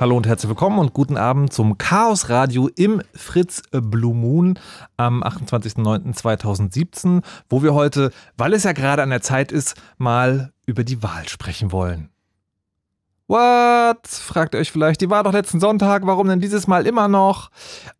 Hallo und herzlich willkommen und guten Abend zum Chaos Radio im Fritz Blue Moon am 28.09.2017, wo wir heute, weil es ja gerade an der Zeit ist, mal über die Wahl sprechen wollen. What? Fragt ihr euch vielleicht. Die war doch letzten Sonntag, warum denn dieses Mal immer noch?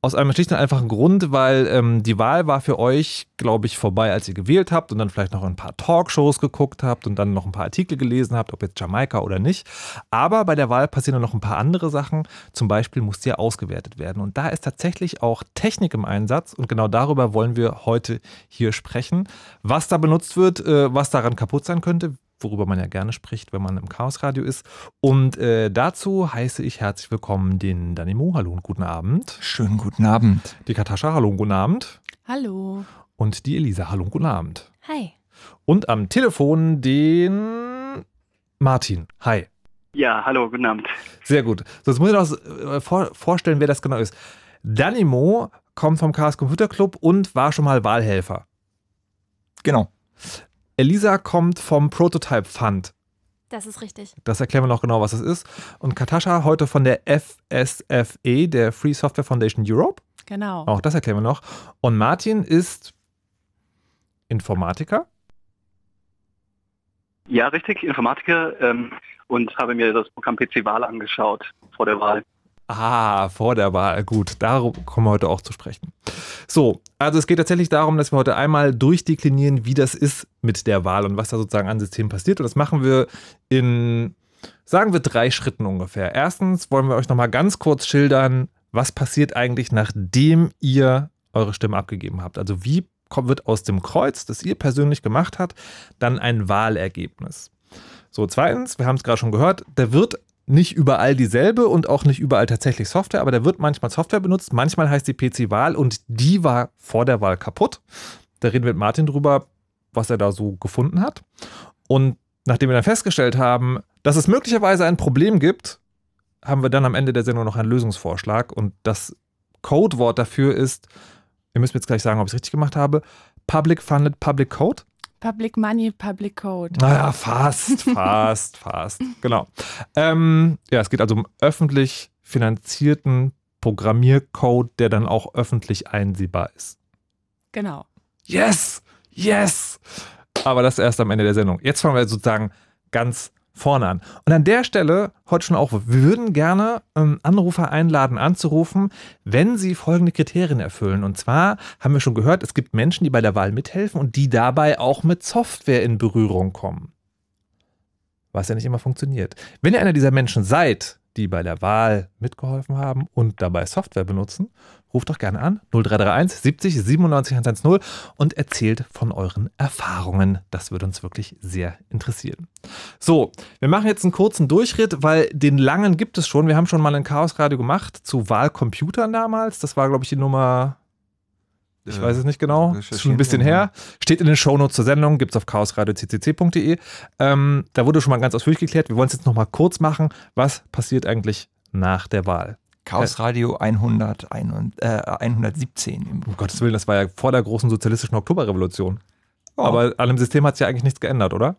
Aus einem schlicht und einfachen Grund, weil ähm, die Wahl war für euch, glaube ich, vorbei, als ihr gewählt habt und dann vielleicht noch ein paar Talkshows geguckt habt und dann noch ein paar Artikel gelesen habt, ob jetzt Jamaika oder nicht. Aber bei der Wahl passieren noch ein paar andere Sachen. Zum Beispiel muss die ja ausgewertet werden. Und da ist tatsächlich auch Technik im Einsatz und genau darüber wollen wir heute hier sprechen. Was da benutzt wird, äh, was daran kaputt sein könnte, worüber man ja gerne spricht, wenn man im Chaosradio ist. Und äh, dazu heiße ich herzlich willkommen den Danimo. Hallo und guten Abend. Schönen guten Abend. Die Katascha. Hallo und guten Abend. Hallo. Und die Elisa. Hallo und guten Abend. Hi. Und am Telefon den Martin. Hi. Ja, hallo, guten Abend. Sehr gut. So, jetzt muss ich noch äh, vor, vorstellen, wer das genau ist. Danimo kommt vom Chaos Computer Club und war schon mal Wahlhelfer. Genau. Elisa kommt vom Prototype Fund. Das ist richtig. Das erklären wir noch genau, was es ist. Und Katascha heute von der FSFE, der Free Software Foundation Europe. Genau. Auch das erklären wir noch. Und Martin ist Informatiker. Ja, richtig, Informatiker ähm, und habe mir das Programm PC-Wahl angeschaut vor der Wahl. Ah, vor der Wahl. Gut, darum kommen wir heute auch zu sprechen. So, also es geht tatsächlich darum, dass wir heute einmal durchdeklinieren, wie das ist mit der Wahl und was da sozusagen an System passiert. Und das machen wir in, sagen wir, drei Schritten ungefähr. Erstens wollen wir euch nochmal ganz kurz schildern, was passiert eigentlich, nachdem ihr eure Stimme abgegeben habt. Also wie wird aus dem Kreuz, das ihr persönlich gemacht habt, dann ein Wahlergebnis. So, zweitens, wir haben es gerade schon gehört, da wird nicht überall dieselbe und auch nicht überall tatsächlich Software, aber da wird manchmal Software benutzt. Manchmal heißt die PC-Wahl und die war vor der Wahl kaputt. Da reden wir mit Martin drüber, was er da so gefunden hat. Und nachdem wir dann festgestellt haben, dass es möglicherweise ein Problem gibt, haben wir dann am Ende der Sendung noch einen Lösungsvorschlag und das Codewort dafür ist, ihr müsst mir jetzt gleich sagen, ob ich es richtig gemacht habe, Public Funded Public Code. Public Money, Public Code. Naja, fast, fast, fast. Genau. Ähm, ja, es geht also um öffentlich finanzierten Programmiercode, der dann auch öffentlich einsehbar ist. Genau. Yes! Yes! Aber das erst am Ende der Sendung. Jetzt fangen wir sozusagen ganz vorne an. Und an der Stelle heute schon auch, wir würden gerne ähm, Anrufer einladen, anzurufen, wenn sie folgende Kriterien erfüllen. Und zwar haben wir schon gehört, es gibt Menschen, die bei der Wahl mithelfen und die dabei auch mit Software in Berührung kommen. Was ja nicht immer funktioniert. Wenn ihr einer dieser Menschen seid, die bei der Wahl mitgeholfen haben und dabei Software benutzen, ruft doch gerne an 0331 70 97 110 und erzählt von euren Erfahrungen. Das würde uns wirklich sehr interessieren. So, wir machen jetzt einen kurzen Durchritt, weil den langen gibt es schon. Wir haben schon mal ein Chaosradio gemacht zu Wahlcomputern damals. Das war, glaube ich, die Nummer ich weiß es nicht genau. Ist schon ein bisschen her. Steht in den Shownotes zur Sendung, gibt es auf chaosradio.ccc.de. Ähm, da wurde schon mal ganz ausführlich geklärt. Wir wollen es jetzt nochmal kurz machen. Was passiert eigentlich nach der Wahl? Chaosradio 100, äh, 117. Um Gottes Willen, das war ja vor der großen sozialistischen Oktoberrevolution. Oh. Aber an dem System hat sich ja eigentlich nichts geändert, oder?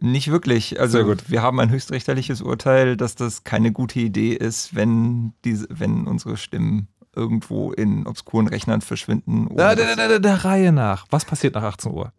Nicht wirklich. Also wir haben ein höchstrichterliches Urteil, dass das keine gute Idee ist, wenn, diese, wenn unsere Stimmen irgendwo in obskuren Rechnern verschwinden. Der, der, der, der, Reihe nach. Was passiert nach 18 Uhr?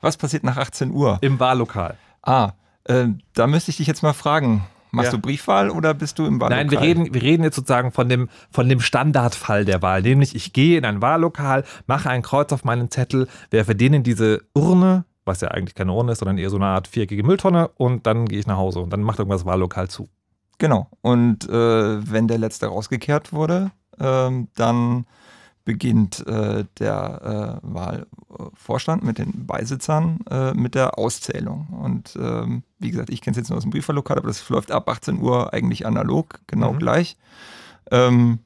Was passiert nach 18 Uhr? Im Wahllokal. Ah, äh, da müsste ich dich jetzt mal fragen. Machst ja. du Briefwahl oder bist du im Wahllokal? Nein, wir reden, wir reden jetzt sozusagen von dem, von dem Standardfall der Wahl. Nämlich, ich gehe in ein Wahllokal, mache ein Kreuz auf meinen Zettel, werfe den in diese Urne, was ja eigentlich keine Urne ist, sondern eher so eine Art viereckige Mülltonne und dann gehe ich nach Hause und dann macht irgendwas Wahllokal zu. Genau. Und äh, wenn der letzte rausgekehrt wurde, ähm, dann beginnt äh, der äh, Wahlvorstand mit den Beisitzern äh, mit der Auszählung. Und ähm, wie gesagt, ich kenne es jetzt nur aus dem Briefwahllokal, aber das läuft ab 18 Uhr eigentlich analog, genau mhm. gleich. Ähm,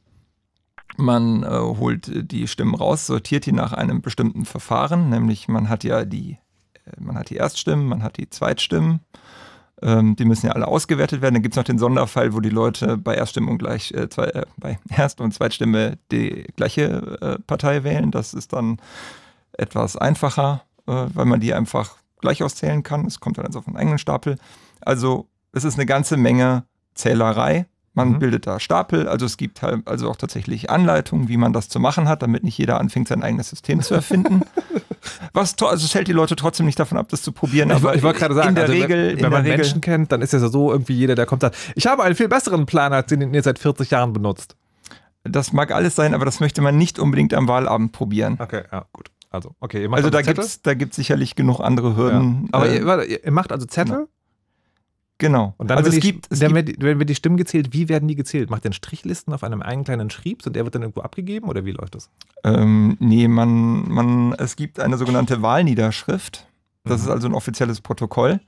man äh, holt die Stimmen raus, sortiert die nach einem bestimmten Verfahren, nämlich man hat ja die, äh, man hat die Erststimmen, man hat die Zweitstimmen ähm, die müssen ja alle ausgewertet werden. Dann gibt es noch den Sonderfall, wo die Leute bei Erststimme gleich, äh, zwei, äh, bei Erst- und Zweitstimme die gleiche äh, Partei wählen. Das ist dann etwas einfacher, äh, weil man die einfach gleich auszählen kann. Es kommt dann also auf einen eigenen Stapel. Also es ist eine ganze Menge Zählerei. Man mhm. bildet da Stapel, also es gibt halt also auch tatsächlich Anleitungen, wie man das zu machen hat, damit nicht jeder anfängt, sein eigenes System zu erfinden. Was also es hält die Leute trotzdem nicht davon ab, das zu probieren. Aber ich, ich wollte gerade sagen, in der also Regel, wenn, wenn man Regel, Menschen kennt, dann ist es ja so irgendwie jeder, der kommt, sagt, ich habe einen viel besseren Plan, als den ihr seit 40 Jahren benutzt. Das mag alles sein, aber das möchte man nicht unbedingt am Wahlabend probieren. Okay, ja, gut. Also, okay, ihr macht also, also da gibt es da gibt's sicherlich genug andere Hürden. Ja. Aber äh, ihr, warte, ihr, macht also Zettel? Genau. Und dann also es gibt, es dann gibt, wir die Stimmen gezählt, wie werden die gezählt? Macht ihr Strichlisten auf einem einen kleinen Schrieb und der wird dann irgendwo abgegeben oder wie läuft das? Ähm, nee, man, man, es gibt eine sogenannte Wahlniederschrift. Das mhm. ist also ein offizielles Protokoll.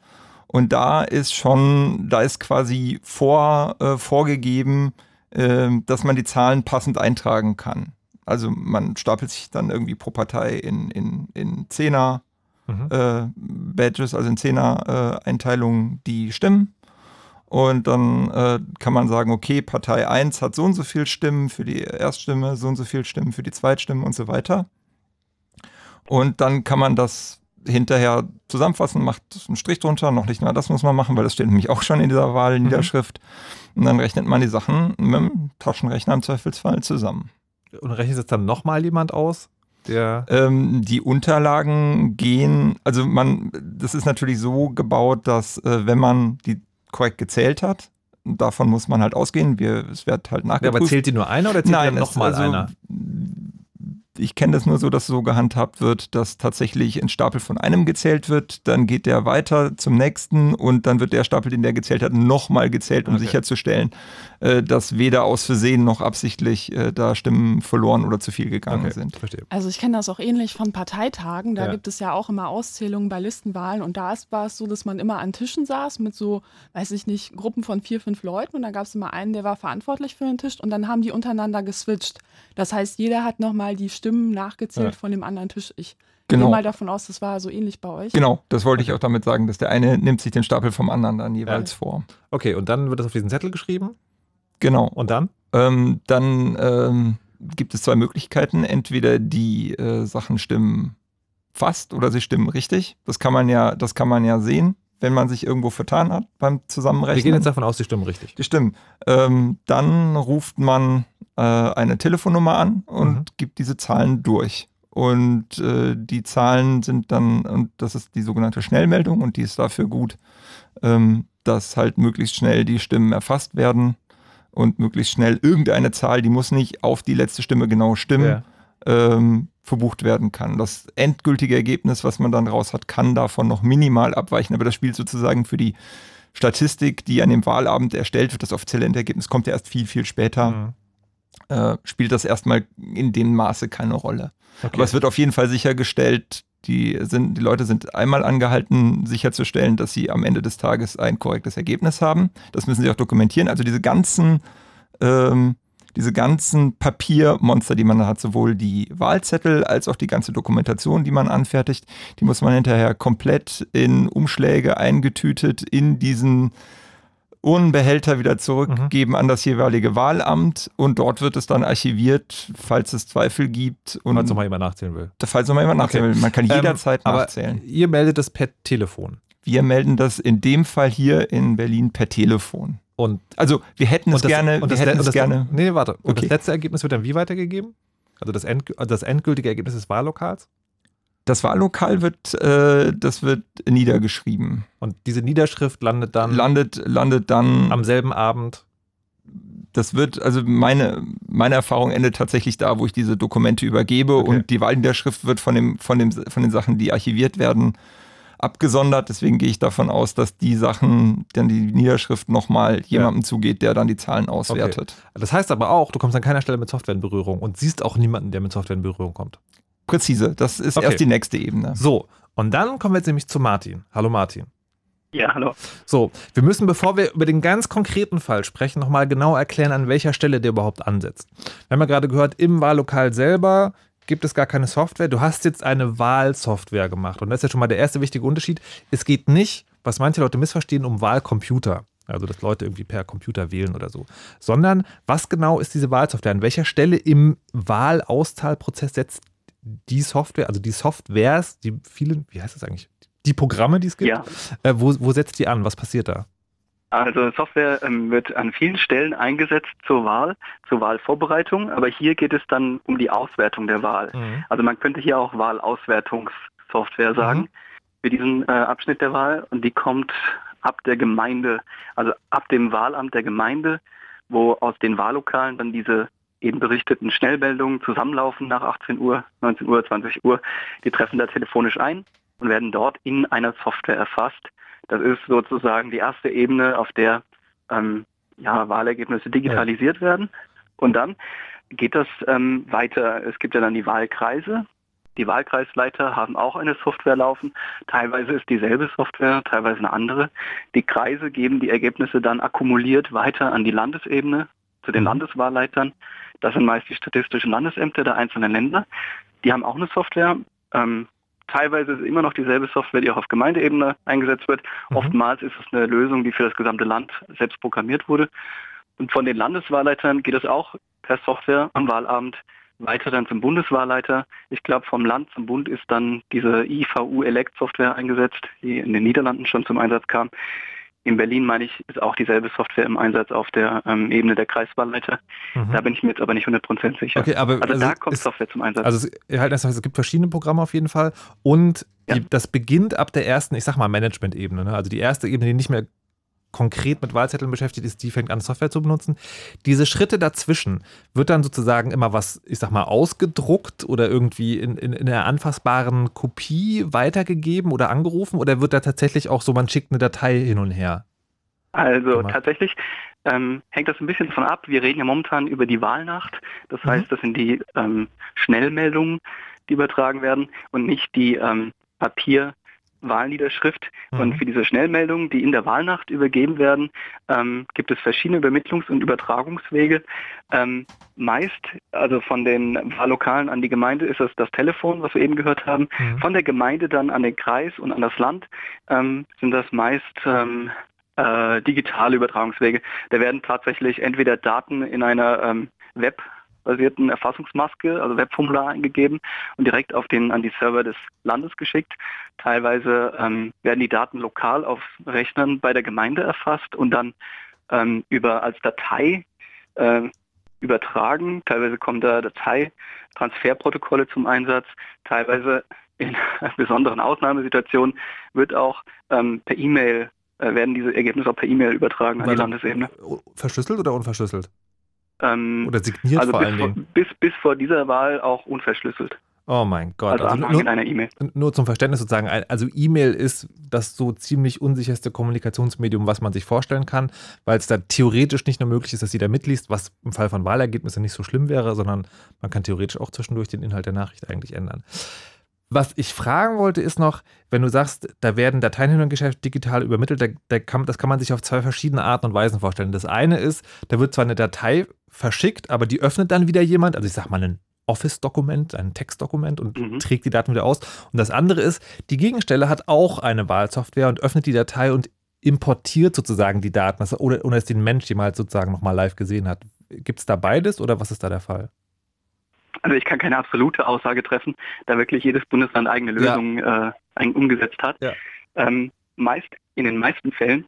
Und da ist schon, da ist quasi vor, äh, vorgegeben, äh, dass man die Zahlen passend eintragen kann. Also man stapelt sich dann irgendwie pro Partei in, in, in Zehner, mhm. äh, Badges, also in Zehner-Einteilungen, äh, die stimmen. Und dann äh, kann man sagen, okay, Partei 1 hat so und so viel Stimmen für die Erststimme, so und so viel Stimmen für die Zweitstimme und so weiter. Und dann kann man das hinterher zusammenfassen, macht einen Strich drunter, noch nicht mal das muss man machen, weil das steht nämlich auch schon in dieser Wahlniederschrift. Und dann rechnet man die Sachen mit dem Taschenrechner im Zweifelsfall zusammen. Und rechnet jetzt dann nochmal jemand aus? Der Ähm, die Unterlagen gehen, also man, das ist natürlich so gebaut, dass äh, wenn man die korrekt gezählt hat, davon muss man halt ausgehen, wir, es wird halt ja, aber nachgeprüft. zählt die nur einer oder zählt Nein, nochmal also, einer? Ich kenne das nur so, dass so gehandhabt wird, dass tatsächlich ein Stapel von einem gezählt wird, dann geht der weiter zum nächsten und dann wird der Stapel, den der gezählt hat, nochmal gezählt, um Okay. sicherzustellen, äh, dass weder aus Versehen noch absichtlich äh, da Stimmen verloren oder zu viel gegangen Okay, sind. verstehe. Also ich kenne das auch ähnlich von Parteitagen. Da Ja. gibt es ja auch immer Auszählungen bei Listenwahlen und da ist- war es so, dass man immer an Tischen saß mit so, weiß ich nicht, Gruppen von vier, fünf Leuten und da gab es immer einen, der war verantwortlich für den Tisch und dann haben die untereinander geswitcht. Das heißt, jeder hat nochmal die Stimmen nachgezählt Ja. von dem anderen Tisch. Ich Genau. gehe mal davon aus, das war so ähnlich bei euch. Genau, das wollte ich auch damit sagen, dass der eine nimmt sich den Stapel vom anderen dann jeweils vor. Okay, und dann wird das auf diesen Zettel geschrieben Genau. und dann? Ähm, dann ähm, gibt es zwei Möglichkeiten. Entweder die äh, Sachen stimmen fast oder sie stimmen richtig. Das kann man ja, das kann man ja sehen, wenn man sich irgendwo vertan hat beim Zusammenrechnen. Wir gehen jetzt davon aus, die stimmen richtig. Die stimmen. Ähm, dann ruft man äh, eine Telefonnummer an und Mhm. gibt diese Zahlen durch. Und äh, die Zahlen sind dann, und das ist die sogenannte Schnellmeldung und die ist dafür gut, ähm, dass halt möglichst schnell die Stimmen erfasst werden und möglichst schnell irgendeine Zahl, die muss nicht auf die letzte Stimme genau stimmen, Ja. ähm, verbucht werden kann. Das endgültige Ergebnis, was man dann raus hat, kann davon noch minimal abweichen, aber das spielt sozusagen für die Statistik, die an dem Wahlabend erstellt wird, das offizielle Endergebnis kommt ja erst viel, viel später, Mhm. äh, spielt das erstmal in dem Maße keine Rolle. Okay. Aber es wird auf jeden Fall sichergestellt, die, sind, die Leute sind einmal angehalten, sicherzustellen, dass sie am Ende des Tages ein korrektes Ergebnis haben. Das müssen sie auch dokumentieren. Also diese ganzen, ähm, diese ganzen Papiermonster, die man hat, sowohl die Wahlzettel als auch die ganze Dokumentation, die man anfertigt, die muss man hinterher komplett in Umschläge eingetütet in diesen Urnenbehälter wieder zurückgeben an das jeweilige Wahlamt und dort wird es dann archiviert, falls es Zweifel gibt und Falls nochmal jemand nachzählen will. falls nochmal jemand nachzählen will. Man kann jederzeit Ähm, aber nachzählen. Ihr meldet das per Telefon. Wir melden das in dem Fall hier in Berlin per Telefon. Und, Also wir hätten es das, gerne, und wir das, hätten und es das, gerne. Nee, warte. Und Okay. das letzte Ergebnis wird dann wie weitergegeben? Also das, end, also das endgültige Ergebnis des Wahllokals? Das Wahllokal wird, äh, das wird niedergeschrieben. Und diese Niederschrift landet dann landet, landet dann. am selben Abend. das wird, also meine, meine Erfahrung endet tatsächlich da, wo ich diese Dokumente übergebe Okay. und die Wahlniederschrift wird von, dem, von, dem, von den Sachen, die archiviert werden, abgesondert. Deswegen gehe ich davon aus, dass die Sachen, dann die Niederschrift nochmal jemandem zugeht, der dann die Zahlen auswertet. Das heißt aber auch, du kommst an keiner Stelle mit Software in Berührung und siehst auch niemanden, der mit Software in Berührung kommt. Präzise, das ist Okay. erst die nächste Ebene. So, und dann kommen wir jetzt nämlich zu Martin. Hallo Martin. Ja, hallo. So, wir müssen, bevor wir über den ganz konkreten Fall sprechen, nochmal genau erklären, an welcher Stelle der überhaupt ansetzt. Wir haben ja gerade gehört, im Wahllokal selber gibt es gar keine Software. Du hast jetzt eine Wahlsoftware gemacht. Und das ist ja schon mal der erste wichtige Unterschied. Es geht nicht, was manche Leute missverstehen, um Wahlcomputer. Also, dass Leute irgendwie per Computer wählen oder so. Sondern, was genau ist diese Wahlsoftware? An welcher Stelle im Wahlauszahlprozess setzt die Software, also die Softwares, die vielen, wie heißt das eigentlich? Die Programme, die es gibt? Ja, Äh, wo, wo setzt die an? Was passiert da? also Software ähm, wird an vielen Stellen eingesetzt zur Wahl, zur Wahlvorbereitung, aber hier geht es dann um die Auswertung der Wahl. Also man könnte hier auch Wahlauswertungssoftware sagen Mhm. für diesen äh, Abschnitt der Wahl und die kommt ab der Gemeinde, also ab dem Wahlamt der Gemeinde, wo aus den Wahllokalen dann diese eben berichteten Schnellmeldungen zusammenlaufen nach 18 Uhr, 19 Uhr, 20 Uhr. Die treffen da telefonisch ein und werden dort in einer Software erfasst. Das ist sozusagen die erste Ebene, auf der ähm, ja, Wahlergebnisse digitalisiert werden. Und dann geht das ähm, weiter. Es gibt ja dann die Wahlkreise. Die Wahlkreisleiter haben auch eine Software laufen. Teilweise ist dieselbe Software, teilweise eine andere. Die Kreise geben die Ergebnisse dann akkumuliert weiter an die Landesebene, zu den Landeswahlleitern. Das sind meist die statistischen Landesämter der einzelnen Länder. Die haben auch eine Software. Ähm, teilweise ist es immer noch dieselbe Software, die auch auf Gemeindeebene eingesetzt wird. Mhm. Oftmals ist es eine Lösung, die für das gesamte Land selbst programmiert wurde. Und von den Landeswahlleitern geht es auch per Software am Wahlabend weiter dann zum Bundeswahlleiter. Ich glaube, vom Land zum Bund ist dann diese IVU-Elect-Software eingesetzt, die in den Niederlanden schon zum Einsatz kam. In Berlin, meine ich, ist auch dieselbe Software im Einsatz auf der ähm, Ebene der Kreiswahlleiter. Mhm. Da bin ich mir jetzt aber nicht 100% sicher. Okay, aber also, also da kommt ist, Software zum Einsatz. Also es, halt, es gibt verschiedene Programme auf jeden Fall und die, das beginnt ab der ersten, ich sag mal, Management-Ebene. Ne? Also die erste Ebene, die nicht mehr konkret mit Wahlzetteln beschäftigt ist, die fängt an, Software zu benutzen. Diese Schritte dazwischen, wird dann sozusagen immer was, ich sag mal, ausgedruckt oder irgendwie in, in, in einer anfassbaren Kopie weitergegeben oder angerufen oder wird da tatsächlich auch so, man schickt eine Datei hin und her? Also gemacht? tatsächlich ähm, hängt das ein bisschen davon ab. Wir reden ja momentan über die Wahlnacht. Das mhm. heißt, das sind die ähm, Schnellmeldungen, die übertragen werden und nicht die ähm, Papier- Wahlniederschrift. Mhm. Und für diese Schnellmeldungen, die in der Wahlnacht übergeben werden, ähm, gibt es verschiedene Übermittlungs- und Übertragungswege. Ähm, meist, also von den Wahllokalen an die Gemeinde ist es das Telefon, was wir eben gehört haben. Mhm. Von der Gemeinde dann an den Kreis und an das Land ähm, sind das meist ähm, äh, digitale Übertragungswege. Da werden tatsächlich entweder Daten in einer ähm, Web basierten Erfassungsmaske, also Webformular eingegeben und direkt auf den, an die Server des Landes geschickt. Teilweise ähm, werden die Daten lokal auf Rechnern bei der Gemeinde erfasst und dann ähm, über als Datei äh, übertragen. Teilweise kommen da Dateitransferprotokolle zum Einsatz. Teilweise in besonderen Ausnahmesituationen wird auch ähm, per E-Mail äh, werden diese Ergebnisse auch per E-Mail übertragen an die Landesebene. Verschlüsselt oder unverschlüsselt? Ähm, Oder signiert also vor allen Dingen? Bis, bis vor dieser Wahl auch unverschlüsselt. Oh mein Gott. Also, also nur, in einer E-Mail. Nur zum Verständnis sozusagen. Also E-Mail ist das so ziemlich unsicherste Kommunikationsmedium, was man sich vorstellen kann, weil es da theoretisch nicht nur möglich ist, dass jeder mitliest, was im Fall von Wahlergebnissen nicht so schlimm wäre, sondern man kann theoretisch auch zwischendurch den Inhalt der Nachricht eigentlich ändern. Was ich fragen wollte, ist noch, wenn du sagst, da werden Dateien hin und Geschäft digital übermittelt, da, da kann, das kann man sich auf zwei verschiedene Arten und Weisen vorstellen. Das eine ist, da wird zwar eine Datei verschickt, aber die öffnet dann wieder jemand, also ich sag mal ein Office-Dokument, ein Textdokument und mhm. trägt die Daten wieder aus. Und das andere ist, die Gegenstelle hat auch eine Wahlsoftware und öffnet die Datei und importiert sozusagen die Daten, ohne, ohne dass den Mensch jemals sozusagen nochmal live gesehen hat. Gibt es da beides oder was ist da der Fall? Also ich kann keine absolute Aussage treffen, da wirklich jedes Bundesland eigene Lösungen ja. äh, umgesetzt hat. Ja. Ähm, meist, in den meisten Fällen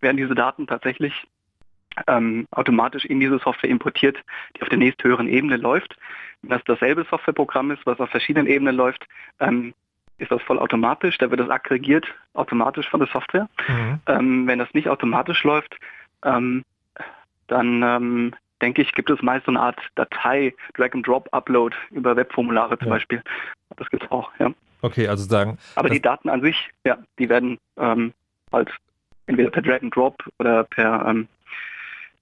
werden diese Daten tatsächlich ähm, automatisch in diese Software importiert, die auf der nächsthöheren Ebene läuft. Wenn das dasselbe Softwareprogramm ist, was auf verschiedenen Ebenen läuft, ähm, ist das vollautomatisch, da wird das aggregiert automatisch von der Software. Mhm. Ähm, wenn das nicht automatisch läuft, ähm, dann ähm, denke ich, gibt es meist so eine Art Datei, Drag-and-Drop-Upload über Webformulare zum ja. Beispiel. Das gibt es auch, ja. Okay, also sagen. Aber die Daten an sich, ja, die werden ähm, halt entweder per Drag-and-Drop oder per ähm,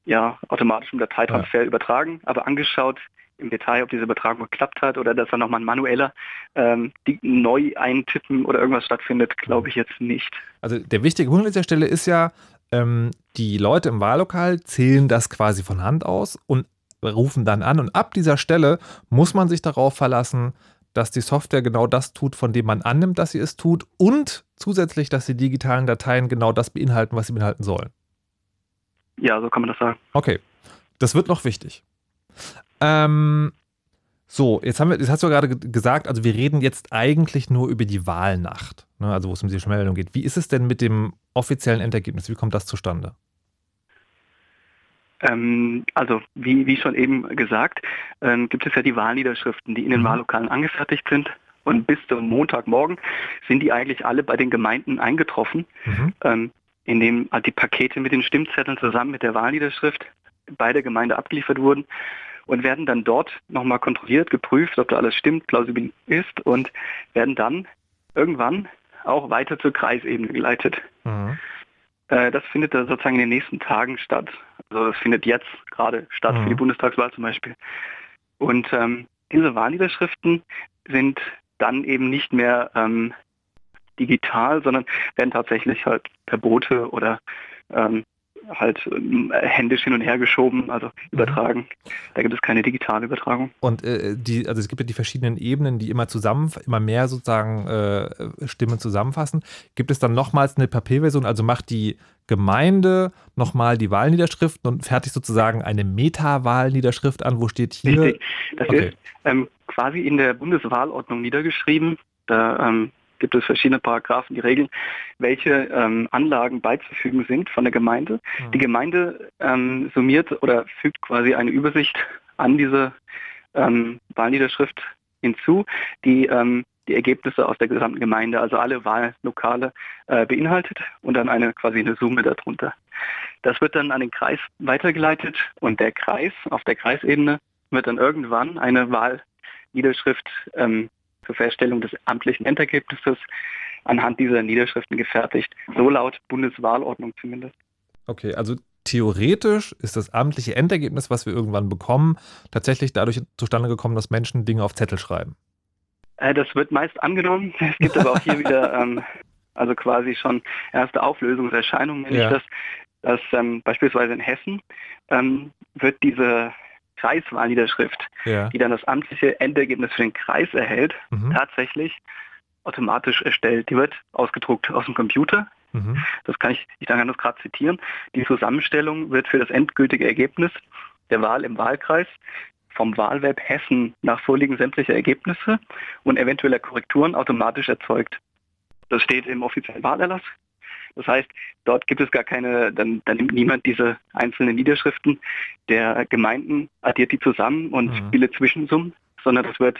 ja, automatischem Dateitransfer ja. übertragen, aber angeschaut im Detail, ob diese Übertragung geklappt hat oder dass da nochmal ein manueller ähm, die neu eintippen oder irgendwas stattfindet, glaube ich jetzt nicht. Also der wichtige Punkt an dieser Stelle ist ja, ähm, die Leute im Wahllokal zählen das quasi von Hand aus und rufen dann an. Und ab dieser Stelle muss man sich darauf verlassen, dass die Software genau das tut, von dem man annimmt, dass sie es tut und zusätzlich, dass die digitalen Dateien genau das beinhalten, was sie beinhalten sollen. Ja, so kann man das sagen. Okay, das wird noch wichtig. Ähm, so, jetzt haben wir, jetzt hast du gerade gesagt, also wir reden jetzt eigentlich nur über die Wahlnacht, ne, also wo es um die Schmeldung geht. Wie ist es denn mit dem offiziellen Endergebnis? Wie kommt das zustande? Ähm, also wie, wie schon eben gesagt, ähm, gibt es ja die Wahlniederschriften, die in den mhm. Wahllokalen angefertigt sind. Und bis zum Montagmorgen sind die eigentlich alle bei den Gemeinden eingetroffen, mhm. ähm, indem halt die Pakete mit den Stimmzetteln zusammen mit der Wahlniederschrift bei der Gemeinde abgeliefert wurden und werden dann dort nochmal kontrolliert, geprüft, ob da alles stimmt, plausibel ist und werden dann irgendwann auch weiter zur Kreisebene geleitet. Mhm. Äh, das findet da sozusagen in den nächsten Tagen statt. Also das findet jetzt gerade statt mhm. für die mhm. Bundestagswahl zum Beispiel. Und ähm, diese Wahlniederschriften sind dann eben nicht mehr ähm, digital, sondern werden tatsächlich halt per Bote oder ähm, halt ähm, händisch hin und her geschoben, also übertragen. Da gibt es keine digitale Übertragung. Und äh, die, also es gibt ja die verschiedenen Ebenen, die immer zusammen, immer mehr sozusagen äh, Stimmen zusammenfassen. Gibt es dann nochmals eine Papierversion, also macht die Gemeinde nochmal die Wahlniederschriften und fertigt sozusagen eine Meta-Wahlniederschrift an, wo steht hier. Richtig. Das Okay. ist ähm, quasi in der Bundeswahlordnung niedergeschrieben. Da ähm, gibt es verschiedene Paragraphen, die regeln, welche ähm, Anlagen beizufügen sind von der Gemeinde. Mhm. Die Gemeinde ähm, summiert oder fügt quasi eine Übersicht an diese ähm, Wahlniederschrift hinzu, die ähm, die Ergebnisse aus der gesamten Gemeinde, also alle Wahllokale äh, beinhaltet und dann eine quasi eine Summe darunter. Das wird dann an den Kreis weitergeleitet und der Kreis auf der Kreisebene wird dann irgendwann eine Wahlniederschrift ähm, zur Feststellung des amtlichen Endergebnisses anhand dieser Niederschriften gefertigt. So laut Bundeswahlordnung zumindest. Okay, also theoretisch ist das amtliche Endergebnis, was wir irgendwann bekommen, tatsächlich dadurch zustande gekommen, dass Menschen Dinge auf Zettel schreiben. Äh, das wird meist angenommen. Es gibt aber auch hier wieder ähm, also quasi schon erste Auflösungserscheinungen, nenne Ja. ich das. Dass ähm, beispielsweise in Hessen ähm, wird diese Kreiswahlniederschrift, Ja. die dann das amtliche Endergebnis für den Kreis erhält, Mhm. tatsächlich automatisch erstellt. Die wird ausgedruckt aus dem Computer. Mhm. Das kann ich, ich kann das gerade zitieren. Die Zusammenstellung wird für das endgültige Ergebnis der Wahl im Wahlkreis vom Wahlweb Hessen nach Vorliegen sämtlicher Ergebnisse und eventueller Korrekturen automatisch erzeugt. Das steht im offiziellen Wahlerlass. Das heißt, dort gibt es gar keine, dann, dann nimmt niemand diese einzelnen Niederschriften der Gemeinden, addiert die zusammen und Mhm. bildet Zwischensummen, sondern das wird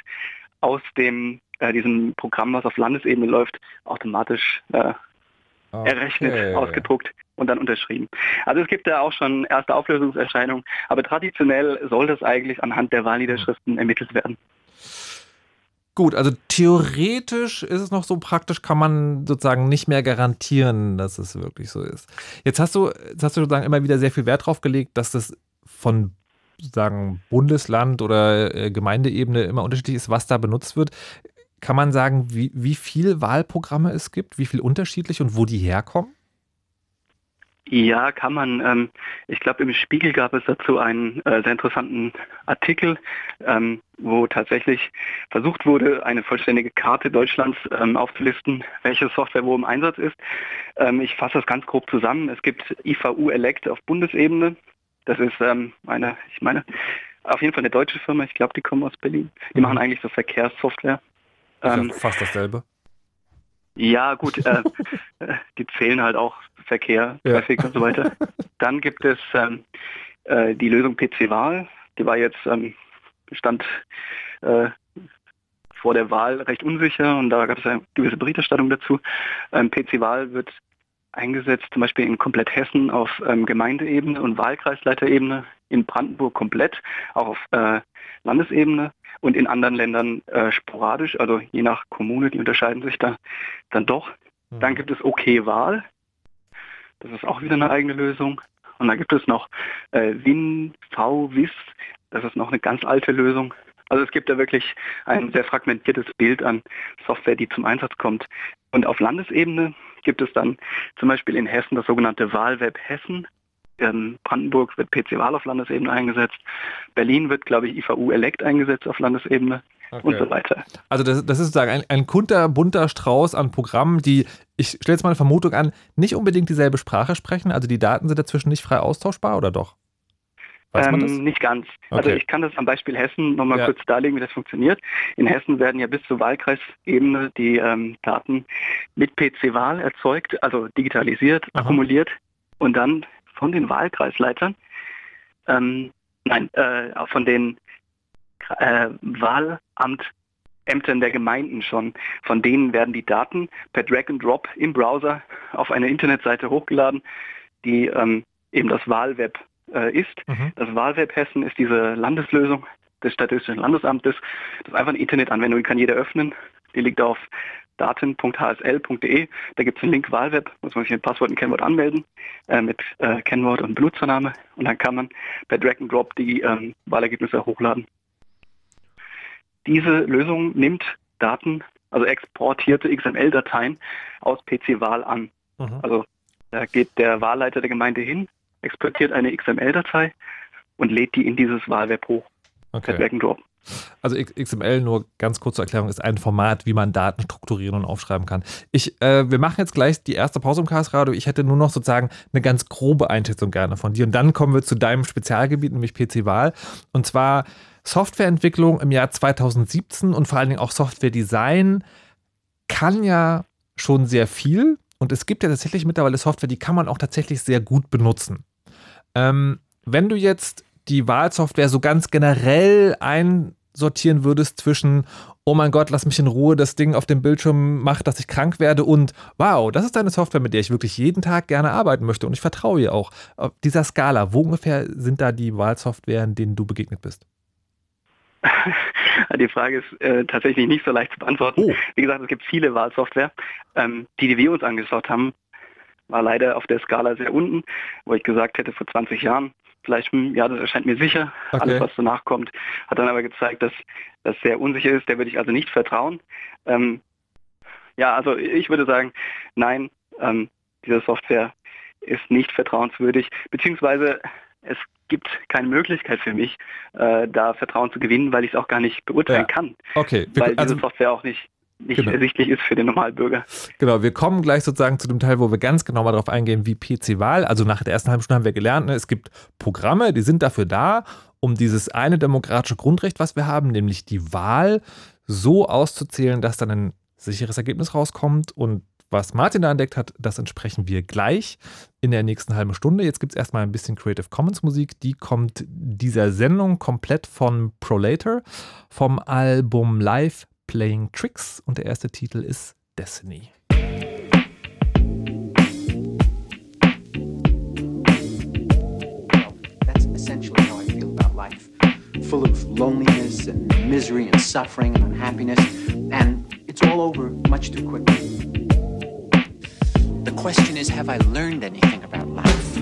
aus dem äh, diesem Programm, was auf Landesebene läuft, automatisch äh, errechnet, Okay. ausgedruckt und dann unterschrieben. Also es gibt da auch schon erste Auflösungserscheinungen, aber traditionell soll das eigentlich anhand der Wahlniederschriften ermittelt werden. Gut, also theoretisch ist es noch so praktisch, kann man sozusagen nicht mehr garantieren, dass es wirklich so ist. Jetzt hast du, jetzt hast du sozusagen immer wieder sehr viel Wert drauf gelegt, dass das von sozusagen Bundesland oder äh, Gemeindeebene immer unterschiedlich ist, was da benutzt wird. Kann man sagen, wie, wie viele Wahlprogramme es gibt, wie viel unterschiedlich und wo die herkommen? Ja, kann man. Ähm, ich glaube, im Spiegel gab es dazu einen äh, sehr interessanten Artikel, ähm, wo tatsächlich versucht wurde, eine vollständige Karte Deutschlands ähm, aufzulisten, welche Software wo im Einsatz ist. Ich fasse das ganz grob zusammen. Es gibt IVU Elect auf Bundesebene. Das ist eine, ich meine, auf jeden Fall eine deutsche Firma. Ich glaube, die kommen aus Berlin. Die Mhm. machen eigentlich so Verkehrssoftware. Ist Ähm, ja fast dasselbe. ja, gut, äh, äh, die zählen halt auch Verkehr, Ja. Traffic und so weiter. Dann gibt es ähm, äh, die Lösung PC-Wahl. Die war jetzt, ähm, stand äh, vor der Wahl recht unsicher und da gab es eine gewisse Berichterstattung dazu. Ähm, PC-Wahl wird eingesetzt, zum Beispiel in komplett Hessen auf ähm, Gemeindeebene und Wahlkreisleiterebene, in Brandenburg komplett, auch auf äh, Landesebene und in anderen Ländern äh, sporadisch, also je nach Kommune, die unterscheiden sich da dann doch. Dann gibt es OK-Wahl. Das ist auch wieder eine eigene Lösung. Und dann gibt es noch äh, WinVWIS. Das ist noch eine ganz alte Lösung. Also es gibt da wirklich ein sehr fragmentiertes Bild an Software, die zum Einsatz kommt. Und auf Landesebene gibt es dann zum Beispiel in Hessen das sogenannte Wahlweb Hessen. In Brandenburg wird PC-Wahl auf Landesebene eingesetzt. Berlin wird, glaube ich, IVU Elect eingesetzt auf Landesebene und Okay. so weiter. Also das, das ist sozusagen ein, ein kunterbunter Strauß an Programmen, die, ich stelle jetzt mal eine Vermutung an, nicht unbedingt dieselbe Sprache sprechen. Also die Daten sind dazwischen nicht frei austauschbar oder doch? Ähm, nicht ganz. Also Okay. ich kann das am Beispiel Hessen nochmal Ja. kurz darlegen, wie das funktioniert. In Hessen werden ja bis zur Wahlkreisebene die ähm, Daten mit PC-Wahl erzeugt, also digitalisiert, Aha. akkumuliert und dann von den Wahlkreisleitern, ähm, nein, äh, von den äh, Wahlamtämtern der Gemeinden schon. Von denen werden die Daten per Drag and Drop im Browser auf eine Internetseite hochgeladen, die ähm, eben das Wahlweb äh, ist. Mhm. Das Wahlweb Hessen ist diese Landeslösung des Statistischen Landesamtes. Das ist einfach eine Internetanwendung, die kann jeder öffnen. Die liegt auf daten.hsl.de. Da gibt es einen Link Wahlweb, muss man sich mit Passwort und Kennwort anmelden, äh, mit äh, Kennwort und Benutzername. Und dann kann man per Drag and Drop die ähm, Wahlergebnisse hochladen. Diese Lösung nimmt Daten, also exportierte XML-Dateien aus PC-Wahl an. Mhm. Also da geht der Wahlleiter der Gemeinde hin, exportiert eine XML-Datei und lädt die in dieses Wahlweb hoch. Okay. Per Drag and Drop. Also XML, nur ganz kurz zur Erklärung, ist ein Format, wie man Daten strukturieren und aufschreiben kann. Ich, äh, wir machen jetzt gleich die erste Pause im Chaos Radio. Ich hätte nur noch sozusagen eine ganz grobe Einschätzung gerne von dir. Und dann kommen wir zu deinem Spezialgebiet, nämlich PC-Wahl. Und zwar Softwareentwicklung im Jahr 2017 und vor allen Dingen auch Softwaredesign kann ja schon sehr viel. Und es gibt ja tatsächlich mittlerweile Software, die kann man auch tatsächlich sehr gut benutzen. Ähm, wenn du jetzt die Wahlsoftware so ganz generell einsortieren würdest zwischen, oh mein Gott, lass mich in Ruhe, das Ding auf dem Bildschirm macht, dass ich krank werde und wow, das ist eine Software, mit der ich wirklich jeden Tag gerne arbeiten möchte und ich vertraue ihr auch. Auf dieser Skala, wo ungefähr sind da die Wahlsoftwaren, denen du begegnet bist? Die Frage ist äh, tatsächlich nicht so leicht zu beantworten. Oh. Wie gesagt, es gibt viele Wahlsoftware. Ähm, die, die wir uns angeschaut haben, war leider auf der Skala sehr unten, wo ich gesagt hätte, vor 20 Jahren, vielleicht, hm, ja, das erscheint mir sicher, Okay. alles, was danach kommt, hat dann aber gezeigt, dass das sehr unsicher ist, der würde ich also nicht vertrauen. Ähm, ja, also ich würde sagen, nein, ähm, diese Software ist nicht vertrauenswürdig, beziehungsweise es gibt keine Möglichkeit für mich, äh, da Vertrauen zu gewinnen, weil ich es auch gar nicht beurteilen Ja. kann, Okay, wir, weil diese also Software auch nicht, nicht Genau. ersichtlich ist für den Normalbürger. Genau, wir kommen gleich sozusagen zu dem Teil, wo wir ganz genau mal darauf eingehen, wie PC-Wahl. Also nach der ersten halben Stunde haben wir gelernt, ne, es gibt Programme, die sind dafür da, um dieses eine demokratische Grundrecht, was wir haben, nämlich die Wahl, so auszuzählen, dass dann ein sicheres Ergebnis rauskommt. Und was Martin da entdeckt hat, das entsprechen wir gleich in der nächsten halben Stunde. Jetzt gibt es erstmal ein bisschen Creative Commons Musik. Die kommt dieser Sendung komplett von Prolator vom Album Live Playing Tricks und der erste Titel ist Destiny. Full of loneliness and misery and suffering and unhappiness. And it's all over much too quickly. The question is have I learned anything about life?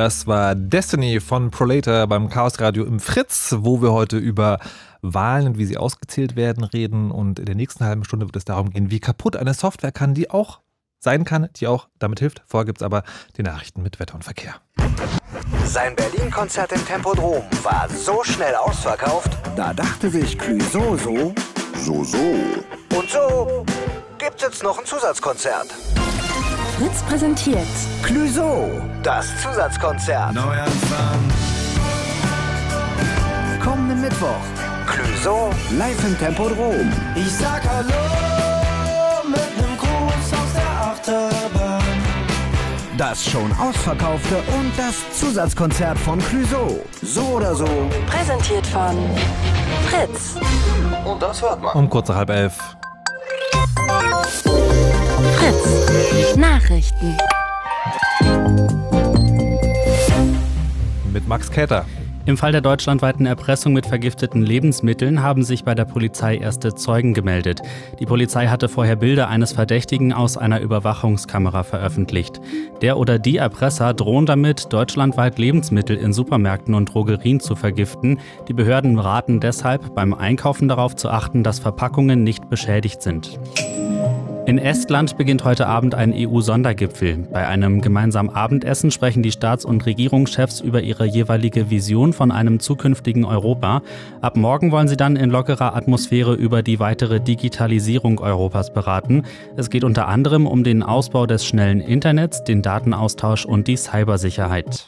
Das war Destiny von Prolator beim Chaos Radio im Fritz, wo wir heute über Wahlen und wie sie ausgezählt werden reden. Und in der nächsten halben Stunde wird es darum gehen, wie kaputt eine Software kann, die auch sein kann, die auch damit hilft. Vorher gibt es aber die Nachrichten mit Wetter und Verkehr. Sein Berlin-Konzert im Tempodrom war so schnell ausverkauft. Da dachte sich Clüso so, So, so. Und so gibt's jetzt noch ein Zusatzkonzert. Fritz präsentiert Clüso. Das Zusatzkonzert. Kommenden Mittwoch, Clüso live im Tempodrom. Ich sag Hallo mit nem Gruß aus der Achterbahn. Das schon ausverkaufte und das Zusatzkonzert von Clüso. So oder so, präsentiert von Fritz. Und das hört man. Um kurz nach halb elf. Fritz. Nachrichten. Mit Max Käter. Im Fall der deutschlandweiten Erpressung mit vergifteten Lebensmitteln haben sich bei der Polizei erste Zeugen gemeldet. Die Polizei hatte vorher Bilder eines Verdächtigen aus einer Überwachungskamera veröffentlicht. Der oder die Erpresser drohen damit, deutschlandweit Lebensmittel in Supermärkten und Drogerien zu vergiften. Die Behörden raten deshalb, beim Einkaufen darauf zu achten, dass Verpackungen nicht beschädigt sind. In Estland beginnt heute Abend ein EU-Sondergipfel. Bei einem gemeinsamen Abendessen sprechen die Staats- und Regierungschefs über ihre jeweilige Vision von einem zukünftigen Europa. Ab morgen wollen sie dann in lockerer Atmosphäre über die weitere Digitalisierung Europas beraten. Es geht unter anderem um den Ausbau des schnellen Internets, den Datenaustausch und die Cybersicherheit.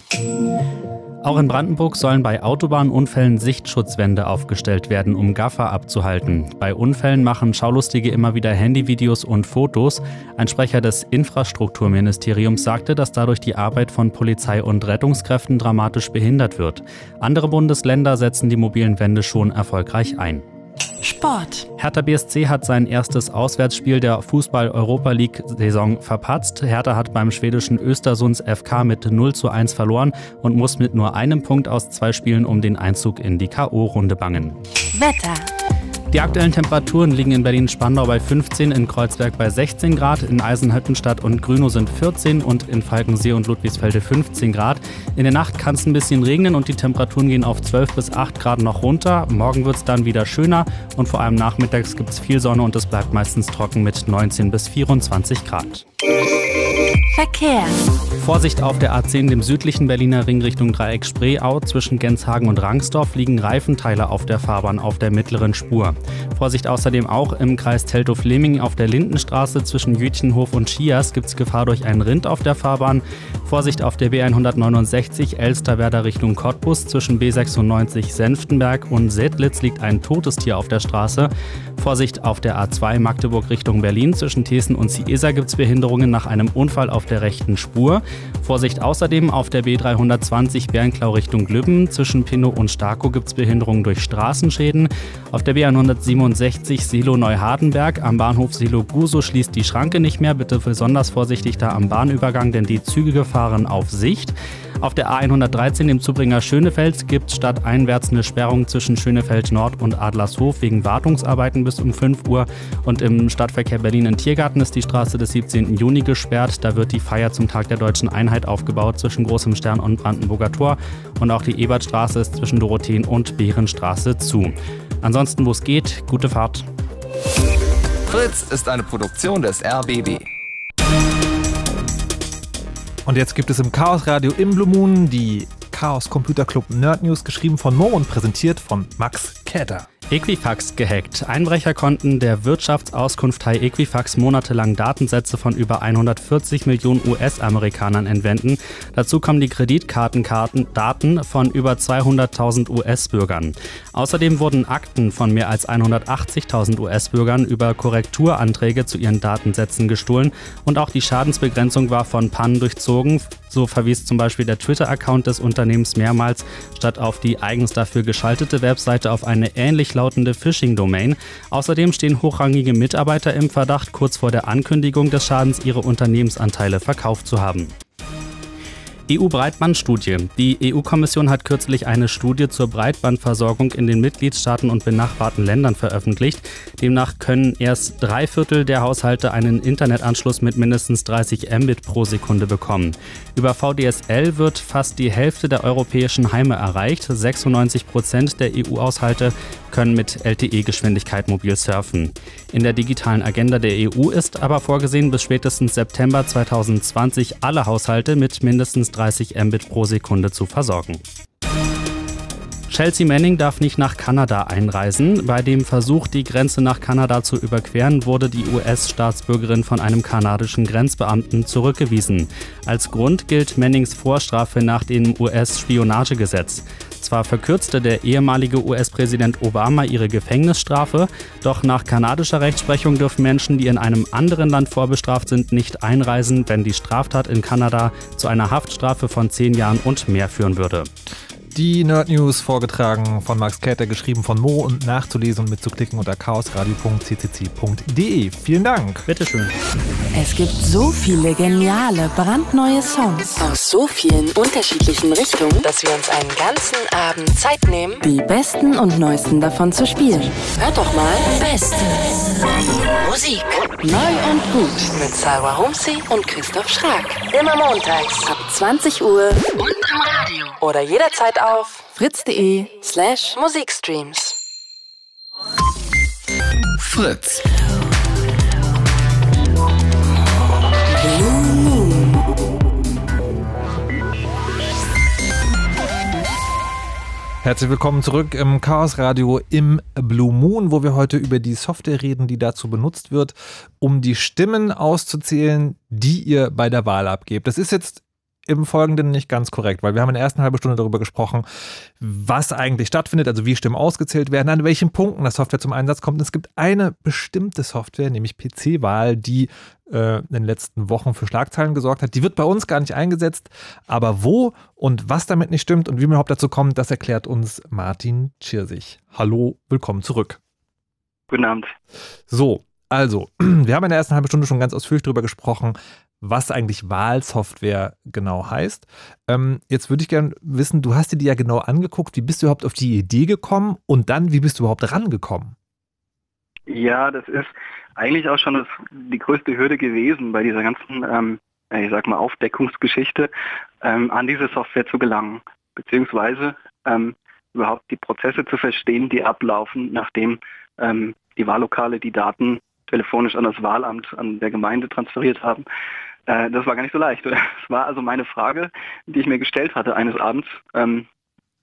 Auch in Brandenburg sollen bei Autobahnunfällen Sichtschutzwände aufgestellt werden, um Gaffer abzuhalten. Bei Unfällen machen Schaulustige immer wieder Handyvideos und Fotos. Ein Sprecher des Infrastrukturministeriums sagte, dass dadurch die Arbeit von Polizei und Rettungskräften dramatisch behindert wird. Andere Bundesländer setzen die mobilen Wände schon erfolgreich ein. Sport. Hertha BSC hat sein erstes Auswärtsspiel der Fußball-Europa League-Saison verpatzt. Hertha hat beim schwedischen Östersunds FK mit 0 zu 1 verloren und muss mit nur einem Punkt aus zwei Spielen um den Einzug in die K.O.-Runde bangen. Wetter. Die aktuellen Temperaturen liegen in Berlin-Spandau bei 15, in Kreuzberg bei 16 Grad, in Eisenhüttenstadt und Grünow sind 14 und in Falkensee und Ludwigsfelde 15 Grad. In der Nacht kann es ein bisschen regnen und die Temperaturen gehen auf 12 bis 8 Grad noch runter. Morgen wird es dann wieder schöner und vor allem nachmittags gibt es viel Sonne und es bleibt meistens trocken mit 19 bis 24 Grad. Verkehr. Vorsicht auf der A10, dem südlichen Berliner Ring Richtung Dreieck Spreeau. Zwischen Genshagen und Rangsdorf liegen Reifenteile auf der Fahrbahn auf der mittleren Spur. Vorsicht außerdem auch im Kreis Teltow-Fleming auf der Lindenstraße zwischen Jütchenhof und Schias gibt es Gefahr durch einen Rind auf der Fahrbahn. Vorsicht auf der B169 Elsterwerder Richtung Cottbus zwischen B96 Senftenberg und Sedlitz liegt ein totes Tier auf der Straße. Vorsicht auf der A2 Magdeburg Richtung Berlin zwischen Thesen und Ciesa gibt es Behinderungen nach einem Unfall auf der rechten Spur. Vorsicht außerdem auf der B320 Bernklau Richtung Glübben. Zwischen Pinnow und Starkow gibt es Behinderungen durch Straßenschäden. Auf der B167 Silo Neuhardenberg am Bahnhof Silo Guso schließt die Schranke nicht mehr. Bitte besonders vorsichtig da am Bahnübergang, denn die Züge fahren auf Sicht. Auf der A113, dem Zubringer Schönefeld, gibt es stadteinwärts eine Sperrung zwischen Schönefeld Nord und Adlershof wegen Wartungsarbeiten bis um 5 Uhr. Und im Stadtverkehr Berlin in Tiergarten ist die Straße des 17. Juni gesperrt. Da wird die Feier zum Tag der deutschen Einheit aufgebaut zwischen Großem Stern und Brandenburger Tor. Und auch die Ebertstraße ist zwischen Dorotheen und Behrenstraße zu. Ansonsten, wo es geht, gute Fahrt. Fritz ist eine Produktion des RBB. Und jetzt gibt es im Chaos Radio im Blue Moon die Chaos Computer Club Nerd News, geschrieben von Mo und präsentiert von Max Käter. Equifax gehackt. Einbrecher konnten der Wirtschaftsauskunftei Equifax monatelang Datensätze von über 140 Millionen US-Amerikanern entwenden. Dazu kommen die Kreditkartendaten von über 200.000 US-Bürgern. Außerdem wurden Akten von mehr als 180.000 US-Bürgern über Korrekturanträge zu ihren Datensätzen gestohlen und auch die Schadensbegrenzung war von Pannen durchzogen. So verwies zum Beispiel der Twitter-Account des Unternehmens mehrmals statt auf die eigens dafür geschaltete Webseite auf eine ähnlich lautende Phishing-Domain. Außerdem stehen hochrangige Mitarbeiter im Verdacht, kurz vor der Ankündigung des Schadens ihre Unternehmensanteile verkauft zu haben. EU-Breitbandstudie. Die EU-Kommission hat kürzlich eine Studie zur Breitbandversorgung in den Mitgliedstaaten und benachbarten Ländern veröffentlicht. Demnach können erst drei Viertel der Haushalte einen Internetanschluss mit mindestens 30 Mbit pro Sekunde bekommen. Über VDSL wird fast die Hälfte der europäischen Heime erreicht. 96 Prozent der EU-Haushalte können mit LTE-Geschwindigkeit mobil surfen. In der digitalen Agenda der EU ist aber vorgesehen, bis spätestens September 2020 alle Haushalte mit mindestens 30 Mbit pro Sekunde zu versorgen. Chelsea Manning darf nicht nach Kanada einreisen. Bei dem Versuch, die Grenze nach Kanada zu überqueren, wurde die US-Staatsbürgerin von einem kanadischen Grenzbeamten zurückgewiesen. Als Grund gilt Mannings Vorstrafe nach dem US-Spionagegesetz. Zwar verkürzte der ehemalige US-Präsident Obama ihre Gefängnisstrafe, doch nach kanadischer Rechtsprechung dürfen Menschen, die in einem anderen Land vorbestraft sind, nicht einreisen, wenn die Straftat in Kanada zu einer Haftstrafe von zehn Jahren und mehr führen würde. Die Nerd News vorgetragen von Max Käther, geschrieben von Mo und nachzulesen und mitzuklicken unter chaosradio.ccc.de. Vielen Dank. Bitteschön. Es gibt so viele geniale, brandneue Songs aus so vielen unterschiedlichen Richtungen, dass wir uns einen ganzen Abend Zeit nehmen, die besten und neuesten davon zu spielen. Hört doch mal Beste Musik. Neu und gut mit Sarah Humsi und Christoph Schrag. Immer montags ab 20 Uhr und im Radio. Oder jederzeit auf fritz.de slash Musikstreams. Fritz. Herzlich willkommen zurück im Chaos Radio im Blue Moon, wo wir heute über die Software reden, die dazu benutzt wird, um die Stimmen auszuzählen, die ihr bei der Wahl abgebt. Das ist jetzt im Folgenden nicht ganz korrekt, weil wir haben in der ersten halben Stunde darüber gesprochen, was eigentlich stattfindet, also wie Stimmen ausgezählt werden, an welchen Punkten das Software zum Einsatz kommt. Und es gibt eine bestimmte Software, nämlich PC-Wahl, die äh, in den letzten Wochen für Schlagzeilen gesorgt hat. Die wird bei uns gar nicht eingesetzt, aber wo und was damit nicht stimmt und wie man überhaupt dazu kommt, das erklärt uns Martin Tschirsich. Hallo, willkommen zurück. Guten Abend. So, also, wir haben in der ersten halben Stunde schon ganz ausführlich darüber gesprochen, was eigentlich Wahlsoftware genau heißt. Ähm, jetzt würde ich gerne wissen, du hast dir die ja genau angeguckt. Wie bist du überhaupt auf die Idee gekommen und dann, wie bist du überhaupt rangekommen? Ja, das ist eigentlich auch schon das, die größte Hürde gewesen bei dieser ganzen, ähm, ich sag mal, Aufdeckungsgeschichte, ähm, an diese Software zu gelangen, beziehungsweise ähm, überhaupt die Prozesse zu verstehen, die ablaufen, nachdem ähm, die Wahllokale die Daten telefonisch an das Wahlamt, an der Gemeinde transferiert haben. Äh, das war gar nicht so leicht. Das war also meine Frage, die ich mir gestellt hatte eines Abends. Ähm,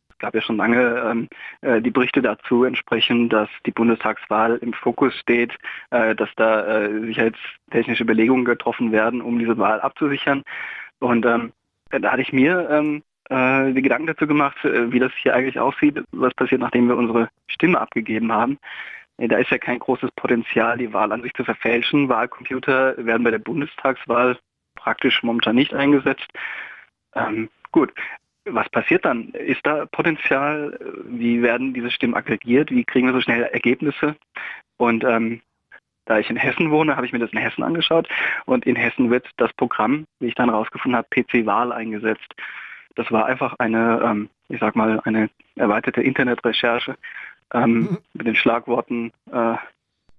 es gab ja schon lange ähm, äh, die Berichte dazu entsprechend, dass die Bundestagswahl im Fokus steht, äh, dass da äh, sicherheitstechnische Belegungen getroffen werden, um diese Wahl abzusichern. Und ähm, da hatte ich mir ähm, äh, die Gedanken dazu gemacht, äh, wie das hier eigentlich aussieht, was passiert, nachdem wir unsere Stimme abgegeben haben. Da ist ja kein großes Potenzial, die Wahl an sich zu verfälschen. Wahlcomputer werden bei der Bundestagswahl praktisch momentan nicht eingesetzt. Ähm, gut, was passiert dann? Ist da Potenzial? Wie werden diese Stimmen aggregiert? Wie kriegen wir so schnell Ergebnisse? Und ähm, da ich in Hessen wohne, habe ich mir das in Hessen angeschaut. Und in Hessen wird das Programm, wie ich dann herausgefunden habe, PC-Wahl eingesetzt. Das war einfach eine, ähm, ich sag mal, eine erweiterte Internetrecherche ähm, mhm. mit den Schlagworten äh,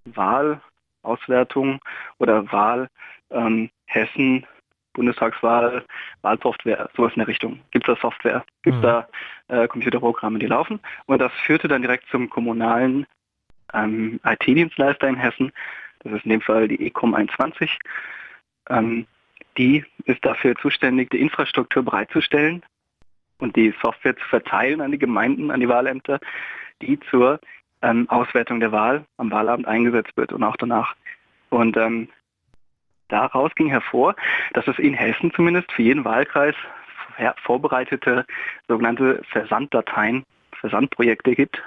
Wahl, Auswertung oder Wahl, ähm, Hessen, Bundestagswahl, Wahlsoftware, sowas in der Richtung. Gibt es da Software? Gibt es mhm. da äh, Computerprogramme, die laufen? Und das führte dann direkt zum kommunalen ähm, IT-Dienstleister in Hessen. Das ist in dem Fall die ECOM 21. Ähm, die ist dafür zuständig, die Infrastruktur bereitzustellen und die Software zu verteilen an die Gemeinden, an die Wahlämter, die zur ähm, Auswertung der Wahl am Wahlabend eingesetzt wird und auch danach. Und ähm, daraus ging hervor, dass es in Hessen zumindest für jeden Wahlkreis vorbereitete sogenannte Versanddateien, Versandprojekte gibt.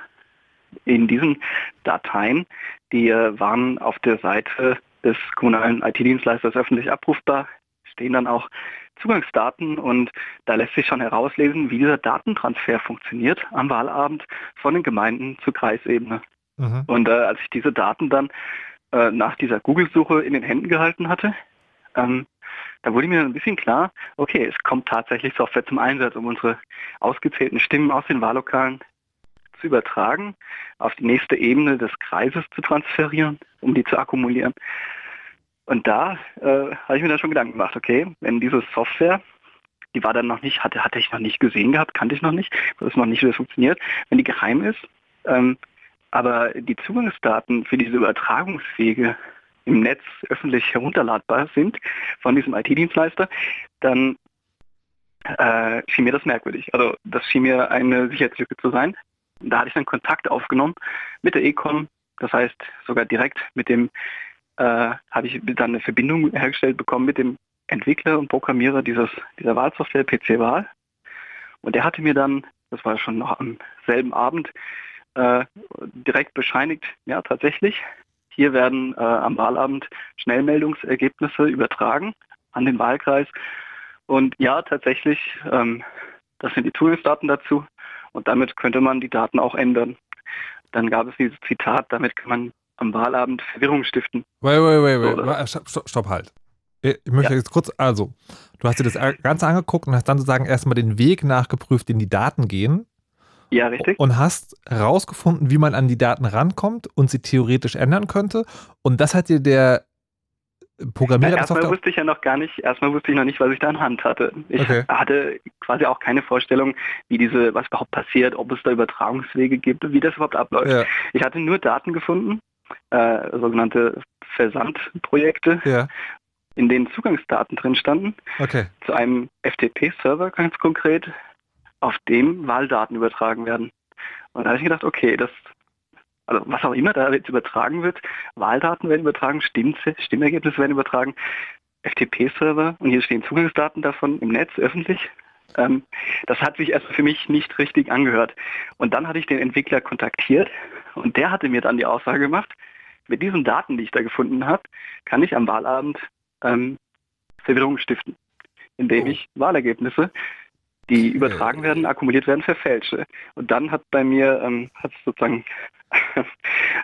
In diesen Dateien, die äh, waren auf der Seite des kommunalen IT-Dienstleisters öffentlich abrufbar, stehen dann auch Zugangsdaten und da lässt sich schon herauslesen, wie dieser Datentransfer funktioniert am Wahlabend von den Gemeinden zur Kreisebene. Mhm. Und äh, als ich diese Daten dann äh, nach dieser Google-Suche in den Händen gehalten hatte, ähm, da wurde mir ein bisschen klar, okay, es kommt tatsächlich Software zum Einsatz, um unsere ausgezählten Stimmen aus den Wahllokalen zu übertragen, auf die nächste Ebene des Kreises zu transferieren, um die zu akkumulieren. Und da äh, habe ich mir dann schon Gedanken gemacht, okay, wenn diese Software, die war dann noch nicht, hatte, hatte ich noch nicht gesehen gehabt, kannte ich noch nicht, das noch nicht, wie das funktioniert, wenn die geheim ist, ähm, aber die Zugangsdaten für diese Übertragungswege im Netz öffentlich herunterladbar sind von diesem IT-Dienstleister, dann äh, schien mir das merkwürdig. Also das schien mir eine Sicherheitslücke zu sein. Da hatte ich dann Kontakt aufgenommen mit der Ecom, das heißt sogar direkt mit dem, äh, habe ich dann eine Verbindung hergestellt bekommen mit dem Entwickler und Programmierer dieses, dieser Wahlsoftware PC Wahl. Und der hatte mir dann, das war schon noch am selben Abend, äh, direkt bescheinigt, ja tatsächlich, hier werden äh, am Wahlabend Schnellmeldungsergebnisse übertragen an den Wahlkreis. Und ja, tatsächlich, ähm, das sind die Zugangsdaten dazu. Und damit könnte man die Daten auch ändern. Dann gab es dieses Zitat, damit kann man am Wahlabend Verwirrung stiften. Wait, wait, wait, wait. So, stopp, stopp, halt. Ich möchte ja. jetzt kurz, also, du hast dir das Ganze angeguckt und hast dann sozusagen erstmal den Weg nachgeprüft, den die Daten gehen. Ja, richtig. Und hast herausgefunden, wie man an die Daten rankommt und sie theoretisch ändern könnte. Und das hat dir der Programmierer ja, erstmal wusste ich ja noch gar nicht, erstmal wusste ich noch nicht, was ich da in Hand hatte. Ich okay. hatte quasi auch keine Vorstellung, wie diese, was überhaupt passiert, ob es da Übertragungswege gibt, wie das überhaupt abläuft. Ja. Ich hatte nur Daten gefunden, äh, sogenannte Versandprojekte, ja. in denen Zugangsdaten drin standen. Okay. Zu einem FTP-Server ganz konkret, auf dem Wahldaten übertragen werden. Und da habe ich gedacht, okay, das, also was auch immer da jetzt übertragen wird, Wahldaten werden übertragen, Stimm Stimmergebnisse werden übertragen, FTP-Server und hier stehen Zugangsdaten davon im Netz öffentlich. Ähm, das hat sich erst für mich nicht richtig angehört. Und dann hatte ich den Entwickler kontaktiert und der hatte mir dann die Aussage gemacht, mit diesen Daten, die ich da gefunden habe, kann ich am Wahlabend ähm, Verwirrung stiften, indem oh. ich Wahlergebnisse die übertragen werden, akkumuliert werden, verfälsche. Und dann hat bei mir, ähm, hat es sozusagen,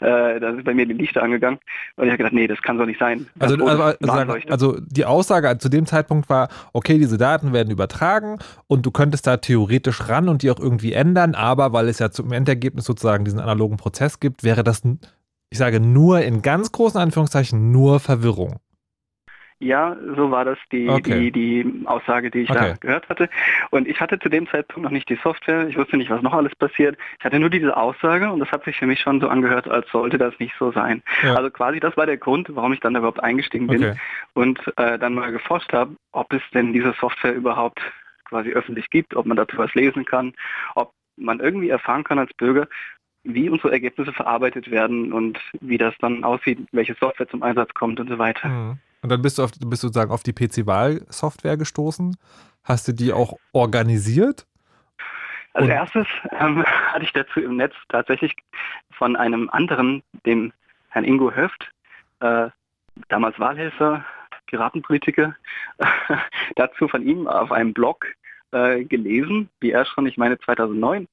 äh, da sind bei mir die Lichter angegangen und ich habe gedacht, nee, das kann so nicht sein. Also, also, also, also, die Aussage zu dem Zeitpunkt war, okay, diese Daten werden übertragen und du könntest da theoretisch ran und die auch irgendwie ändern, aber weil es ja zum Endergebnis sozusagen diesen analogen Prozess gibt, wäre das, ich sage nur in ganz großen Anführungszeichen, nur Verwirrung. Ja, so war das die, okay. die, die Aussage, die ich okay. da gehört hatte. Und ich hatte zu dem Zeitpunkt noch nicht die Software. Ich wusste nicht, was noch alles passiert. Ich hatte nur diese Aussage und das hat sich für mich schon so angehört, als sollte das nicht so sein. Ja. Also quasi das war der Grund, warum ich dann überhaupt eingestiegen bin okay. und äh, dann mal geforscht habe, ob es denn diese Software überhaupt quasi öffentlich gibt, ob man dazu was lesen kann, ob man irgendwie erfahren kann als Bürger, wie unsere Ergebnisse verarbeitet werden und wie das dann aussieht, welche Software zum Einsatz kommt und so weiter. Mhm. Und dann bist du, auf, du bist sozusagen auf die PC-Wahl-Software gestoßen. Hast du die auch organisiert? Als Und erstes ähm, hatte ich dazu im Netz tatsächlich von einem anderen, dem Herrn Ingo Höft, äh, damals Wahlhelfer, Piratenpolitiker, dazu von ihm auf einem Blog äh, gelesen, wie er schon, ich meine 2009,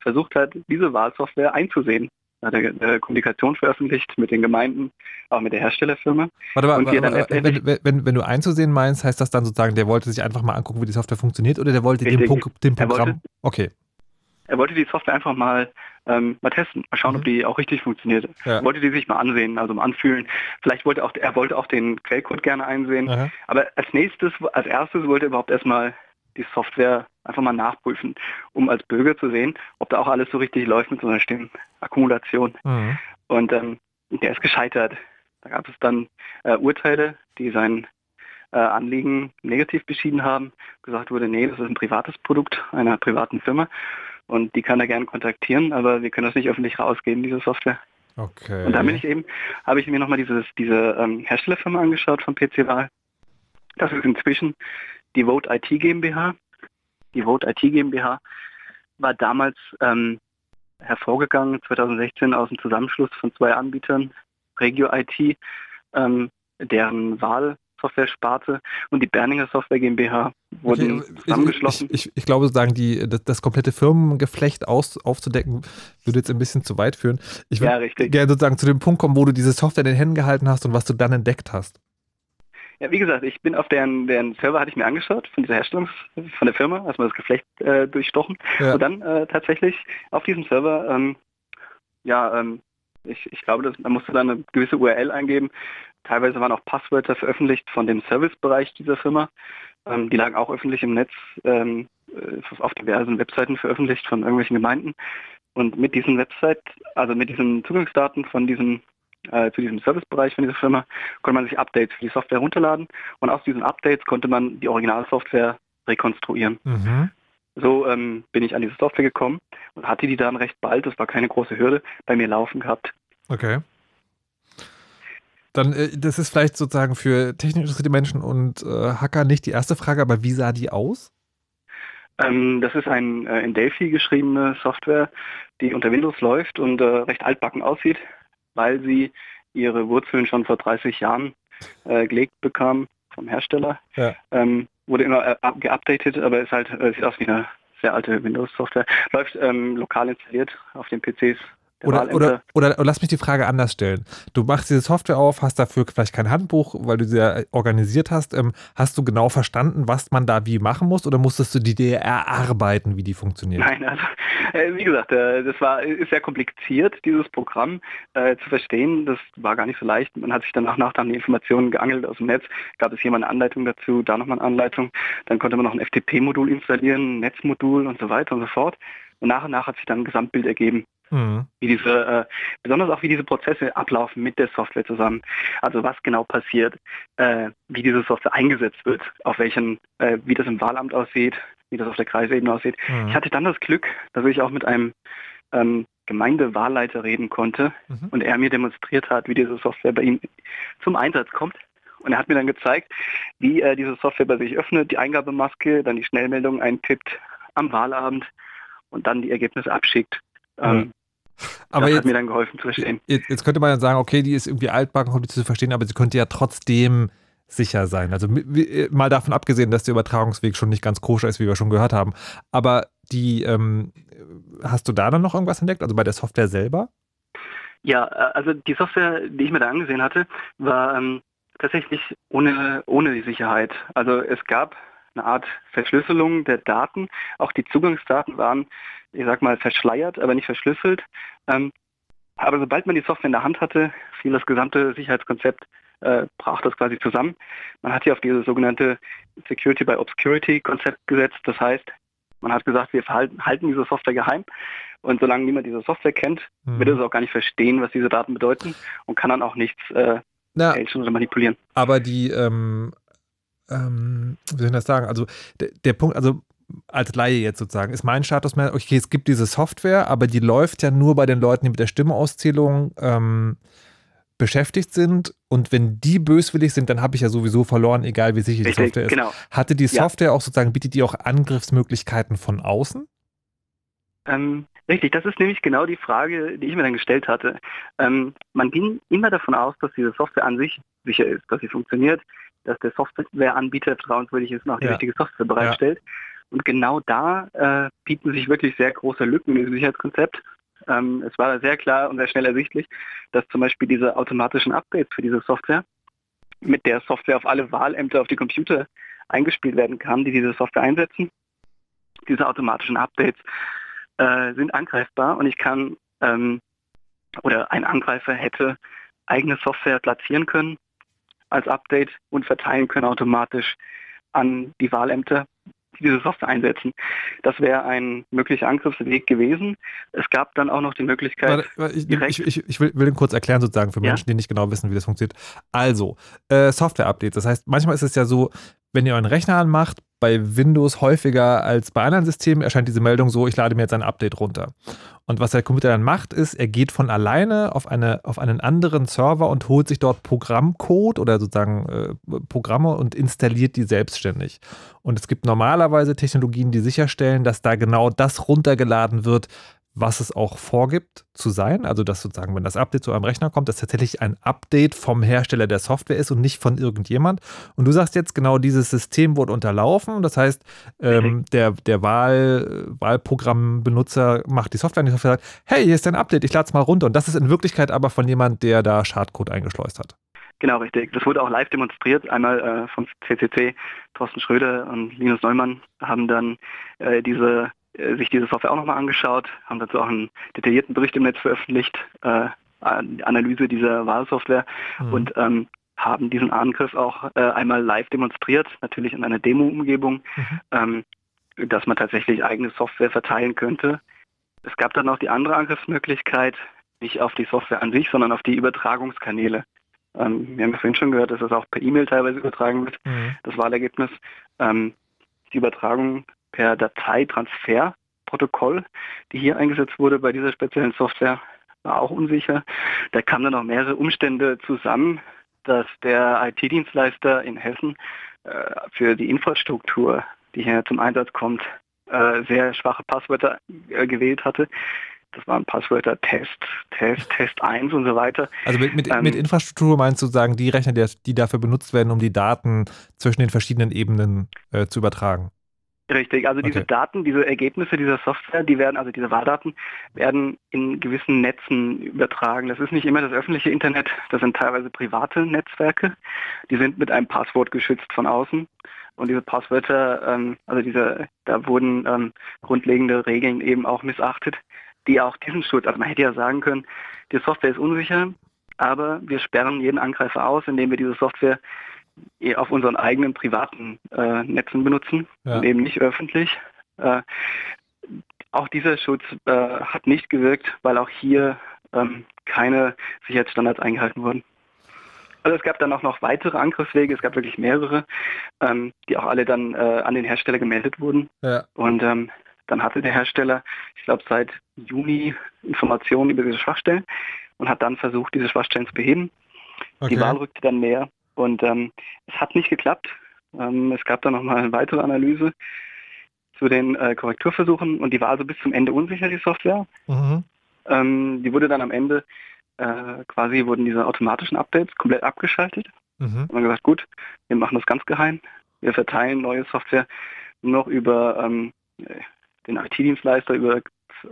versucht hat, diese Wahlsoftware einzusehen er äh, Kommunikation veröffentlicht mit den Gemeinden, auch mit der Herstellerfirma. Warte mal, warte, warte, wenn, wenn, wenn, du einzusehen meinst, heißt das dann sozusagen, der wollte sich einfach mal angucken, wie die Software funktioniert oder der wollte dem, dem Programm. Wollte, okay. Er wollte die Software einfach mal, ähm, mal testen, mal schauen, mhm. ob die auch richtig funktioniert. Ja. Wollte die sich mal ansehen, also mal anfühlen. Vielleicht wollte auch, er wollte auch den Quellcode gerne einsehen. Aha. Aber als nächstes, als erstes wollte er überhaupt erstmal die Software einfach mal nachprüfen, um als Bürger zu sehen, ob da auch alles so richtig läuft mit so einer Stimmenakkumulation. Mhm. Und ähm, der ist gescheitert. Da gab es dann äh, Urteile, die sein äh, Anliegen negativ beschieden haben. Gesagt wurde, nee, das ist ein privates Produkt einer privaten Firma und die kann er gerne kontaktieren, aber wir können das nicht öffentlich rausgeben, diese Software. Okay. Und dann bin ich eben, habe ich mir nochmal dieses, diese ähm, Herstellerfirma angeschaut von PC-Wahl. Das ist inzwischen die Vote IT GmbH. Die Vote IT GmbH war damals ähm, hervorgegangen 2016 aus dem Zusammenschluss von zwei Anbietern, Regio IT, ähm, deren Wahlsoftware-Sparte und die Berninger Software GmbH wurden okay, zusammengeschlossen. Ich, ich, ich, glaube, sagen die, das, das, komplette Firmengeflecht aus, aufzudecken, würde jetzt ein bisschen zu weit führen. Ich würde ja, gerne sozusagen zu dem Punkt kommen, wo du diese Software in den Händen gehalten hast und was du dann entdeckt hast. Ja, wie gesagt, ich bin auf deren, deren Server, hatte ich mir angeschaut, von dieser Herstellungs-, von der Firma, erstmal das Geflecht äh, durchstochen. Ja. Und dann äh, tatsächlich auf diesem Server, ähm, ja, ähm, ich, ich glaube, dass, man musste dann eine gewisse URL eingeben. Teilweise waren auch Passwörter veröffentlicht von dem Servicebereich dieser Firma. Ähm, die lagen auch öffentlich im Netz ähm, äh, auf diversen Webseiten veröffentlicht von irgendwelchen Gemeinden. Und mit diesen Website, also mit diesen Zugangsdaten von diesem äh, zu diesem Servicebereich von dieser Firma, konnte man sich Updates für die Software runterladen und aus diesen Updates konnte man die Originalsoftware rekonstruieren. Mhm. So ähm, bin ich an diese Software gekommen und hatte die dann recht bald, das war keine große Hürde, bei mir laufen gehabt. Okay. Dann, äh, das ist vielleicht sozusagen für technisch interessierte Menschen und äh, Hacker nicht die erste Frage, aber wie sah die aus? Ähm, das ist ein äh, in Delphi geschriebene Software, die unter Windows läuft und äh, recht altbacken aussieht weil sie ihre Wurzeln schon vor 30 Jahren äh, gelegt bekam vom Hersteller. Ja. Ähm, wurde immer äh, geupdatet, aber ist halt, äh, sieht aus wie eine sehr alte Windows-Software. Läuft ähm, lokal installiert auf den PCs oder, oder, oder, oder, lass mich die Frage anders stellen. Du machst diese Software auf, hast dafür vielleicht kein Handbuch, weil du sie ja organisiert hast. Ähm, hast du genau verstanden, was man da wie machen muss oder musstest du die Idee erarbeiten, wie die funktioniert? Nein, also äh, wie gesagt, äh, das war ist sehr kompliziert, dieses Programm äh, zu verstehen. Das war gar nicht so leicht. Man hat sich dann nach dann die Informationen geangelt aus dem Netz. Gab es hier mal eine Anleitung dazu, da nochmal eine Anleitung. Dann konnte man noch ein FTP-Modul installieren, ein Netzmodul und so weiter und so fort. Und nach und nach hat sich dann ein Gesamtbild ergeben. Mhm. Wie diese, äh, besonders auch wie diese Prozesse ablaufen mit der Software zusammen. Also was genau passiert, äh, wie diese Software eingesetzt wird, auf welchen, äh, wie das im Wahlamt aussieht, wie das auf der Kreisebene aussieht. Mhm. Ich hatte dann das Glück, dass ich auch mit einem ähm, Gemeindewahlleiter reden konnte mhm. und er mir demonstriert hat, wie diese Software bei ihm zum Einsatz kommt. Und er hat mir dann gezeigt, wie er diese Software bei sich öffnet, die Eingabemaske, dann die Schnellmeldung eintippt am Wahlabend und dann die Ergebnisse abschickt. Ähm, aber das jetzt, hat mir dann geholfen zu verstehen. Jetzt, jetzt, könnte man ja sagen, okay, die ist irgendwie altbacken, kompliziert zu verstehen, aber sie könnte ja trotzdem sicher sein. Also mal davon abgesehen, dass der Übertragungsweg schon nicht ganz koscher ist, wie wir schon gehört haben. Aber die, ähm, hast du da dann noch irgendwas entdeckt? Also bei der Software selber? Ja, äh, also die Software, die ich mir da angesehen hatte, war ähm, tatsächlich ohne, ohne die Sicherheit. Also es gab eine Art Verschlüsselung der Daten. Auch die Zugangsdaten waren ich sag mal, verschleiert, aber nicht verschlüsselt. Ähm, aber sobald man die Software in der Hand hatte, fiel das gesamte Sicherheitskonzept, äh, brach das quasi zusammen. Man hat hier auf dieses sogenannte Security by Obscurity Konzept gesetzt. Das heißt, man hat gesagt, wir verhalten, halten diese Software geheim. Und solange niemand diese Software kennt, mhm. wird es auch gar nicht verstehen, was diese Daten bedeuten und kann dann auch nichts äh, oder manipulieren. Aber die, ähm, ähm, wie soll ich das sagen? Also der, der Punkt, also als Laie jetzt sozusagen, ist mein Status mehr, okay, es gibt diese Software, aber die läuft ja nur bei den Leuten, die mit der Stimmeauszählung ähm, beschäftigt sind. Und wenn die böswillig sind, dann habe ich ja sowieso verloren, egal wie sicher die Richtig, Software ist. Genau. Hatte die Software ja. auch sozusagen, bietet die auch Angriffsmöglichkeiten von außen? Ähm, richtig, das ist nämlich genau die Frage, die ich mir dann gestellt hatte. Ähm, man ging immer davon aus, dass diese Software an sich sicher ist, dass sie funktioniert, dass der Softwareanbieter vertrauenswürdig ist und auch die ja. richtige Software bereitstellt. Ja. Und genau da äh, bieten sich wirklich sehr große Lücken in diesem Sicherheitskonzept. Ähm, es war sehr klar und sehr schnell ersichtlich, dass zum Beispiel diese automatischen Updates für diese Software, mit der Software auf alle Wahlämter auf die Computer eingespielt werden kann, die diese Software einsetzen, diese automatischen Updates äh, sind angreifbar und ich kann ähm, oder ein Angreifer hätte eigene Software platzieren können als Update und verteilen können automatisch an die Wahlämter diese Software einsetzen. Das wäre ein möglicher Angriffsweg gewesen. Es gab dann auch noch die Möglichkeit. Warte, ich, ich, ich, ich will, will, den kurz erklären, sozusagen, für Menschen, ja? die nicht genau wissen, wie das funktioniert. Also, äh, Software-Updates. Das heißt, manchmal ist es ja so, wenn ihr euren Rechner anmacht, bei Windows häufiger als bei anderen Systemen erscheint diese Meldung so, ich lade mir jetzt ein Update runter. Und was der Computer dann macht, ist, er geht von alleine auf, eine, auf einen anderen Server und holt sich dort Programmcode oder sozusagen äh, Programme und installiert die selbstständig. Und es gibt normalerweise Technologien, die sicherstellen, dass da genau das runtergeladen wird, was es auch vorgibt zu sein. Also, dass sozusagen, wenn das Update zu einem Rechner kommt, das tatsächlich ein Update vom Hersteller der Software ist und nicht von irgendjemand. Und du sagst jetzt genau, dieses System wurde unterlaufen. Das heißt, ähm, der, der Wahl, Wahlprogrammbenutzer macht die Software und die Software sagt, hey, hier ist dein Update, ich lade es mal runter. Und das ist in Wirklichkeit aber von jemand, der da Schadcode eingeschleust hat. Genau, richtig. Das wurde auch live demonstriert. Einmal äh, vom CCC, Thorsten Schröder und Linus Neumann haben dann äh, diese, äh, sich diese Software auch nochmal angeschaut, haben dazu auch einen detaillierten Bericht im Netz veröffentlicht, äh, Analyse dieser Wahlsoftware mhm. und ähm, haben diesen Angriff auch äh, einmal live demonstriert, natürlich in einer Demo-Umgebung, mhm. ähm, dass man tatsächlich eigene Software verteilen könnte. Es gab dann noch die andere Angriffsmöglichkeit, nicht auf die Software an sich, sondern auf die Übertragungskanäle. Ähm, wir haben ja vorhin schon gehört, dass es auch per E-Mail teilweise übertragen wird, mhm. das Wahlergebnis. Ähm, die Übertragung per Dateitransferprotokoll, die hier eingesetzt wurde bei dieser speziellen Software, war auch unsicher. Da kamen dann noch mehrere Umstände zusammen, dass der IT-Dienstleister in Hessen äh, für die Infrastruktur, die hier zum Einsatz kommt, äh, sehr schwache Passwörter äh, gewählt hatte. Das waren Passwörter Test, Test, Test 1 und so weiter. Also mit, mit, ähm, mit Infrastruktur meinst du sagen, die Rechner, die, die, dafür benutzt werden, um die Daten zwischen den verschiedenen Ebenen äh, zu übertragen? Richtig, also diese okay. Daten, diese Ergebnisse dieser Software, die werden, also diese Wahldaten, werden in gewissen Netzen übertragen. Das ist nicht immer das öffentliche Internet, das sind teilweise private Netzwerke. Die sind mit einem Passwort geschützt von außen. Und diese Passwörter, ähm, also diese, da wurden ähm, grundlegende Regeln eben auch missachtet, die auch diesen Schutz, also man hätte ja sagen können, die Software ist unsicher, aber wir sperren jeden Angreifer aus, indem wir diese Software auf unseren eigenen privaten äh, Netzen benutzen ja. eben nicht öffentlich. Äh, auch dieser Schutz äh, hat nicht gewirkt, weil auch hier ähm, keine Sicherheitsstandards eingehalten wurden. Also es gab dann auch noch weitere Angriffswege, es gab wirklich mehrere, ähm, die auch alle dann äh, an den Hersteller gemeldet wurden. Ja. Und ähm, dann hatte der Hersteller, ich glaube seit Juni, Informationen über diese Schwachstellen und hat dann versucht, diese Schwachstellen zu beheben. Okay. Die Wahl rückte dann näher und ähm, es hat nicht geklappt. Ähm, es gab dann nochmal eine weitere Analyse zu den äh, Korrekturversuchen und die war also bis zum Ende unsicher, die Software. Mhm. Ähm, die wurde dann am Ende äh, quasi wurden diese automatischen Updates komplett abgeschaltet. Mhm. Und man gesagt, gut, wir machen das ganz geheim. Wir verteilen neue Software nur noch über ähm, den IT-Dienstleister, über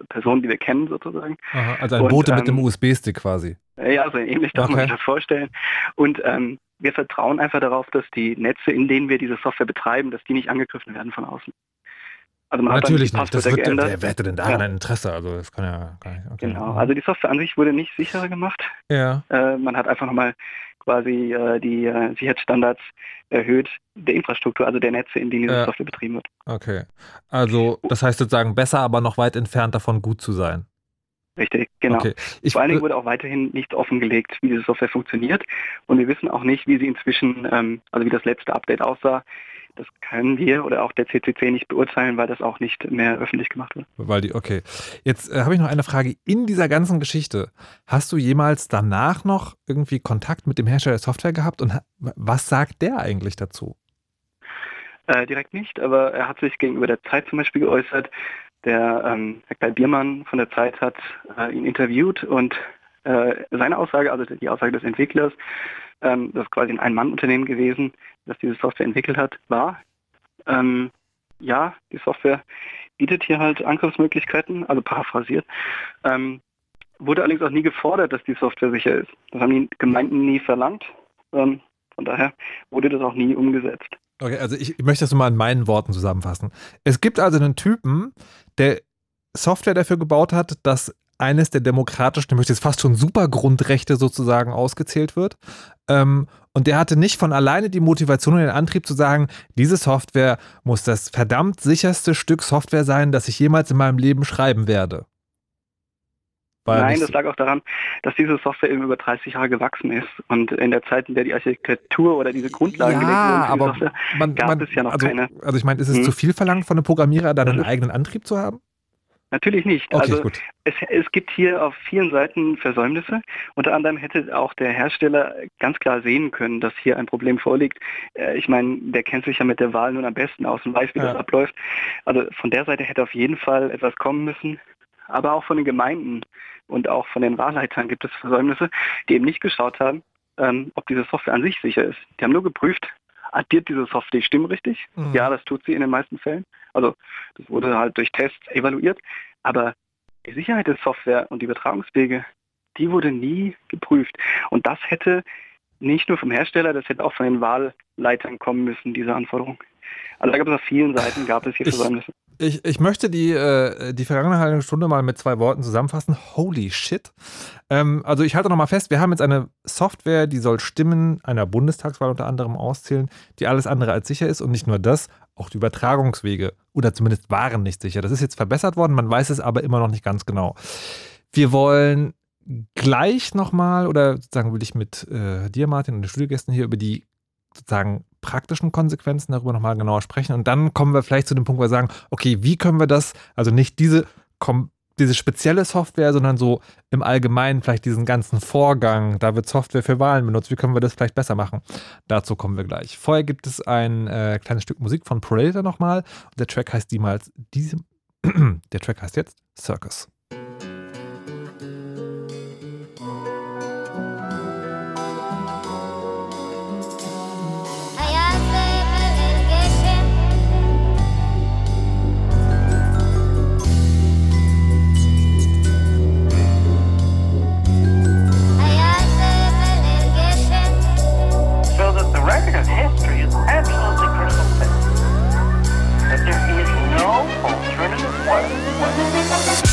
Personen, die wir kennen sozusagen. Aha, also ein Bote ähm, mit dem USB-Stick quasi. Ja, so ähnlich darf okay. man sich das vorstellen. Und ähm, wir vertrauen einfach darauf, dass die Netze, in denen wir diese Software betreiben, dass die nicht angegriffen werden von außen. Also man Natürlich nicht. Das wird, wer, wer hätte denn daran ja. ein Interesse? Also das kann ja gar nicht. Okay. Genau. Also die Software an sich wurde nicht sicherer gemacht. Ja. Äh, man hat einfach nochmal quasi äh, die äh, Sicherheitsstandards erhöht der Infrastruktur, also der Netze, in denen diese ja. Software betrieben wird. Okay. Also das heißt sozusagen besser, aber noch weit entfernt davon gut zu sein. Richtig, genau. Okay. Ich, Vor allen Dingen wurde auch weiterhin nicht offengelegt, wie diese Software funktioniert. Und wir wissen auch nicht, wie sie inzwischen, ähm, also wie das letzte Update aussah. Das können wir oder auch der CCC nicht beurteilen, weil das auch nicht mehr öffentlich gemacht wird. Weil die, okay. Jetzt äh, habe ich noch eine Frage. In dieser ganzen Geschichte, hast du jemals danach noch irgendwie Kontakt mit dem Hersteller der Software gehabt und was sagt der eigentlich dazu? Äh, direkt nicht, aber er hat sich gegenüber der Zeit zum Beispiel geäußert. Der ähm, Herr Kai Biermann von der Zeit hat äh, ihn interviewt und äh, seine Aussage, also die Aussage des Entwicklers, ähm, das ist quasi ein Ein-Mann-Unternehmen gewesen, das diese Software entwickelt hat, war, ähm, ja, die Software bietet hier halt Angriffsmöglichkeiten, also paraphrasiert, ähm, wurde allerdings auch nie gefordert, dass die Software sicher ist. Das haben die Gemeinden nie verlangt. Ähm, von daher wurde das auch nie umgesetzt. Okay, also ich möchte das mal in meinen Worten zusammenfassen. Es gibt also einen Typen, der Software dafür gebaut hat, dass eines der demokratischen, ich möchte jetzt fast schon Supergrundrechte sozusagen ausgezählt wird. Ähm, und der hatte nicht von alleine die Motivation und den Antrieb zu sagen, diese Software muss das verdammt sicherste Stück Software sein, das ich jemals in meinem Leben schreiben werde. War Nein, das lag auch daran, dass diese Software eben über 30 Jahre gewachsen ist und in der Zeit, in der die Architektur oder diese Grundlagen ja, gelegt wurden, gab man, es ja noch also, keine. Also ich meine, ist es hm. zu viel verlangt von einem Programmierer, da einen eigenen Antrieb zu haben? Natürlich nicht. Okay, also gut. Es, es gibt hier auf vielen Seiten Versäumnisse. Unter anderem hätte auch der Hersteller ganz klar sehen können, dass hier ein Problem vorliegt. Äh, ich meine, der kennt sich ja mit der Wahl nun am besten aus und weiß, wie ja. das abläuft. Also von der Seite hätte auf jeden Fall etwas kommen müssen. Aber auch von den Gemeinden und auch von den Wahlleitern gibt es Versäumnisse, die eben nicht geschaut haben, ähm, ob diese Software an sich sicher ist. Die haben nur geprüft, addiert diese Software die Stimmen richtig? Mhm. Ja, das tut sie in den meisten Fällen. Also das wurde halt durch Tests evaluiert. Aber die Sicherheit der Software und die Übertragungswege, die wurde nie geprüft. Und das hätte nicht nur vom Hersteller, das hätte auch von den Wahlleitern kommen müssen, diese Anforderung. Also da gab es auf vielen Seiten, gab es hier Versäumnisse. Ich, ich möchte die, äh, die vergangene halbe Stunde mal mit zwei Worten zusammenfassen. Holy shit. Ähm, also ich halte nochmal fest, wir haben jetzt eine Software, die soll Stimmen einer Bundestagswahl unter anderem auszählen, die alles andere als sicher ist und nicht nur das, auch die Übertragungswege oder zumindest waren nicht sicher. Das ist jetzt verbessert worden, man weiß es aber immer noch nicht ganz genau. Wir wollen gleich nochmal, oder sozusagen will ich mit äh, dir, Martin, und den Studiogästen hier über die sozusagen praktischen Konsequenzen darüber nochmal genauer sprechen. Und dann kommen wir vielleicht zu dem Punkt, wo wir sagen, okay, wie können wir das, also nicht diese, diese spezielle Software, sondern so im Allgemeinen vielleicht diesen ganzen Vorgang, da wird Software für Wahlen benutzt, wie können wir das vielleicht besser machen? Dazu kommen wir gleich. Vorher gibt es ein äh, kleines Stück Musik von Predator nochmal. Der Track heißt niemals, diese, der Track heißt jetzt Circus. Empire.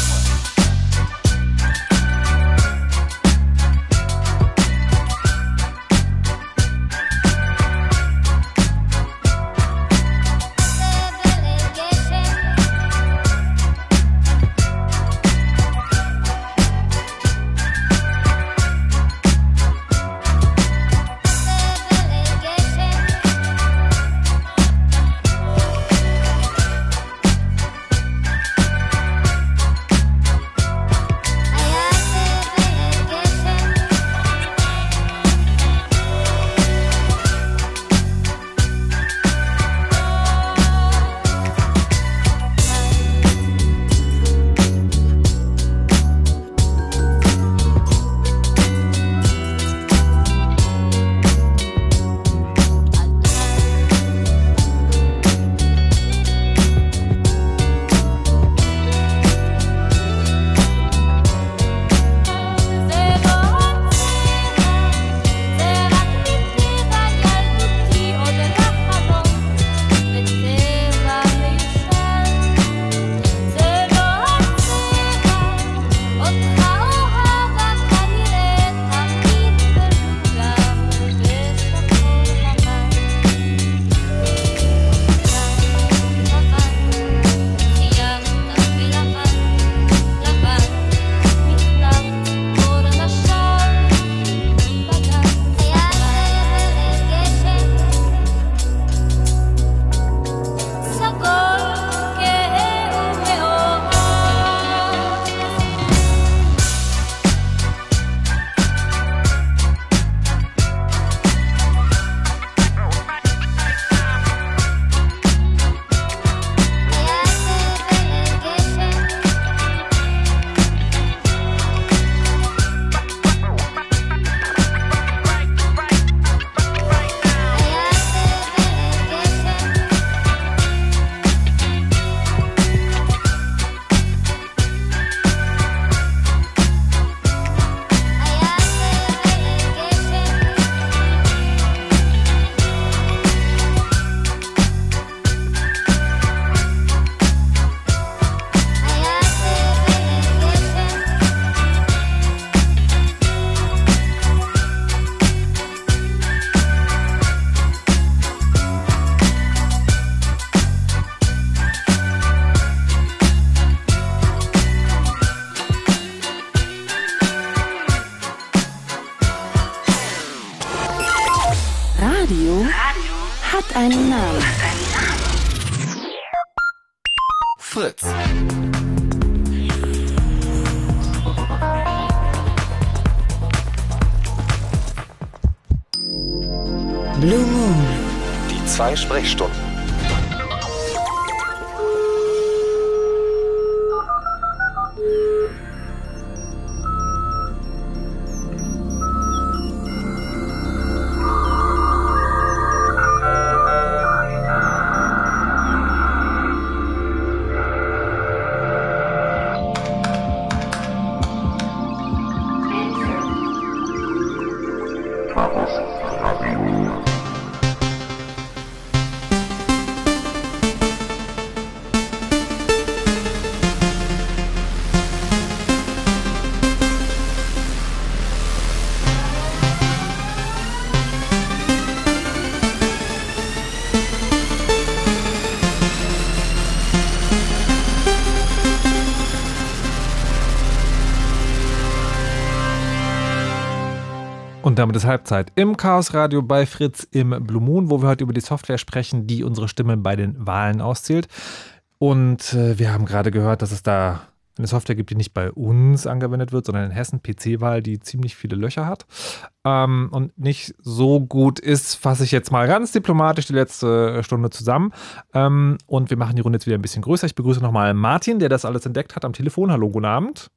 Zwei Sprechstunden. Ist Halbzeit im Chaos Radio bei Fritz im Blue Moon, wo wir heute über die Software sprechen, die unsere Stimme bei den Wahlen auszählt. Und äh, wir haben gerade gehört, dass es da eine Software gibt, die nicht bei uns angewendet wird, sondern in Hessen, PC-Wahl, die ziemlich viele Löcher hat ähm, und nicht so gut ist, fasse ich jetzt mal ganz diplomatisch die letzte Stunde zusammen. Ähm, und wir machen die Runde jetzt wieder ein bisschen größer. Ich begrüße nochmal Martin, der das alles entdeckt hat am Telefon. Hallo, guten Abend.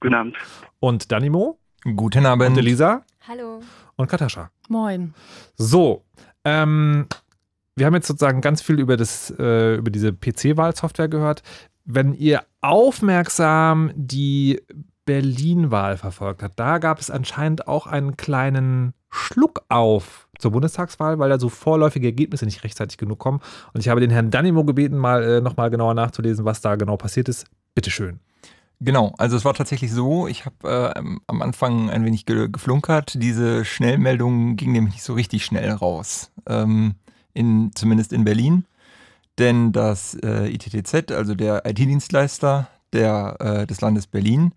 Guten Abend. Und Danimo. Guten Abend. Und Elisa. Hallo. Und Katascha. Moin. So, ähm, wir haben jetzt sozusagen ganz viel über, das, äh, über diese PC-Wahlsoftware gehört. Wenn ihr aufmerksam die Berlin-Wahl verfolgt habt, da gab es anscheinend auch einen kleinen Schluck auf zur Bundestagswahl, weil da so vorläufige Ergebnisse nicht rechtzeitig genug kommen. Und ich habe den Herrn Danimo gebeten, mal äh, nochmal genauer nachzulesen, was da genau passiert ist. Bitteschön. Genau, also es war tatsächlich so, ich habe äh, am Anfang ein wenig ge geflunkert. Diese Schnellmeldung ging nämlich nicht so richtig schnell raus, ähm, in, zumindest in Berlin. Denn das äh, ITTZ, also der IT-Dienstleister äh, des Landes Berlin,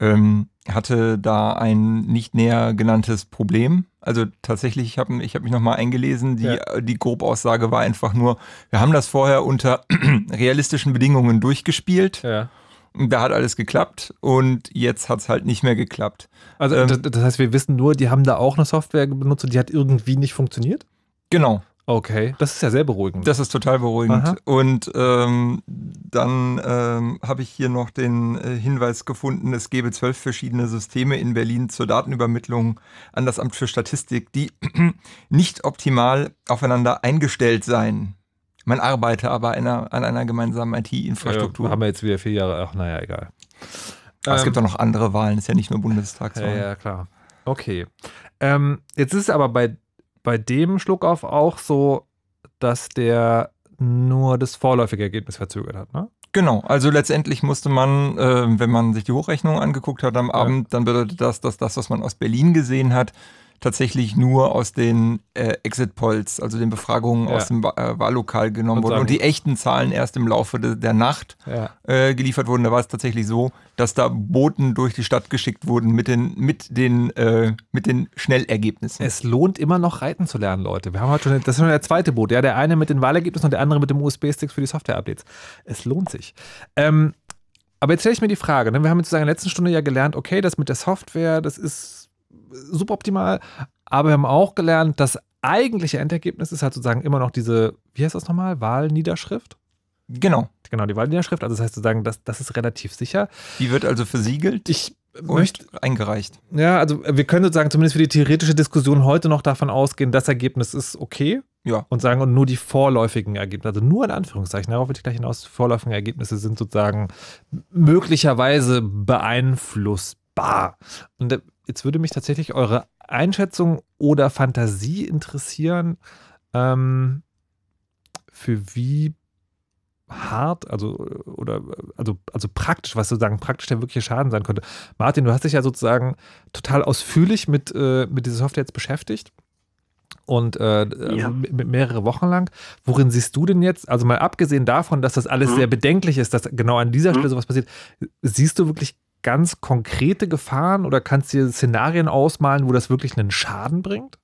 ähm, hatte da ein nicht näher genanntes Problem. Also tatsächlich, ich habe ich hab mich nochmal eingelesen, die, ja. die Grobaussage war einfach nur, wir haben das vorher unter realistischen Bedingungen durchgespielt. Ja da hat alles geklappt und jetzt hat es halt nicht mehr geklappt. Also ähm, das, das, heißt, wir wissen nur, die haben da auch eine Software benutzt und die hat irgendwie nicht funktioniert? Genau. Okay, das ist ja sehr beruhigend. Das ist total beruhigend. Aha. Und ähm, dann ähm, habe ich hier noch den äh, Hinweis gefunden, es gäbe zwölf verschiedene Systeme in Berlin zur Datenübermittlung an das Amt für Statistik, die nicht optimal aufeinander eingestellt seien. Man arbeite aber einer, an einer gemeinsamen IT-Infrastruktur. Ja, haben wir jetzt wieder vier Jahre, ach naja, egal. Aber ähm, es gibt auch noch andere Wahlen, ist ja nicht nur Bundestagswahl. Ja, ja klar. Okay. Ähm, jetzt ist es aber bei, bei dem Schluckauf auch so, dass der nur das vorläufige Ergebnis verzögert hat, ne? Genau, also letztendlich musste man, äh, wenn man sich die Hochrechnung angeguckt hat am Abend, ja. dann bedeutet das, dass das, was man aus Berlin gesehen hat, tatsächlich nur aus den äh, Exit-Polls, also den Befragungen ja. aus dem äh, Wahllokal genommen wurden und die echten Zahlen erst im Laufe de, der Nacht ja. äh, geliefert wurden. Da war es tatsächlich so, dass da Boten durch die Stadt geschickt wurden mit den, mit den, äh, mit den Schnellergebnissen. Es lohnt immer noch reiten zu lernen, Leute. Wir haben heute schon, das ist schon der zweite Boot, ja, der eine mit den Wahlergebnissen und der andere mit dem USB-Sticks für die Software-Updates. Es lohnt sich. Ähm, aber jetzt stelle ich mir die Frage, ne? wir haben jetzt in der letzten Stunde ja gelernt, okay, das mit der Software, das ist suboptimal. Aber wir haben auch gelernt, das eigentliche Endergebnis ist halt sozusagen immer noch diese, wie heißt das nochmal, Wahlniederschrift? Genau. Genau, die Wahlniederschrift. Also das heißt sozusagen, das, das ist relativ sicher. Die wird also versiegelt. Ich möchte eingereicht. Ja, also wir können sozusagen zumindest für die theoretische Diskussion heute noch davon ausgehen, das Ergebnis ist okay. Ja. Und sagen, und nur die vorläufigen Ergebnisse, also nur in Anführungszeichen, darauf will ich gleich hinaus, vorläufige Ergebnisse sind sozusagen möglicherweise beeinflussbar. Und Jetzt würde mich tatsächlich eure Einschätzung oder Fantasie interessieren, ähm, für wie hart, also oder also, also praktisch, was sozusagen praktisch der wirkliche Schaden sein könnte. Martin, du hast dich ja sozusagen total ausführlich mit, äh, mit dieser Software jetzt beschäftigt und äh, also ja. mehrere Wochen lang. Worin siehst du denn jetzt, also mal abgesehen davon, dass das alles mhm. sehr bedenklich ist, dass genau an dieser mhm. Stelle sowas passiert, siehst du wirklich ganz konkrete Gefahren oder kannst du dir Szenarien ausmalen, wo das wirklich einen Schaden bringt?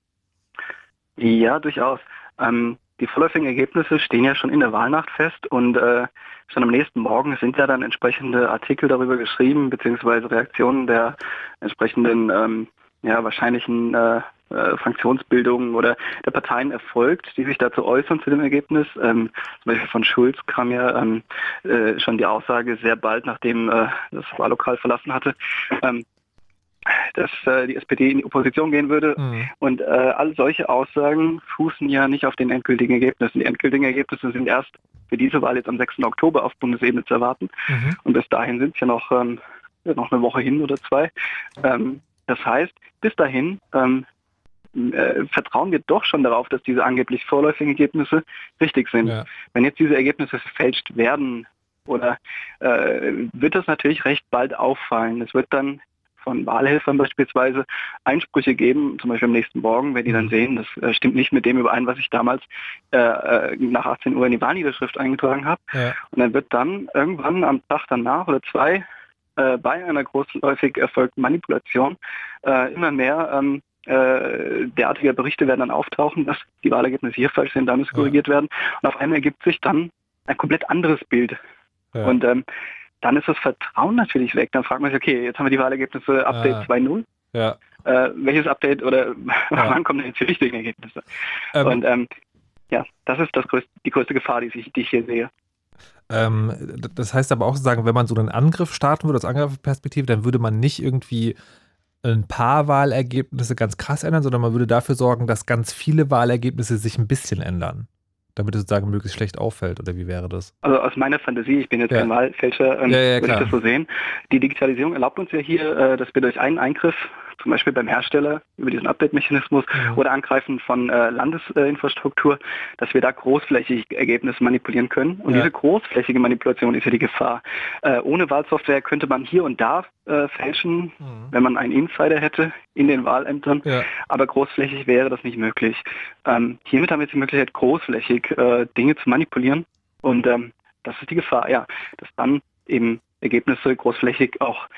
Ja, durchaus. Ähm, die vorläufigen Ergebnisse stehen ja schon in der Wahlnacht fest und äh, schon am nächsten Morgen sind ja dann entsprechende Artikel darüber geschrieben, beziehungsweise Reaktionen der entsprechenden ähm, ja, wahrscheinlichen äh, äh, Fraktionsbildungen oder der Parteien erfolgt, die sich dazu äußern zu dem Ergebnis. Ähm, zum Beispiel von Schulz kam ja ähm, äh, schon die Aussage sehr bald, nachdem äh, das Wahllokal verlassen hatte, ähm, dass äh, die SPD in die Opposition gehen würde. Mhm. Und äh, all solche Aussagen fußen ja nicht auf den endgültigen Ergebnissen. Die endgültigen Ergebnisse sind erst für diese Wahl jetzt am 6. Oktober auf Bundesebene zu erwarten. Mhm. Und bis dahin sind es ja noch, ähm, noch eine Woche hin oder zwei. Ähm, das heißt, bis dahin ähm, äh, vertrauen wir doch schon darauf, dass diese angeblich vorläufigen Ergebnisse richtig sind. Ja. Wenn jetzt diese Ergebnisse verfälscht werden, oder äh, wird das natürlich recht bald auffallen. Es wird dann von Wahlhelfern beispielsweise Einsprüche geben, zum Beispiel am nächsten Morgen, wenn die dann mhm. sehen, das äh, stimmt nicht mit dem überein, was ich damals äh, äh nach 18 Uhr in die Wahlniederschrift eingetragen habe. Ja. Und dann wird dann irgendwann am Tag danach oder zwei äh, bei einer großläufig erfolgten Manipulation äh, immer mehr ähm, äh, derartige Berichte werden dann auftauchen, dass die Wahlergebnisse hier falsch sind, da müssen korrigiert werden. Und auf einmal ergibt sich dann ein komplett anderes Bild. Ja. Und ähm, dann ist das Vertrauen natürlich weg. Dann fragt man sich, okay, jetzt haben wir die Wahlergebnisse Update Ah. 2.0. Ja. Äh, welches Update oder wann kommen denn jetzt die richtigen Ergebnisse? Ähm, Und ähm, ja, das ist das größte, die größte Gefahr, die ich, die ich hier sehe. Ähm, das heißt aber auch sozusagen, wenn man so einen Angriff starten würde aus Angriffsperspektive, dann würde man nicht irgendwie ein paar Wahlergebnisse ganz krass ändern, sondern man würde dafür sorgen, dass ganz viele Wahlergebnisse sich ein bisschen ändern. Damit es sozusagen möglichst schlecht auffällt, oder wie wäre das? Also aus meiner Fantasie, ich bin jetzt Ja. kein Wahlfälscher, ähm, Ja, ja, würde ich das so sehen. Die Digitalisierung erlaubt uns ja hier, äh, dass wir durch einen Eingriff, zum Beispiel beim Hersteller über diesen Update-Mechanismus oder Angreifen von äh, Landesinfrastruktur, dass wir da großflächig Ergebnisse manipulieren können. Und Ja. diese großflächige Manipulation ist ja die Gefahr. Äh, ohne Wahlsoftware könnte man hier und da äh, fälschen, wenn man einen Insider hätte in den Wahlämtern. Ja. Aber großflächig wäre das nicht möglich. Ähm, hiermit haben wir jetzt die Möglichkeit, großflächig äh, Dinge zu manipulieren. Und ähm, das ist die Gefahr, ja, dass dann eben Ergebnisse großflächig auch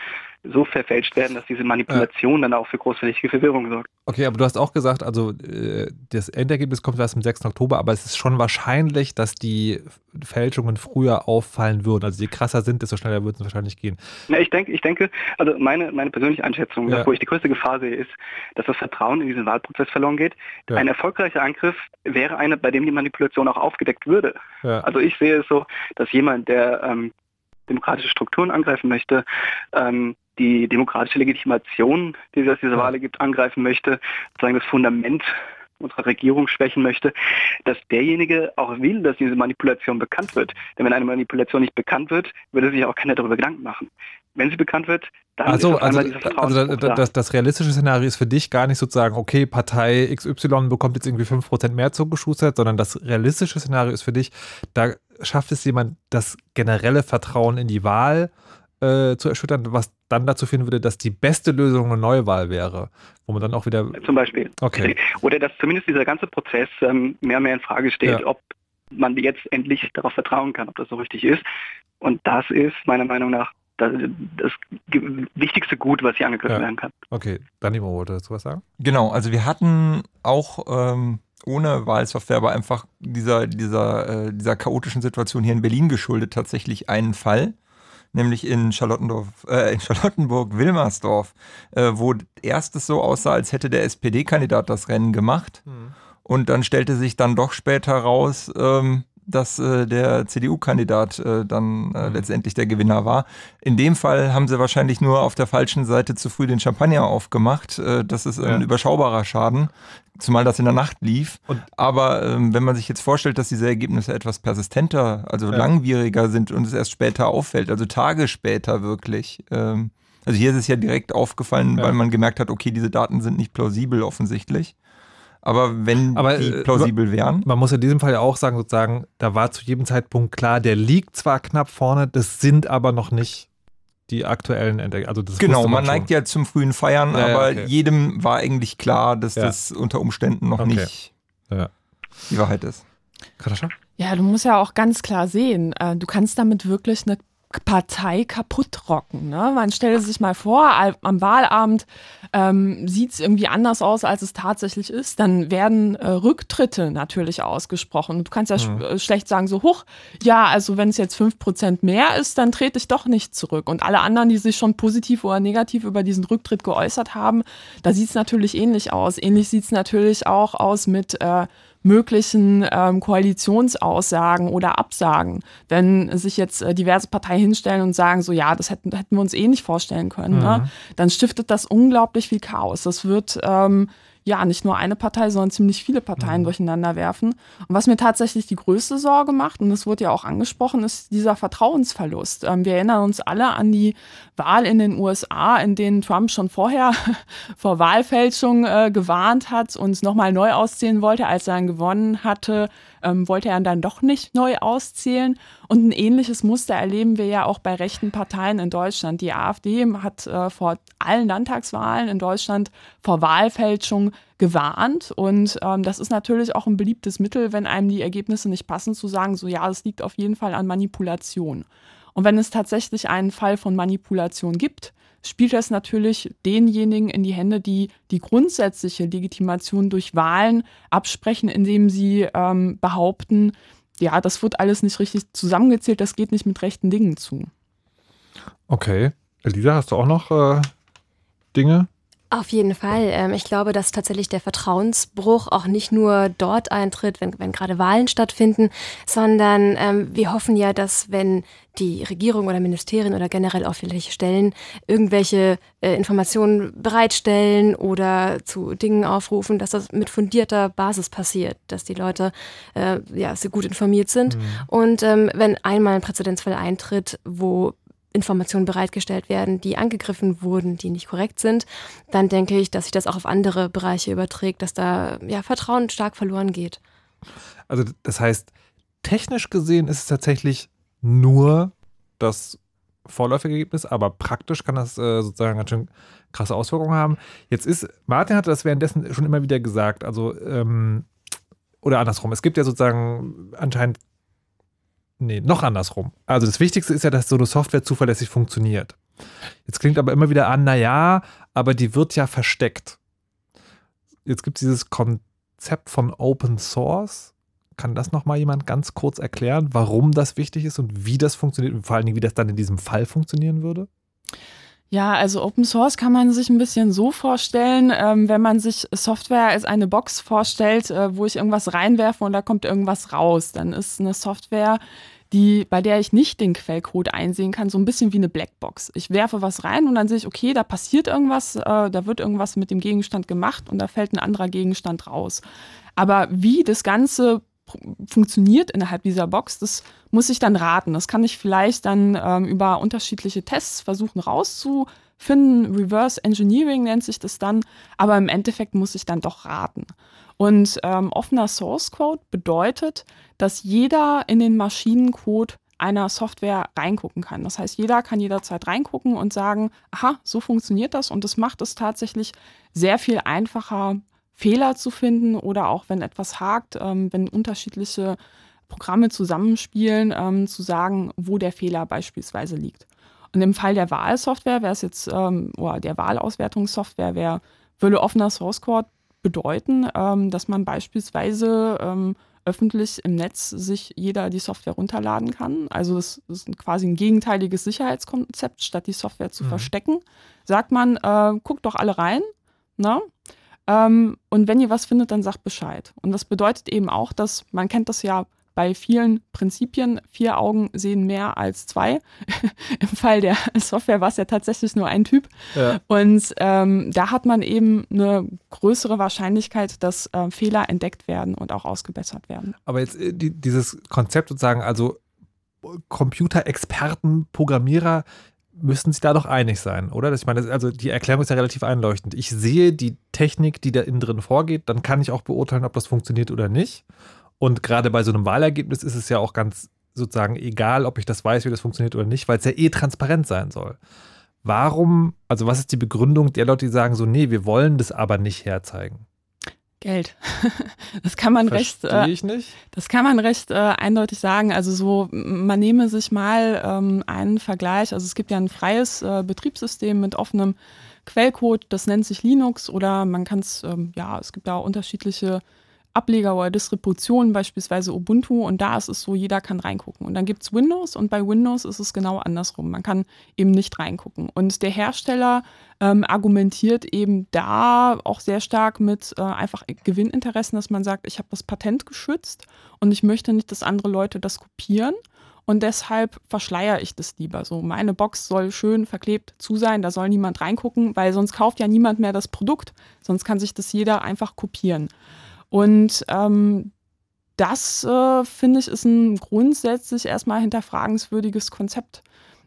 so verfälscht werden, dass diese Manipulation dann auch für großflächige Verwirrung sorgt. Okay, aber du hast auch gesagt, also äh, das Endergebnis kommt erst am 6. Oktober, aber es ist schon wahrscheinlich, dass die Fälschungen früher auffallen würden. Also je krasser sind, desto schneller würden es wahrscheinlich gehen. Ja, ich denke, ich denke, also meine, meine persönliche Einschätzung, Ja. wo ich die größte Gefahr sehe, ist, dass das Vertrauen in diesen Wahlprozess verloren geht. Ja. Ein erfolgreicher Angriff wäre einer, bei dem die Manipulation auch aufgedeckt würde. Ja. Also ich sehe es so, dass jemand, der ähm, demokratische Strukturen angreifen möchte, ähm, die demokratische Legitimation, die es aus dieser Wahl gibt, angreifen möchte, sozusagen das Fundament unserer Regierung schwächen möchte, dass derjenige auch will, dass diese Manipulation bekannt wird. Denn wenn eine Manipulation nicht bekannt wird, würde sich auch keiner darüber Gedanken machen. Wenn sie bekannt wird, dann Also, ist also, also Vertrauensbruch da- da. das, das realistische Szenario ist für dich gar nicht sozusagen, okay, Partei XY bekommt jetzt irgendwie 5% mehr zugeschustert, sondern das realistische Szenario ist für dich, da schafft es jemand, das generelle Vertrauen in die Wahl äh, zu erschüttern, was dann dazu führen würde, dass die beste Lösung eine Neuwahl wäre, wo man dann auch wieder... Zum Beispiel. Okay. Oder dass zumindest dieser ganze Prozess ähm, mehr und mehr in Frage steht, Ja. ob man jetzt endlich darauf vertrauen kann, ob das so richtig ist. Und das ist meiner Meinung nach das, das wichtigste Gut, was hier angegriffen Ja. werden kann. Okay, Danimo wollte dazu was sagen? Genau, also wir hatten auch ähm, ohne Wahlsoftware, aber einfach dieser, dieser, äh, dieser chaotischen Situation hier in Berlin geschuldet tatsächlich einen Fall, nämlich in Charlottendorf, äh, in Charlottenburg-Wilmersdorf, äh, wo erst es so aussah, als hätte der SPD-Kandidat das Rennen gemacht. Und dann stellte sich dann doch später raus, ähm, dass äh, der CDU-Kandidat äh, dann äh, letztendlich der Gewinner war. In dem Fall haben sie wahrscheinlich nur auf der falschen Seite zu früh den Champagner aufgemacht. Äh, das ist ein Ja. überschaubarer Schaden, zumal das in der Nacht lief. Aber ähm, wenn man sich jetzt vorstellt, dass diese Ergebnisse etwas persistenter, also Ja. langwieriger sind und es erst später auffällt, also Tage später wirklich. Ähm, also hier ist es ja direkt aufgefallen, Ja. weil man gemerkt hat, okay, diese Daten sind nicht plausibel offensichtlich. Aber wenn Aber, die äh, plausibel wären. Man muss in diesem Fall ja auch sagen, sozusagen, da war zu jedem Zeitpunkt klar, der liegt zwar knapp vorne, das sind aber noch nicht die aktuellen Endergebnisse. Also das Genau, man schon. neigt ja zum frühen Feiern, Ja, ja, aber okay. jedem war eigentlich klar, dass Ja. das unter Umständen noch Okay. nicht Ja. die Wahrheit ist. Katascha? Ja, du musst ja auch ganz klar sehen, äh, du kannst damit wirklich eine Partei kaputt rocken. Ne? Man stelle sich mal vor, am Wahlabend ähm, sieht es irgendwie anders aus, als es tatsächlich ist. Dann werden äh, Rücktritte natürlich ausgesprochen. Du kannst ja sch Mhm. äh, schlecht sagen, so hoch, ja, also wenn es jetzt 5% mehr ist, dann trete ich doch nicht zurück. Und alle anderen, die sich schon positiv oder negativ über diesen Rücktritt geäußert haben, da sieht es natürlich ähnlich aus. Ähnlich sieht es natürlich auch aus mit äh, möglichen ähm, Koalitionsaussagen oder Absagen. Wenn sich jetzt äh, diverse Parteien hinstellen und sagen, so ja, das hätten, hätten wir uns eh nicht vorstellen können, ne? Mhm. dann stiftet das unglaublich viel Chaos. Das wird ähm, ja nicht nur eine Partei, sondern ziemlich viele Parteien durcheinander werfen. Und was mir tatsächlich die größte Sorge macht, und das wurde ja auch angesprochen, ist dieser Vertrauensverlust. Ähm, wir erinnern uns alle an die Wahl in den USA, in denen Trump schon vorher vor Wahlfälschung äh, gewarnt hat und nochmal neu auszählen wollte. Als er dann gewonnen hatte, ähm, wollte er dann doch nicht neu auszählen. Und ein ähnliches Muster erleben wir ja auch bei rechten Parteien in Deutschland. Die AfD hat äh, vor allen Landtagswahlen in Deutschland vor Wahlfälschung gewarnt. Und ähm, das ist natürlich auch ein beliebtes Mittel, wenn einem die Ergebnisse nicht passen, zu sagen, so ja, das liegt auf jeden Fall an Manipulation. Und wenn es tatsächlich einen Fall von Manipulation gibt, spielt das natürlich denjenigen in die Hände, die die grundsätzliche Legitimation durch Wahlen absprechen, indem sie ähm, behaupten, ja, das wird alles nicht richtig zusammengezählt, das geht nicht mit rechten Dingen zu. Okay. Elisa, hast du auch noch äh, Dinge? Auf jeden Fall. Ähm, ich glaube, dass tatsächlich der Vertrauensbruch auch nicht nur dort eintritt, wenn, wenn gerade Wahlen stattfinden, sondern ähm, wir hoffen ja, dass wenn die Regierung oder Ministerien oder generell auch vielleicht Stellen irgendwelche äh, Informationen bereitstellen oder zu Dingen aufrufen, dass das mit fundierter Basis passiert, dass die Leute äh, ja sehr gut informiert sind. Mhm. Und ähm, wenn einmal ein Präzedenzfall eintritt, wo Informationen bereitgestellt werden, die angegriffen wurden, die nicht korrekt sind, dann denke ich, dass sich das auch auf andere Bereiche überträgt, dass da ja, Vertrauen stark verloren geht. Also das heißt, technisch gesehen ist es tatsächlich nur das vorläufige Ergebnis, aber praktisch kann das äh, sozusagen ganz schön krasse Auswirkungen haben. Jetzt ist, Martin hatte das währenddessen schon immer wieder gesagt, also ähm, oder andersrum, es gibt ja sozusagen anscheinend Nee, noch andersrum. Also das Wichtigste ist ja, dass so eine Software zuverlässig funktioniert. Jetzt klingt aber immer wieder an, naja, aber die wird ja versteckt. Jetzt gibt es dieses Konzept von Open Source. Kann das nochmal jemand ganz kurz erklären, warum das wichtig ist und wie das funktioniert und vor allen Dingen, wie das dann in diesem Fall funktionieren würde? Ja, also Open Source kann man sich ein bisschen so vorstellen, ähm, wenn man sich Software als eine Box vorstellt, äh, wo ich irgendwas reinwerfe und da kommt irgendwas raus. Dann ist eine Software, die, bei der ich nicht den Quellcode einsehen kann, so ein bisschen wie eine Blackbox. Ich werfe was rein und dann sehe ich, okay, da passiert irgendwas, äh, da wird irgendwas mit dem Gegenstand gemacht und da fällt ein anderer Gegenstand raus. Aber wie das Ganze funktioniert innerhalb dieser Box, das muss ich dann raten. Das kann ich vielleicht dann ähm, über unterschiedliche Tests versuchen rauszufinden. Reverse Engineering nennt sich das dann, aber im Endeffekt muss ich dann doch raten. Und ähm, offener Source Code bedeutet, dass jeder in den Maschinencode einer Software reingucken kann. Das heißt, jeder kann jederzeit reingucken und sagen, aha, so funktioniert das und das macht es tatsächlich sehr viel einfacher, Fehler zu finden oder auch wenn etwas hakt, ähm, wenn unterschiedliche Programme zusammenspielen, ähm, zu sagen, wo der Fehler beispielsweise liegt. Und im Fall der Wahlsoftware wäre es jetzt, ähm, oder der Wahlauswertungssoftware wäre, würde offener Source Code bedeuten, dass man beispielsweise öffentlich im Netz sich jeder die Software runterladen kann. Also das ist quasi ein gegenteiliges Sicherheitskonzept, statt die Software zu mhm. verstecken, sagt man, äh, guckt doch alle rein. Ne? Ähm, und wenn ihr was findet, dann sagt Bescheid. Und das bedeutet eben auch, dass man kennt das ja bei vielen Prinzipien, vier Augen sehen mehr als zwei. Im Fall der Software war es ja tatsächlich nur ein Typ. Ja. Und ähm, da hat man eben eine größere Wahrscheinlichkeit, dass äh, Fehler entdeckt werden und auch ausgebessert werden. Aber jetzt äh, die, dieses Konzept sozusagen, also Computerexperten, Programmierer müssen sich da doch einig sein, oder? Ich meine, also die Erklärung ist ja relativ einleuchtend. Ich sehe die Technik, die da innen drin vorgeht, dann kann ich auch beurteilen, ob das funktioniert oder nicht. Und gerade bei so einem Wahlergebnis ist es ja auch ganz sozusagen egal, ob ich das weiß, wie das funktioniert oder nicht, weil es ja eh transparent sein soll. Warum, also was ist die Begründung der Leute, die sagen so, nee, wir wollen das aber nicht herzeigen? Geld. Das kann man Verstehe recht. Äh, ich nicht. Das kann man recht äh, eindeutig sagen. Also so, man nehme sich mal ähm, einen Vergleich. Also es gibt ja ein freies äh, Betriebssystem mit offenem Quellcode. Das nennt sich Linux oder man kann es, ähm, ja, es gibt da unterschiedliche Ableger oder Distributionen, beispielsweise Ubuntu. Und da ist es so, jeder kann reingucken. Und dann gibt es Windows und bei Windows ist es genau andersrum. Man kann eben nicht reingucken. Und der Hersteller ähm, argumentiert eben da auch sehr stark mit äh, einfach Gewinninteressen, dass man sagt, ich habe das Patent geschützt und ich möchte nicht, dass andere Leute das kopieren. Und deshalb verschleiere ich das lieber. So, meine Box soll schön verklebt zu sein, da soll niemand reingucken, weil sonst kauft ja niemand mehr das Produkt, sonst kann sich das jeder einfach kopieren. Und ähm, das, äh, finde ich, ist ein grundsätzlich erstmal hinterfragenswürdiges Konzept.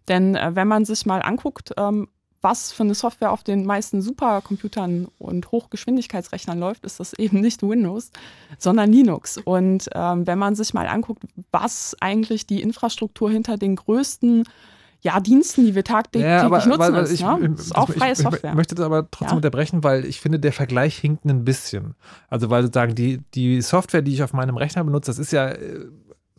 Denn äh, wenn man sich mal anguckt, ähm, was für eine Software auf den meisten Supercomputern und Hochgeschwindigkeitsrechnern läuft, ist das eben nicht Windows, sondern Linux. Und ähm, wenn man sich mal anguckt, was eigentlich die Infrastruktur hinter den größten ja, Diensten, die wir tagtäglich ja, aber, nutzen, weil, ist, ich, ne? ich, ist auch freie Software. Ich möchte das aber trotzdem ja? unterbrechen, weil ich finde, der Vergleich hinkt ein bisschen. Also, weil sozusagen die, die Software, die ich auf meinem Rechner benutze, das ist ja,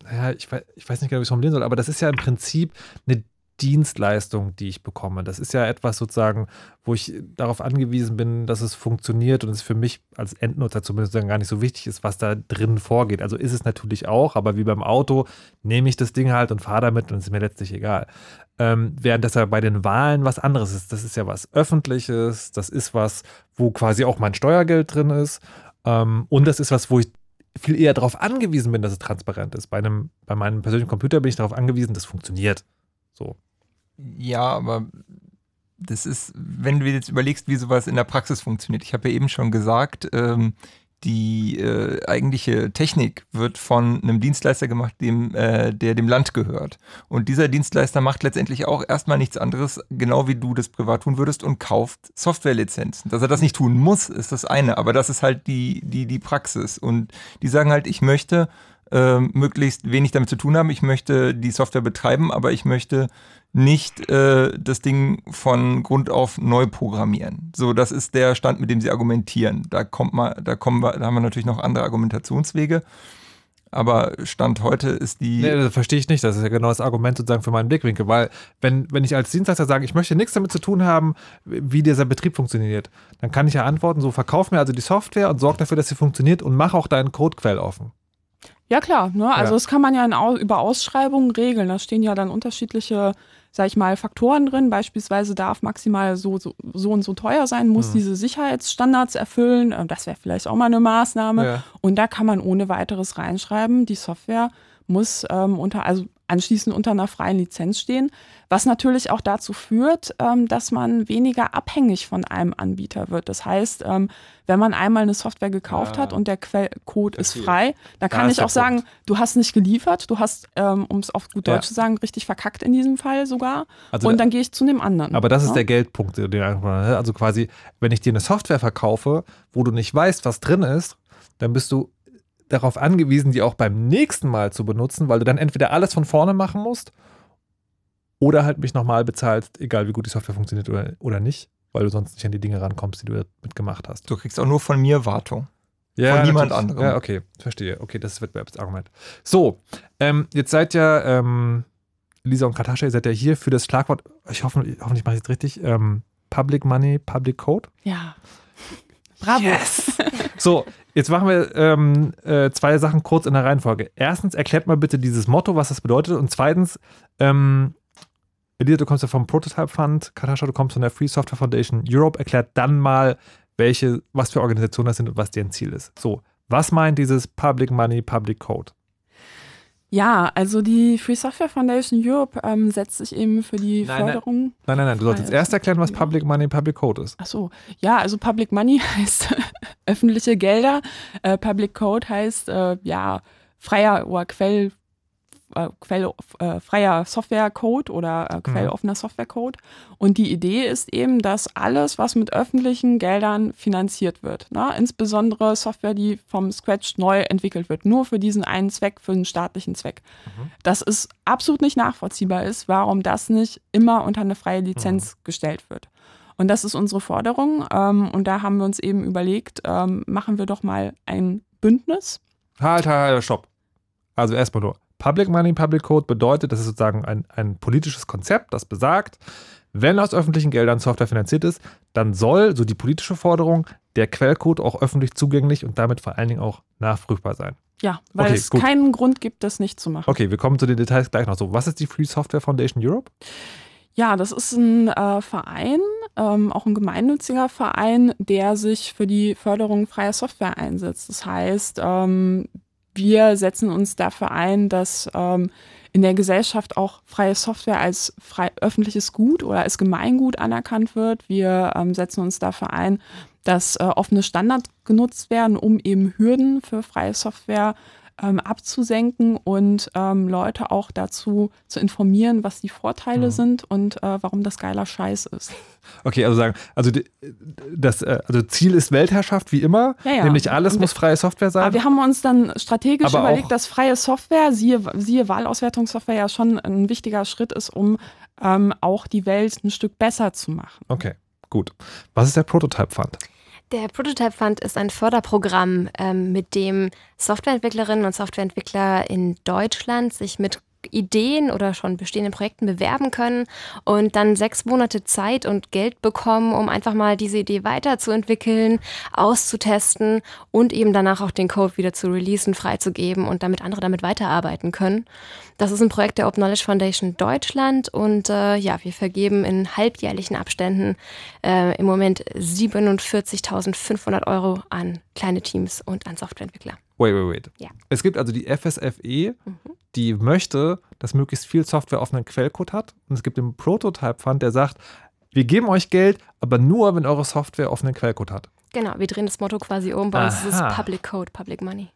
naja, äh, ich weiß, ich weiß nicht genau, wie ich es formulieren soll, aber das ist ja im Prinzip eine Dienstleistung, die ich bekomme. Das ist ja etwas sozusagen, wo ich darauf angewiesen bin, dass es funktioniert und es für mich als Endnutzer zumindest dann gar nicht so wichtig ist, was da drin vorgeht. Also ist es natürlich auch, aber wie beim Auto nehme ich das Ding halt und fahre damit und es ist mir letztlich egal. Ähm, während das ja bei den Wahlen was anderes ist. Das ist ja was Öffentliches, das ist was, wo quasi auch mein Steuergeld drin ist. Ähm, und das ist was, wo ich viel eher darauf angewiesen bin, dass es transparent ist. Bei, einem, bei meinem persönlichen Computer bin ich darauf angewiesen, das funktioniert. So. Ja, aber das ist, wenn du jetzt überlegst, wie sowas in der Praxis funktioniert. Ich habe ja eben schon gesagt, ähm, die äh, eigentliche Technik wird von einem Dienstleister gemacht, dem, äh, der dem Land gehört. Und dieser Dienstleister macht letztendlich auch erstmal nichts anderes, genau wie du das privat tun würdest, und kauft Softwarelizenzen. Dass er das nicht tun muss, ist das eine, aber das ist halt die, die, die Praxis. Und die sagen halt, ich möchte äh, möglichst wenig damit zu tun haben, ich möchte die Software betreiben, aber ich möchte nicht äh, das Ding von Grund auf neu programmieren. So, das ist der Stand, mit dem sie argumentieren. Da kommt man, da kommen wir, da haben wir natürlich noch andere Argumentationswege. Aber Stand heute ist die. Nee, das verstehe ich nicht. Das ist ja genau das Argument sozusagen für meinen Blickwinkel. Weil, wenn, wenn ich als Dienstleister sage, ich möchte nichts damit zu tun haben, wie dieser Betrieb funktioniert, dann kann ich ja antworten: so, verkauf mir also die Software und sorg dafür, dass sie funktioniert und mach auch deinen Codequell offen. Ja, klar. Ne? Also, ja. das kann man ja in, über Ausschreibungen regeln. Da stehen ja dann unterschiedliche sag ich mal, Faktoren drin. Beispielsweise darf maximal so, so, so und so teuer sein, muss mhm. diese Sicherheitsstandards erfüllen. Ähm, das wäre vielleicht auch mal eine Maßnahme. Ja. Und da kann man ohne weiteres reinschreiben, die Software muss ähm, unter, also anschließend unter einer freien Lizenz stehen, was natürlich auch dazu führt, ähm, dass man weniger abhängig von einem Anbieter wird. Das heißt, ähm, wenn man einmal eine Software gekauft ja. hat und der Quellcode ist frei, dann kann ich auch sagen, Punkt. du hast nicht geliefert, du hast, ähm, um es auf gut Deutsch zu sagen, richtig verkackt in diesem Fall sogar. Also und dann gehe ich zu dem anderen. Aber das ist ja? der Geldpunkt, den also quasi, wenn ich dir eine Software verkaufe, wo du nicht weißt, was drin ist, dann bist du darauf angewiesen, die auch beim nächsten Mal zu benutzen, weil du dann entweder alles von vorne machen musst oder halt mich nochmal bezahlst, egal wie gut die Software funktioniert oder, oder nicht, weil du sonst nicht an die Dinge rankommst, die du damit gemacht hast. Du kriegst auch nur von mir Wartung. Ja, von niemand anderem. Ja, okay, verstehe. Okay, das ist Wettbewerbsargument. So, ähm, jetzt seid ja, ähm, Lisa und Katascha, ihr seid ja hier für das Schlagwort, ich hoffe, hoffentlich mache ich es richtig, ähm, Public Money, Public Code. Ja. Bravo. Yes. So, jetzt machen wir ähm, äh, zwei Sachen kurz in der Reihenfolge. Erstens, erklärt mal bitte dieses Motto, was das bedeutet. Und zweitens, ähm, Elisa, du kommst ja vom Prototype Fund, Katascha, du kommst von der Free Software Foundation Europe. Erklärt dann mal, welche, was für Organisationen das sind und was deren Ziel ist. So, was meint dieses Public Money, Public Code? Ja, also die Free Software Foundation Europe ähm, setzt sich eben für die nein, Förderung. Nein, nein, nein, du solltest erst erklären, was Public Money, Public Code ist. Ach so, ja, also Public Money heißt öffentliche Gelder, äh, Public Code heißt äh, ja freier oder Quell, äh, quellfreier äh, Softwarecode oder äh, mhm. quelloffener Softwarecode. Und die Idee ist eben, dass alles, was mit öffentlichen Geldern finanziert wird, ne? insbesondere Software, die vom Scratch neu entwickelt wird, nur für diesen einen Zweck, für einen staatlichen Zweck, mhm. dass es absolut nicht nachvollziehbar ist, warum das nicht immer unter eine freie Lizenz mhm. gestellt wird. Und das ist unsere Forderung. Ähm, und da haben wir uns eben überlegt, ähm, machen wir doch mal ein Bündnis. Halt, halt, halt, stopp. Also erstmal nur. Public Money, Public Code bedeutet, das ist sozusagen ein, ein politisches Konzept, das besagt, wenn aus öffentlichen Geldern Software finanziert ist, dann soll, so die politische Forderung, der Quellcode auch öffentlich zugänglich und damit vor allen Dingen auch nachprüfbar sein. Ja, weil okay, es gut. keinen Grund gibt, das nicht zu machen. Okay, wir kommen zu den Details gleich noch. So, was ist die Free Software Foundation Europe? Ja, das ist ein äh, Verein, ähm, auch ein gemeinnütziger Verein, der sich für die Förderung freier Software einsetzt. Das heißt, ähm, wir setzen uns dafür ein, dass ähm, in der Gesellschaft auch freie Software als frei, öffentliches Gut oder als Gemeingut anerkannt wird. Wir ähm, setzen uns dafür ein, dass äh, offene Standards genutzt werden, um eben Hürden für freie Software ähm, abzusenken und ähm, Leute auch dazu zu informieren, was die Vorteile mhm. sind und äh, warum das geiler Scheiß ist. Okay, also sagen, also das äh, also Ziel ist Weltherrschaft wie immer, ja, ja. nämlich alles muss freie Software sein. Aber wir haben uns dann strategisch aber überlegt, dass freie Software, siehe, siehe Wahlauswertungssoftware ja schon ein wichtiger Schritt ist, um ähm, auch die Welt ein Stück besser zu machen. Okay, gut. Was ist der Prototype Fund? Der Prototype Fund ist ein Förderprogramm, ähm, mit dem Softwareentwicklerinnen und Softwareentwickler in Deutschland sich mit Ideen oder schon bestehenden Projekten bewerben können und dann sechs Monate Zeit und Geld bekommen, um einfach mal diese Idee weiterzuentwickeln, auszutesten und eben danach auch den Code wieder zu releasen, freizugeben und damit andere damit weiterarbeiten können. Das ist ein Projekt der Open Knowledge Foundation Deutschland und äh, ja, wir vergeben in halbjährlichen Abständen äh, im Moment 47.500 Euro an kleine Teams und an Softwareentwickler. Wait, wait, wait. Ja. Es gibt also die FSFE, mhm. die möchte, dass möglichst viel Software offenen Quellcode hat. Und es gibt den Prototype Fund, der sagt, wir geben euch Geld, aber nur, wenn eure Software offenen Quellcode hat. Genau, wir drehen das Motto quasi um. Bei uns ist es Public Code, Public Money.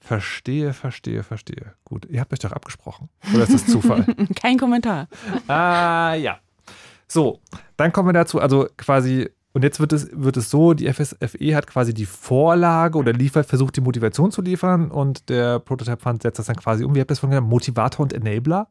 Verstehe, verstehe, verstehe. Gut, ihr habt euch doch abgesprochen. Oder ist das Zufall? Kein Kommentar. Ah, ja. So, dann kommen wir dazu, also quasi und jetzt wird es, wird es so, die FSFE hat quasi die Vorlage oder liefert, versucht die Motivation zu liefern und der Prototype Fund setzt das dann quasi um. Wie habt ihr das vorhin genannt? Motivator und Enabler?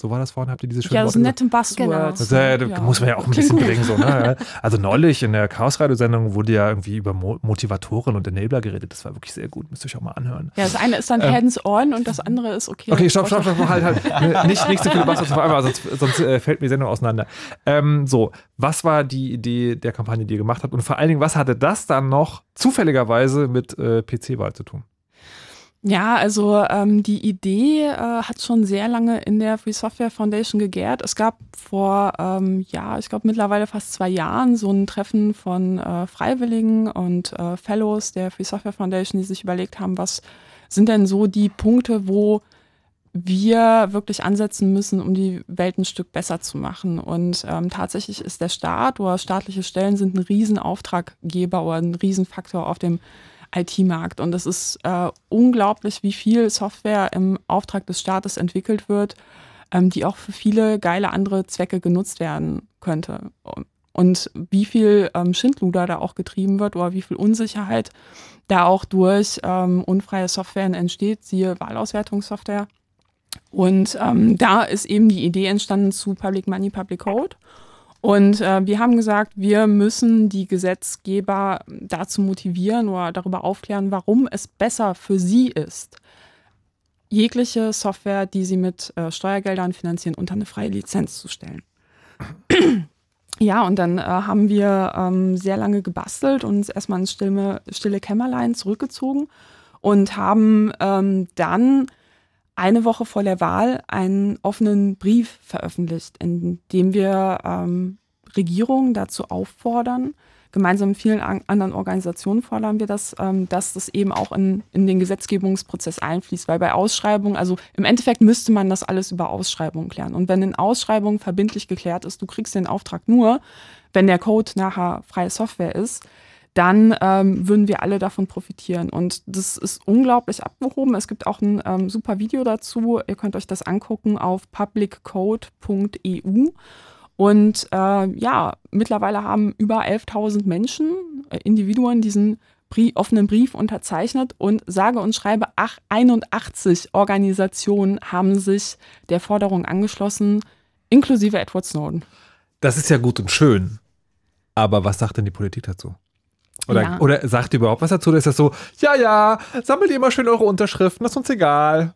So war das vorhin, habt ihr diese schönen Ja, das ist nette Buzzwords. Genau. Das, äh, da ja. muss man ja auch ein bisschen bringen. So, ne? Also neulich in der Chaos-Radio-Sendung wurde ja irgendwie über Mo Motivatoren und Enabler geredet. Das war wirklich sehr gut. Müsst ihr euch auch mal anhören. Ja, das eine ist dann ähm, hands-on und das andere ist okay. Okay, stopp, stopp, stopp. Halt, halt. nicht, nicht so viele Buzzwords auf einmal, sonst, sonst äh, fällt mir die Sendung auseinander. Ähm, so, was war die Idee der Kampagne, die ihr gemacht habt? Und vor allen Dingen, was hatte das dann noch zufälligerweise mit äh, PC-Wahl zu tun? Ja, also ähm, die Idee äh, hat schon sehr lange in der Free Software Foundation gegärt. Es gab vor, ähm, ja, ich glaube mittlerweile fast zwei Jahren so ein Treffen von äh, Freiwilligen und äh, Fellows der Free Software Foundation, die sich überlegt haben, was sind denn so die Punkte, wo wir wirklich ansetzen müssen, um die Welt ein Stück besser zu machen. Und ähm, tatsächlich ist der Staat oder staatliche Stellen sind ein Riesenauftraggeber oder ein Riesenfaktor auf dem IT-Markt. Und es ist äh, unglaublich, wie viel Software im Auftrag des Staates entwickelt wird, ähm, die auch für viele geile andere Zwecke genutzt werden könnte. Und wie viel ähm, Schindluder da auch getrieben wird oder wie viel Unsicherheit da auch durch ähm, unfreie Software entsteht, siehe Wahlauswertungssoftware. Und ähm, da ist eben die Idee entstanden zu Public Money, Public Code. Und äh, wir haben gesagt, wir müssen die Gesetzgeber dazu motivieren oder darüber aufklären, warum es besser für sie ist, jegliche Software, die sie mit äh, Steuergeldern finanzieren, unter eine freie Lizenz zu stellen. ja, und dann äh, haben wir ähm, sehr lange gebastelt und uns erstmal ins stille, stille Kämmerlein zurückgezogen und haben ähm, dann eine Woche vor der Wahl einen offenen Brief veröffentlicht, in dem wir ähm, Regierungen dazu auffordern, gemeinsam mit vielen an anderen Organisationen fordern wir das, ähm, dass das eben auch in, in den Gesetzgebungsprozess einfließt, weil bei Ausschreibungen, also im Endeffekt müsste man das alles über Ausschreibungen klären. Und wenn in Ausschreibungen verbindlich geklärt ist, du kriegst den Auftrag nur, wenn der Code nachher freie Software ist, dann ähm, würden wir alle davon profitieren. Und das ist unglaublich abgehoben. Es gibt auch ein ähm, super Video dazu. Ihr könnt euch das angucken auf publiccode.eu. Und äh, ja, mittlerweile haben über 11.000 Menschen, äh, Individuen, diesen Brief, offenen Brief unterzeichnet und sage und schreibe, ach, 81 Organisationen haben sich der Forderung angeschlossen, inklusive Edward Snowden. Das ist ja gut und schön. Aber was sagt denn die Politik dazu? Oder, ja. oder sagt ihr überhaupt was dazu? Oder ist das so, ja, ja, sammelt ihr mal schön eure Unterschriften, das ist uns egal.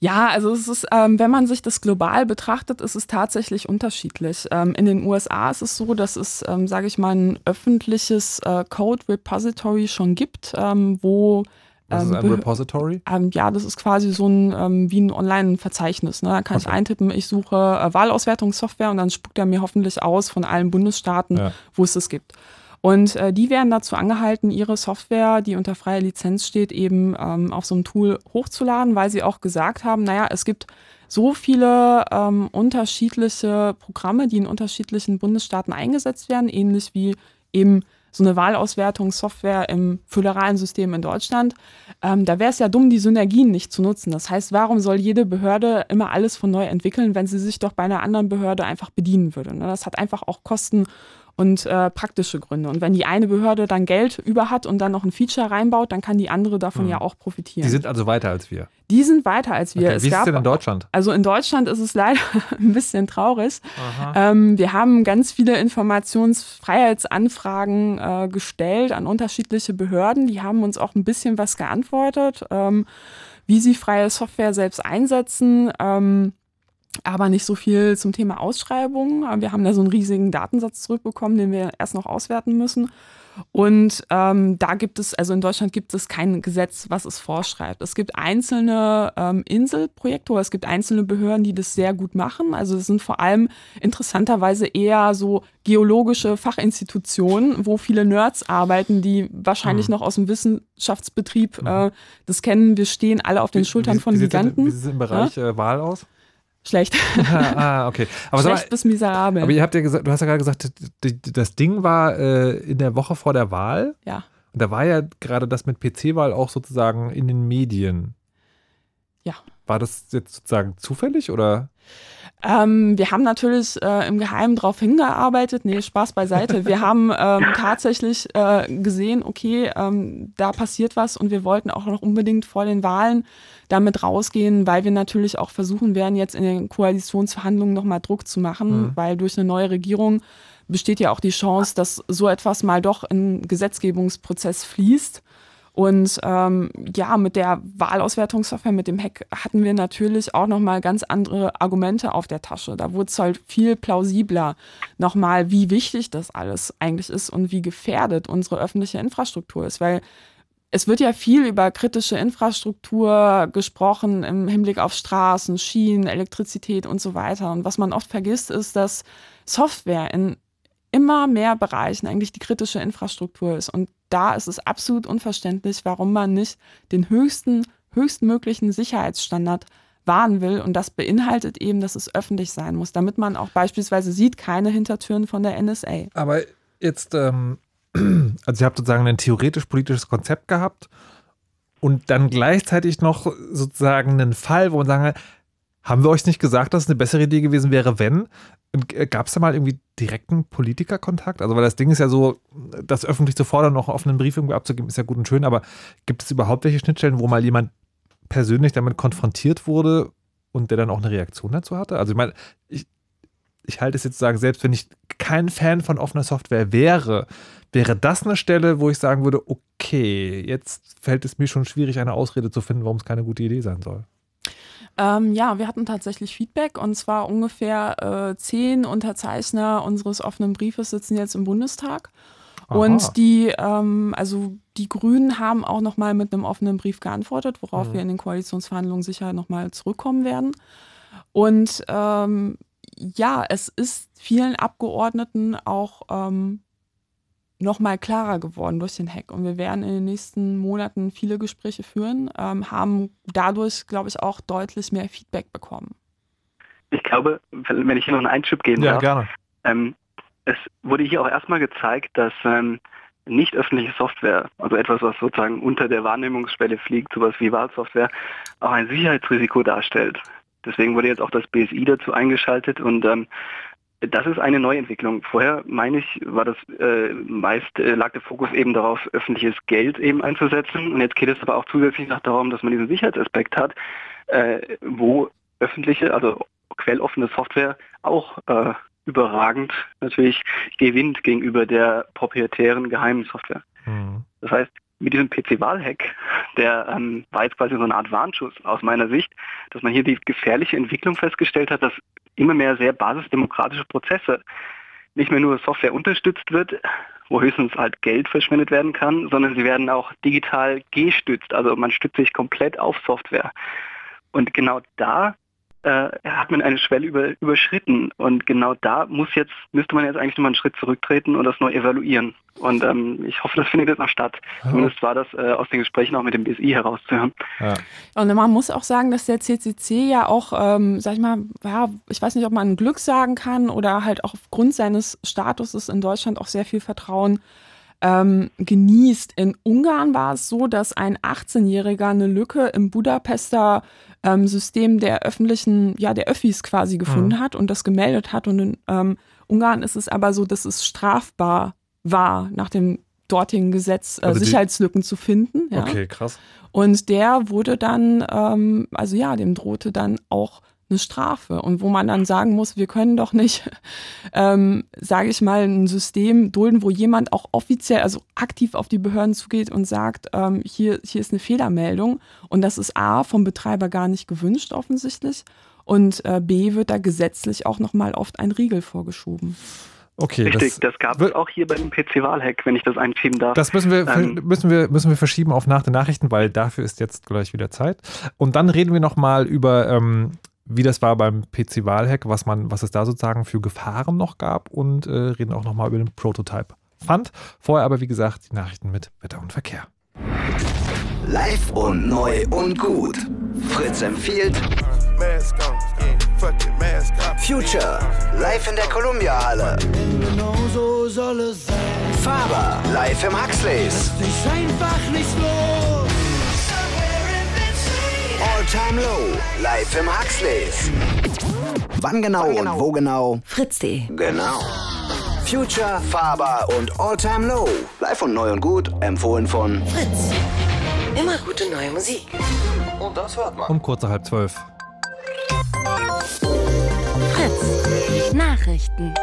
Ja, also es ist, ähm, wenn man sich das global betrachtet, ist es tatsächlich unterschiedlich. Ähm, in den USA ist es so, dass es, ähm, sage ich mal, ein öffentliches äh, Code Repository schon gibt, ähm, wo was ist ein ähm, Repository? Ähm, ja, das ist quasi so ein ähm, wie ein Online-Verzeichnis. Ne? Da kann okay. ich eintippen, ich suche äh, Wahlauswertungssoftware und dann spuckt er mir hoffentlich aus von allen Bundesstaaten, ja. wo es das gibt. Und äh, die werden dazu angehalten, ihre Software, die unter freier Lizenz steht, eben ähm, auf so einem Tool hochzuladen, weil sie auch gesagt haben, naja, es gibt so viele ähm, unterschiedliche Programme, die in unterschiedlichen Bundesstaaten eingesetzt werden, ähnlich wie eben so eine Wahlauswertungssoftware im föderalen System in Deutschland. Ähm, da wäre es ja dumm, die Synergien nicht zu nutzen. Das heißt, warum soll jede Behörde immer alles von neu entwickeln, wenn sie sich doch bei einer anderen Behörde einfach bedienen würde? Ne? Das hat einfach auch Kosten und äh, praktische Gründe. Und wenn die eine Behörde dann Geld über hat und dann noch ein Feature reinbaut, dann kann die andere davon mhm. ja auch profitieren. Die sind also weiter als wir. Die sind weiter als wir. Okay. Wie es ist es denn in Deutschland? Also in Deutschland ist es leider ein bisschen traurig. Ähm, wir haben ganz viele Informationsfreiheitsanfragen äh, gestellt an unterschiedliche Behörden. Die haben uns auch ein bisschen was geantwortet. Ähm, wie sie freie Software selbst einsetzen. Ähm, aber nicht so viel zum Thema Ausschreibung. Wir haben da so einen riesigen Datensatz zurückbekommen, den wir erst noch auswerten müssen. Und ähm, da gibt es, also in Deutschland gibt es kein Gesetz, was es vorschreibt. Es gibt einzelne ähm, Inselprojekte oder es gibt einzelne Behörden, die das sehr gut machen. Also es sind vor allem interessanterweise eher so geologische Fachinstitutionen, wo viele Nerds arbeiten, die wahrscheinlich mhm. noch aus dem Wissenschaftsbetrieb mhm. äh, das kennen. Wir stehen alle auf den Schultern wie, von wie Giganten. Wie sieht es im Bereich ja? äh, Wahl aus? Schlecht. ah, okay. Aber Schlecht mal, bis miserabel. Aber ihr habt ja gesagt, du hast ja gerade gesagt, das Ding war äh, in der Woche vor der Wahl. Ja. Und da war ja gerade das mit PC-Wahl auch sozusagen in den Medien. Ja. War das jetzt sozusagen zufällig oder? Ähm, wir haben natürlich äh, im Geheimen darauf hingearbeitet. Nee, Spaß beiseite. Wir haben ähm, tatsächlich äh, gesehen, okay, ähm, da passiert was und wir wollten auch noch unbedingt vor den Wahlen damit rausgehen, weil wir natürlich auch versuchen werden, jetzt in den Koalitionsverhandlungen nochmal Druck zu machen, mhm. weil durch eine neue Regierung besteht ja auch die Chance, dass so etwas mal doch in den Gesetzgebungsprozess fließt. Und ähm, ja, mit der Wahlauswertungssoftware, mit dem Hack, hatten wir natürlich auch nochmal ganz andere Argumente auf der Tasche. Da wurde es halt viel plausibler nochmal, wie wichtig das alles eigentlich ist und wie gefährdet unsere öffentliche Infrastruktur ist. Weil es wird ja viel über kritische Infrastruktur gesprochen im Hinblick auf Straßen, Schienen, Elektrizität und so weiter. Und was man oft vergisst, ist, dass Software in immer mehr Bereichen eigentlich die kritische Infrastruktur ist. Und da ist es absolut unverständlich, warum man nicht den höchsten, höchstmöglichen Sicherheitsstandard wahren will. Und das beinhaltet eben, dass es öffentlich sein muss, damit man auch beispielsweise sieht, keine Hintertüren von der NSA. Aber jetzt, ähm, also ihr habt sozusagen ein theoretisch-politisches Konzept gehabt und dann gleichzeitig noch sozusagen einen Fall, wo man sagen, haben wir euch nicht gesagt, dass es eine bessere Idee gewesen wäre, wenn? Gab es da mal irgendwie direkten Politikerkontakt? Also, weil das Ding ist ja so, das öffentlich zu fordern, noch einen offenen Brief irgendwie abzugeben, ist ja gut und schön, aber gibt es überhaupt welche Schnittstellen, wo mal jemand persönlich damit konfrontiert wurde und der dann auch eine Reaktion dazu hatte? Also, ich meine, ich, ich halte es jetzt sagen, selbst wenn ich kein Fan von offener Software wäre, wäre das eine Stelle, wo ich sagen würde, okay, jetzt fällt es mir schon schwierig, eine Ausrede zu finden, warum es keine gute Idee sein soll. Ähm, ja, wir hatten tatsächlich Feedback und zwar ungefähr äh, zehn Unterzeichner unseres offenen Briefes sitzen jetzt im Bundestag. Aha. Und die, ähm, also die Grünen haben auch nochmal mit einem offenen Brief geantwortet, worauf mhm. wir in den Koalitionsverhandlungen sicher nochmal zurückkommen werden. Und ähm, ja, es ist vielen Abgeordneten auch ähm, noch mal klarer geworden durch den Hack. Und wir werden in den nächsten Monaten viele Gespräche führen, ähm, haben dadurch, glaube ich, auch deutlich mehr Feedback bekommen. Ich glaube, wenn ich hier noch einen Einschub geben ja, darf, gerne. Ähm, es wurde hier auch erstmal gezeigt, dass ähm, nicht öffentliche Software, also etwas, was sozusagen unter der Wahrnehmungsschwelle fliegt, sowas wie Wahlsoftware, auch ein Sicherheitsrisiko darstellt. Deswegen wurde jetzt auch das BSI dazu eingeschaltet und ähm, das ist eine Neuentwicklung. Vorher, meine ich, war das äh, meist äh, lag der Fokus eben darauf, öffentliches Geld eben einzusetzen. Und jetzt geht es aber auch zusätzlich noch darum, dass man diesen Sicherheitsaspekt hat, äh, wo öffentliche, also quelloffene Software auch äh, überragend natürlich gewinnt gegenüber der proprietären geheimen Software. Mhm. Das heißt, mit diesem PC-Wahl-Hack, der ähm, war jetzt quasi so eine Art Warnschuss aus meiner Sicht, dass man hier die gefährliche Entwicklung festgestellt hat, dass immer mehr sehr basisdemokratische Prozesse nicht mehr nur Software unterstützt wird, wo höchstens halt Geld verschwendet werden kann, sondern sie werden auch digital gestützt. Also man stützt sich komplett auf Software. Und genau da äh, hat man eine Schwelle über, überschritten. Und genau da muss jetzt, müsste man jetzt eigentlich nochmal einen Schritt zurücktreten und das neu evaluieren. Und ähm, ich hoffe, das findet jetzt noch statt. Ja. Zumindest war das äh, aus den Gesprächen auch mit dem BSI herauszuhören. Ja. Und man muss auch sagen, dass der CCC ja auch, ähm, sag ich mal, ja, ich weiß nicht, ob man Glück sagen kann oder halt auch aufgrund seines Statuses in Deutschland auch sehr viel Vertrauen ähm, genießt. In Ungarn war es so, dass ein 18-Jähriger eine Lücke im Budapester ähm, System der öffentlichen, ja, der Öffis quasi gefunden mhm. hat und das gemeldet hat. Und in ähm, Ungarn ist es aber so, dass es strafbar war, nach dem dortigen Gesetz äh, also Sicherheitslücken zu finden. Ja. Okay, krass. Und der wurde dann, ähm, also ja, dem drohte dann auch eine Strafe und wo man dann sagen muss, wir können doch nicht, ähm, sage ich mal, ein System dulden, wo jemand auch offiziell, also aktiv auf die Behörden zugeht und sagt, ähm, hier, hier ist eine Fehlermeldung und das ist A vom Betreiber gar nicht gewünscht offensichtlich und äh, B wird da gesetzlich auch nochmal oft ein Riegel vorgeschoben. Okay, Richtig, das, das gab es auch hier beim PC-Wahlhack, wenn ich das einschieben darf. Das müssen wir, ähm, müssen, wir, müssen wir verschieben auf nach den Nachrichten, weil dafür ist jetzt gleich wieder Zeit. Und dann reden wir nochmal über, ähm, wie das war beim PC-Wahlhack, was, was es da sozusagen für Gefahren noch gab und äh, reden auch nochmal über den Prototype Fund. Vorher aber, wie gesagt, die Nachrichten mit Wetter und Verkehr. Live und neu und gut. Fritz empfiehlt Future, live in der Columbia Halle. Faber, live im Huxleys. All Time Low, live im Huxleys. Wann genau, Wann genau und wo genau? Fritz.de. Genau. Future, Faber und All Time Low. Live und neu und gut, empfohlen von Fritz. Immer gute neue Musik. Und das hört man. Um kurze halb zwölf. Fritz. Nachrichten.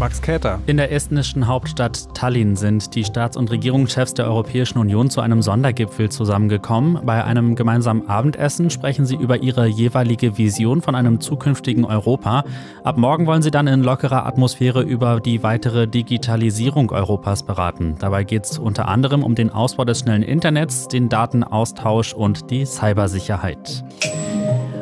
Max Käter. In der estnischen Hauptstadt Tallinn sind die Staats- und Regierungschefs der Europäischen Union zu einem Sondergipfel zusammengekommen. Bei einem gemeinsamen Abendessen sprechen sie über ihre jeweilige Vision von einem zukünftigen Europa. Ab morgen wollen sie dann in lockerer Atmosphäre über die weitere Digitalisierung Europas beraten. Dabei geht es unter anderem um den Ausbau des schnellen Internets, den Datenaustausch und die Cybersicherheit.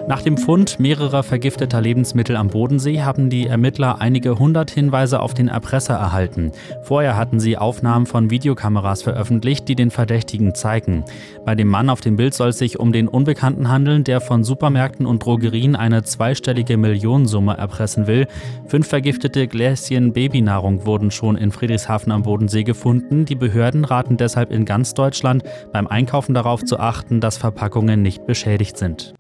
Nach dem Fund mehrerer vergifteter Lebensmittel am Bodensee haben die Ermittler einige hundert Hinweise auf den Erpresser erhalten. Vorher hatten sie Aufnahmen von Videokameras veröffentlicht, die den Verdächtigen zeigen. Bei dem Mann auf dem Bild soll es sich um den Unbekannten handeln, der von Supermärkten und Drogerien eine zweistellige Millionensumme erpressen will. Fünf vergiftete Gläschen Babynahrung wurden schon in Friedrichshafen am Bodensee gefunden. Die Behörden raten deshalb in ganz Deutschland beim Einkaufen darauf zu achten, dass Verpackungen nicht beschädigt sind.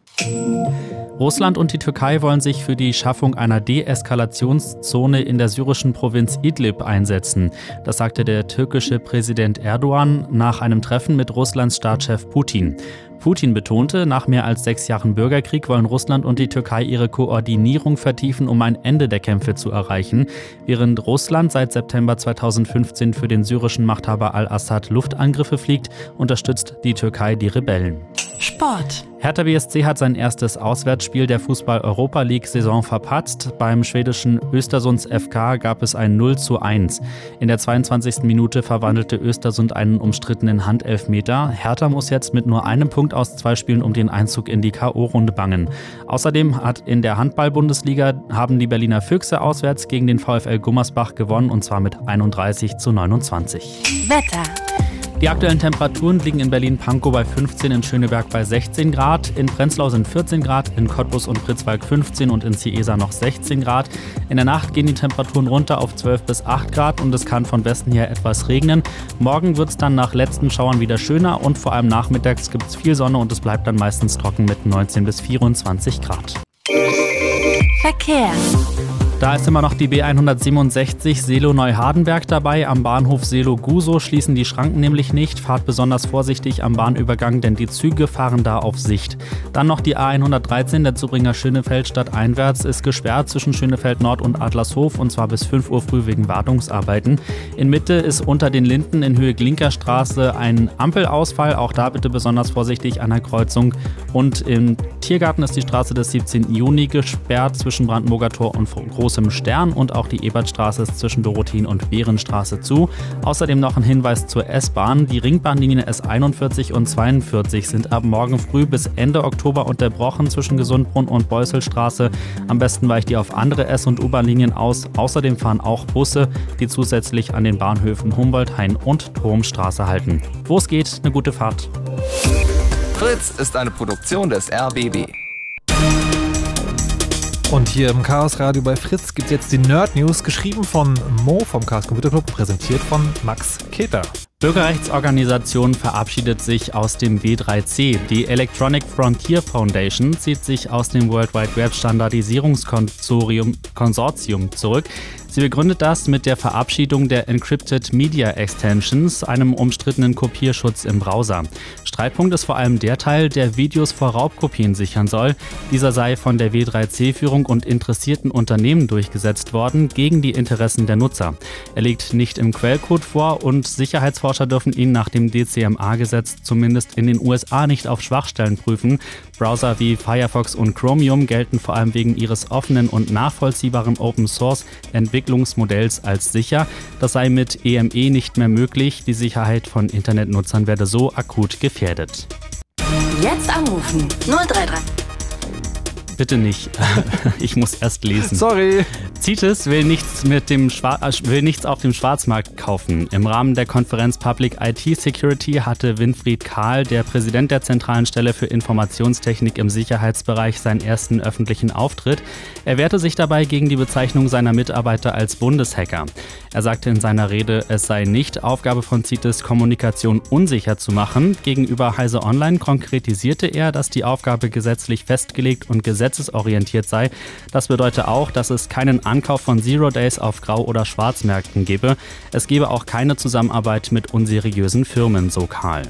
Russland und die Türkei wollen sich für die Schaffung einer Deeskalationszone in der syrischen Provinz Idlib einsetzen. Das sagte der türkische Präsident Erdogan nach einem Treffen mit Russlands Staatschef Putin. Putin betonte, nach mehr als sechs Jahren Bürgerkrieg wollen Russland und die Türkei ihre Koordinierung vertiefen, um ein Ende der Kämpfe zu erreichen. Während Russland seit September 2015 für den syrischen Machthaber al-Assad Luftangriffe fliegt, unterstützt die Türkei die Rebellen. Sport. Hertha BSC hat sein erstes Auswärtsspiel der Fußball-Europa League-Saison verpatzt. Beim schwedischen Östersunds FK gab es ein 0 zu 1. In der 22. Minute verwandelte Östersund einen umstrittenen Handelfmeter. Hertha muss jetzt mit nur einem Punkt aus zwei Spielen um den Einzug in die K.O.-Runde bangen. Außerdem hat in der Handball-Bundesliga haben die Berliner Füchse auswärts gegen den VfL Gummersbach gewonnen und zwar mit 31 zu 29. Wetter. Die aktuellen Temperaturen liegen in Berlin-Pankow bei 15, in Schöneberg bei 16 Grad, in Prenzlau sind 14 Grad, in Cottbus und Pritzwalk 15 und in Ciesa noch 16 Grad. In der Nacht gehen die Temperaturen runter auf 12 bis 8 Grad und es kann von Westen her etwas regnen. Morgen wird es dann nach letzten Schauern wieder schöner und vor allem nachmittags gibt es viel Sonne und es bleibt dann meistens trocken mit 19 bis 24 Grad. Verkehr. Da ist immer noch die B167 Selo-Neuhardenberg dabei. Am Bahnhof Selo-Guso schließen die Schranken nämlich nicht. Fahrt besonders vorsichtig am Bahnübergang, denn die Züge fahren da auf Sicht. Dann noch die A113 der Zubringer Schönefeld stadteinwärts ist gesperrt zwischen Schönefeld Nord und Adlershof und zwar bis 5 Uhr früh wegen Wartungsarbeiten. In Mitte ist unter den Linden in Höhe Glinkerstraße ein Ampelausfall. Auch da bitte besonders vorsichtig an der Kreuzung. Und im Tiergarten ist die Straße des 17. Juni gesperrt zwischen Brandenburger Tor und Groß großem Stern und auch die Ebertstraße ist zwischen Dorotheen und Behrenstraße zu. Außerdem noch ein Hinweis zur S-Bahn. Die Ringbahnlinien S41 und 42 sind ab morgen früh bis Ende Oktober unterbrochen zwischen Gesundbrunn und Beusselstraße. Am besten weicht ihr auf andere S- und U-Bahn-Linien aus. Außerdem fahren auch Busse, die zusätzlich an den Bahnhöfen Humboldt, Hain und Turmstraße halten. Wo es geht, eine gute Fahrt. Fritz ist eine Produktion des RBB. Und hier im Chaos Radio bei Fritz gibt es jetzt die Nerd News, geschrieben von Mo vom Chaos Computer Club, präsentiert von Max Keter. Bürgerrechtsorganisation verabschiedet sich aus dem W3C. Die Electronic Frontier Foundation zieht sich aus dem World Wide Web Standardisierungskonsortium zurück. Sie begründet das mit der Verabschiedung der Encrypted Media Extensions, einem umstrittenen Kopierschutz im Browser. Streitpunkt ist vor allem der Teil, der Videos vor Raubkopien sichern soll. Dieser sei von der W3C-Führung und interessierten Unternehmen durchgesetzt worden, gegen die Interessen der Nutzer. Er liegt nicht im Quellcode vor und Sicherheitsforscher dürfen ihn nach dem DCMA-Gesetz zumindest in den USA nicht auf Schwachstellen prüfen. Browser wie Firefox und Chromium gelten vor allem wegen ihres offenen und nachvollziehbaren Open-Source-Entwicklungsmodells als sicher. Das sei mit EME e nicht mehr möglich. Die Sicherheit von Internetnutzern werde so akut gefährdet. Jetzt anrufen 033 bitte nicht. ich muss erst lesen. Sorry. CITES will nichts, mit dem äh, will nichts auf dem Schwarzmarkt kaufen. Im Rahmen der Konferenz Public IT Security hatte Winfried Kahl, der Präsident der zentralen Stelle für Informationstechnik im Sicherheitsbereich, seinen ersten öffentlichen Auftritt. Er wehrte sich dabei gegen die Bezeichnung seiner Mitarbeiter als Bundeshacker. Er sagte in seiner Rede, es sei nicht Aufgabe von CITES, Kommunikation unsicher zu machen. Gegenüber Heise Online konkretisierte er, dass die Aufgabe gesetzlich festgelegt und gesetzesorientiert sei. Das bedeutet auch, dass es keinen Ankauf von Zero Days auf Grau- oder Schwarzmärkten gebe. Es gebe auch keine Zusammenarbeit mit unseriösen Firmen, so Karl.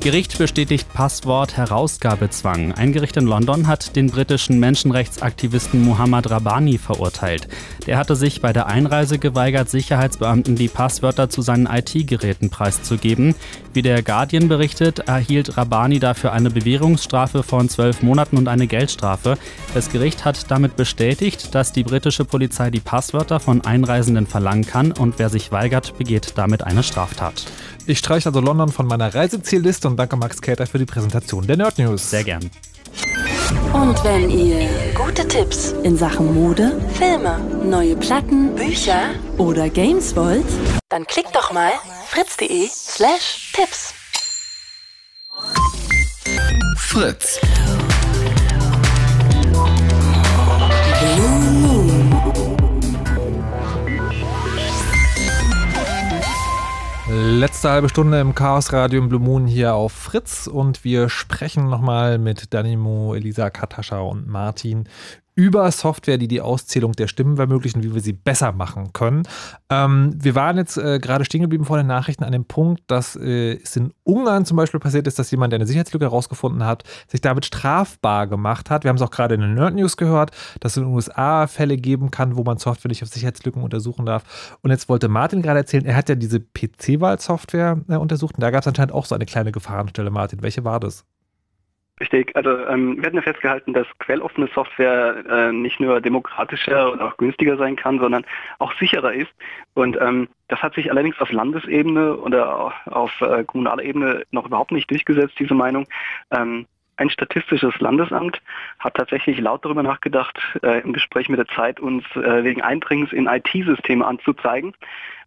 Gericht bestätigt Passwort-Herausgabezwang. Ein Gericht in London hat den britischen Menschenrechtsaktivisten Muhammad Rabani verurteilt. Der hatte sich bei der Einreise geweigert, Sicherheitsbeamten die Passwörter zu seinen IT-Geräten preiszugeben. Wie der Guardian berichtet, erhielt Rabani dafür eine Bewährungsstrafe von zwölf Monaten und eine Geldstrafe. Das Gericht hat damit bestätigt, dass die britische Polizei die Passwörter von Einreisenden verlangen kann und wer sich weigert, begeht damit eine Straftat. Ich streiche also London von meiner Reisezielliste und danke Max Cater für die Präsentation der Nerd News. Sehr gern. Und wenn ihr gute Tipps in Sachen Mode, Filme, neue Platten, Bücher oder Games wollt, dann klickt doch mal fritz.de slash Tipps. Fritz. Letzte halbe Stunde im Chaos Radio im Blue Moon hier auf Fritz. Und wir sprechen nochmal mit Danimo, Elisa, Katascha und Martin über Software, die die Auszählung der Stimmen ermöglichen, wie wir sie besser machen können. Ähm, wir waren jetzt äh, gerade stehen geblieben vor den Nachrichten an dem Punkt, dass äh, es in Ungarn zum Beispiel passiert ist, dass jemand, der eine Sicherheitslücke herausgefunden hat, sich damit strafbar gemacht hat. Wir haben es auch gerade in den Nerd News gehört, dass es in den USA Fälle geben kann, wo man Software nicht auf Sicherheitslücken untersuchen darf. Und jetzt wollte Martin gerade erzählen, er hat ja diese PC-Wahl-Software äh, untersucht und da gab es anscheinend auch so eine kleine Gefahrenstelle. Martin, welche war das? Richtig, also ähm, wir hatten ja festgehalten, dass quelloffene Software äh, nicht nur demokratischer und auch günstiger sein kann, sondern auch sicherer ist. Und ähm, das hat sich allerdings auf Landesebene oder auf äh, kommunaler Ebene noch überhaupt nicht durchgesetzt, diese Meinung. Ähm, ein statistisches Landesamt hat tatsächlich laut darüber nachgedacht, äh, im Gespräch mit der Zeit uns äh, wegen Eindringens in IT-Systeme anzuzeigen,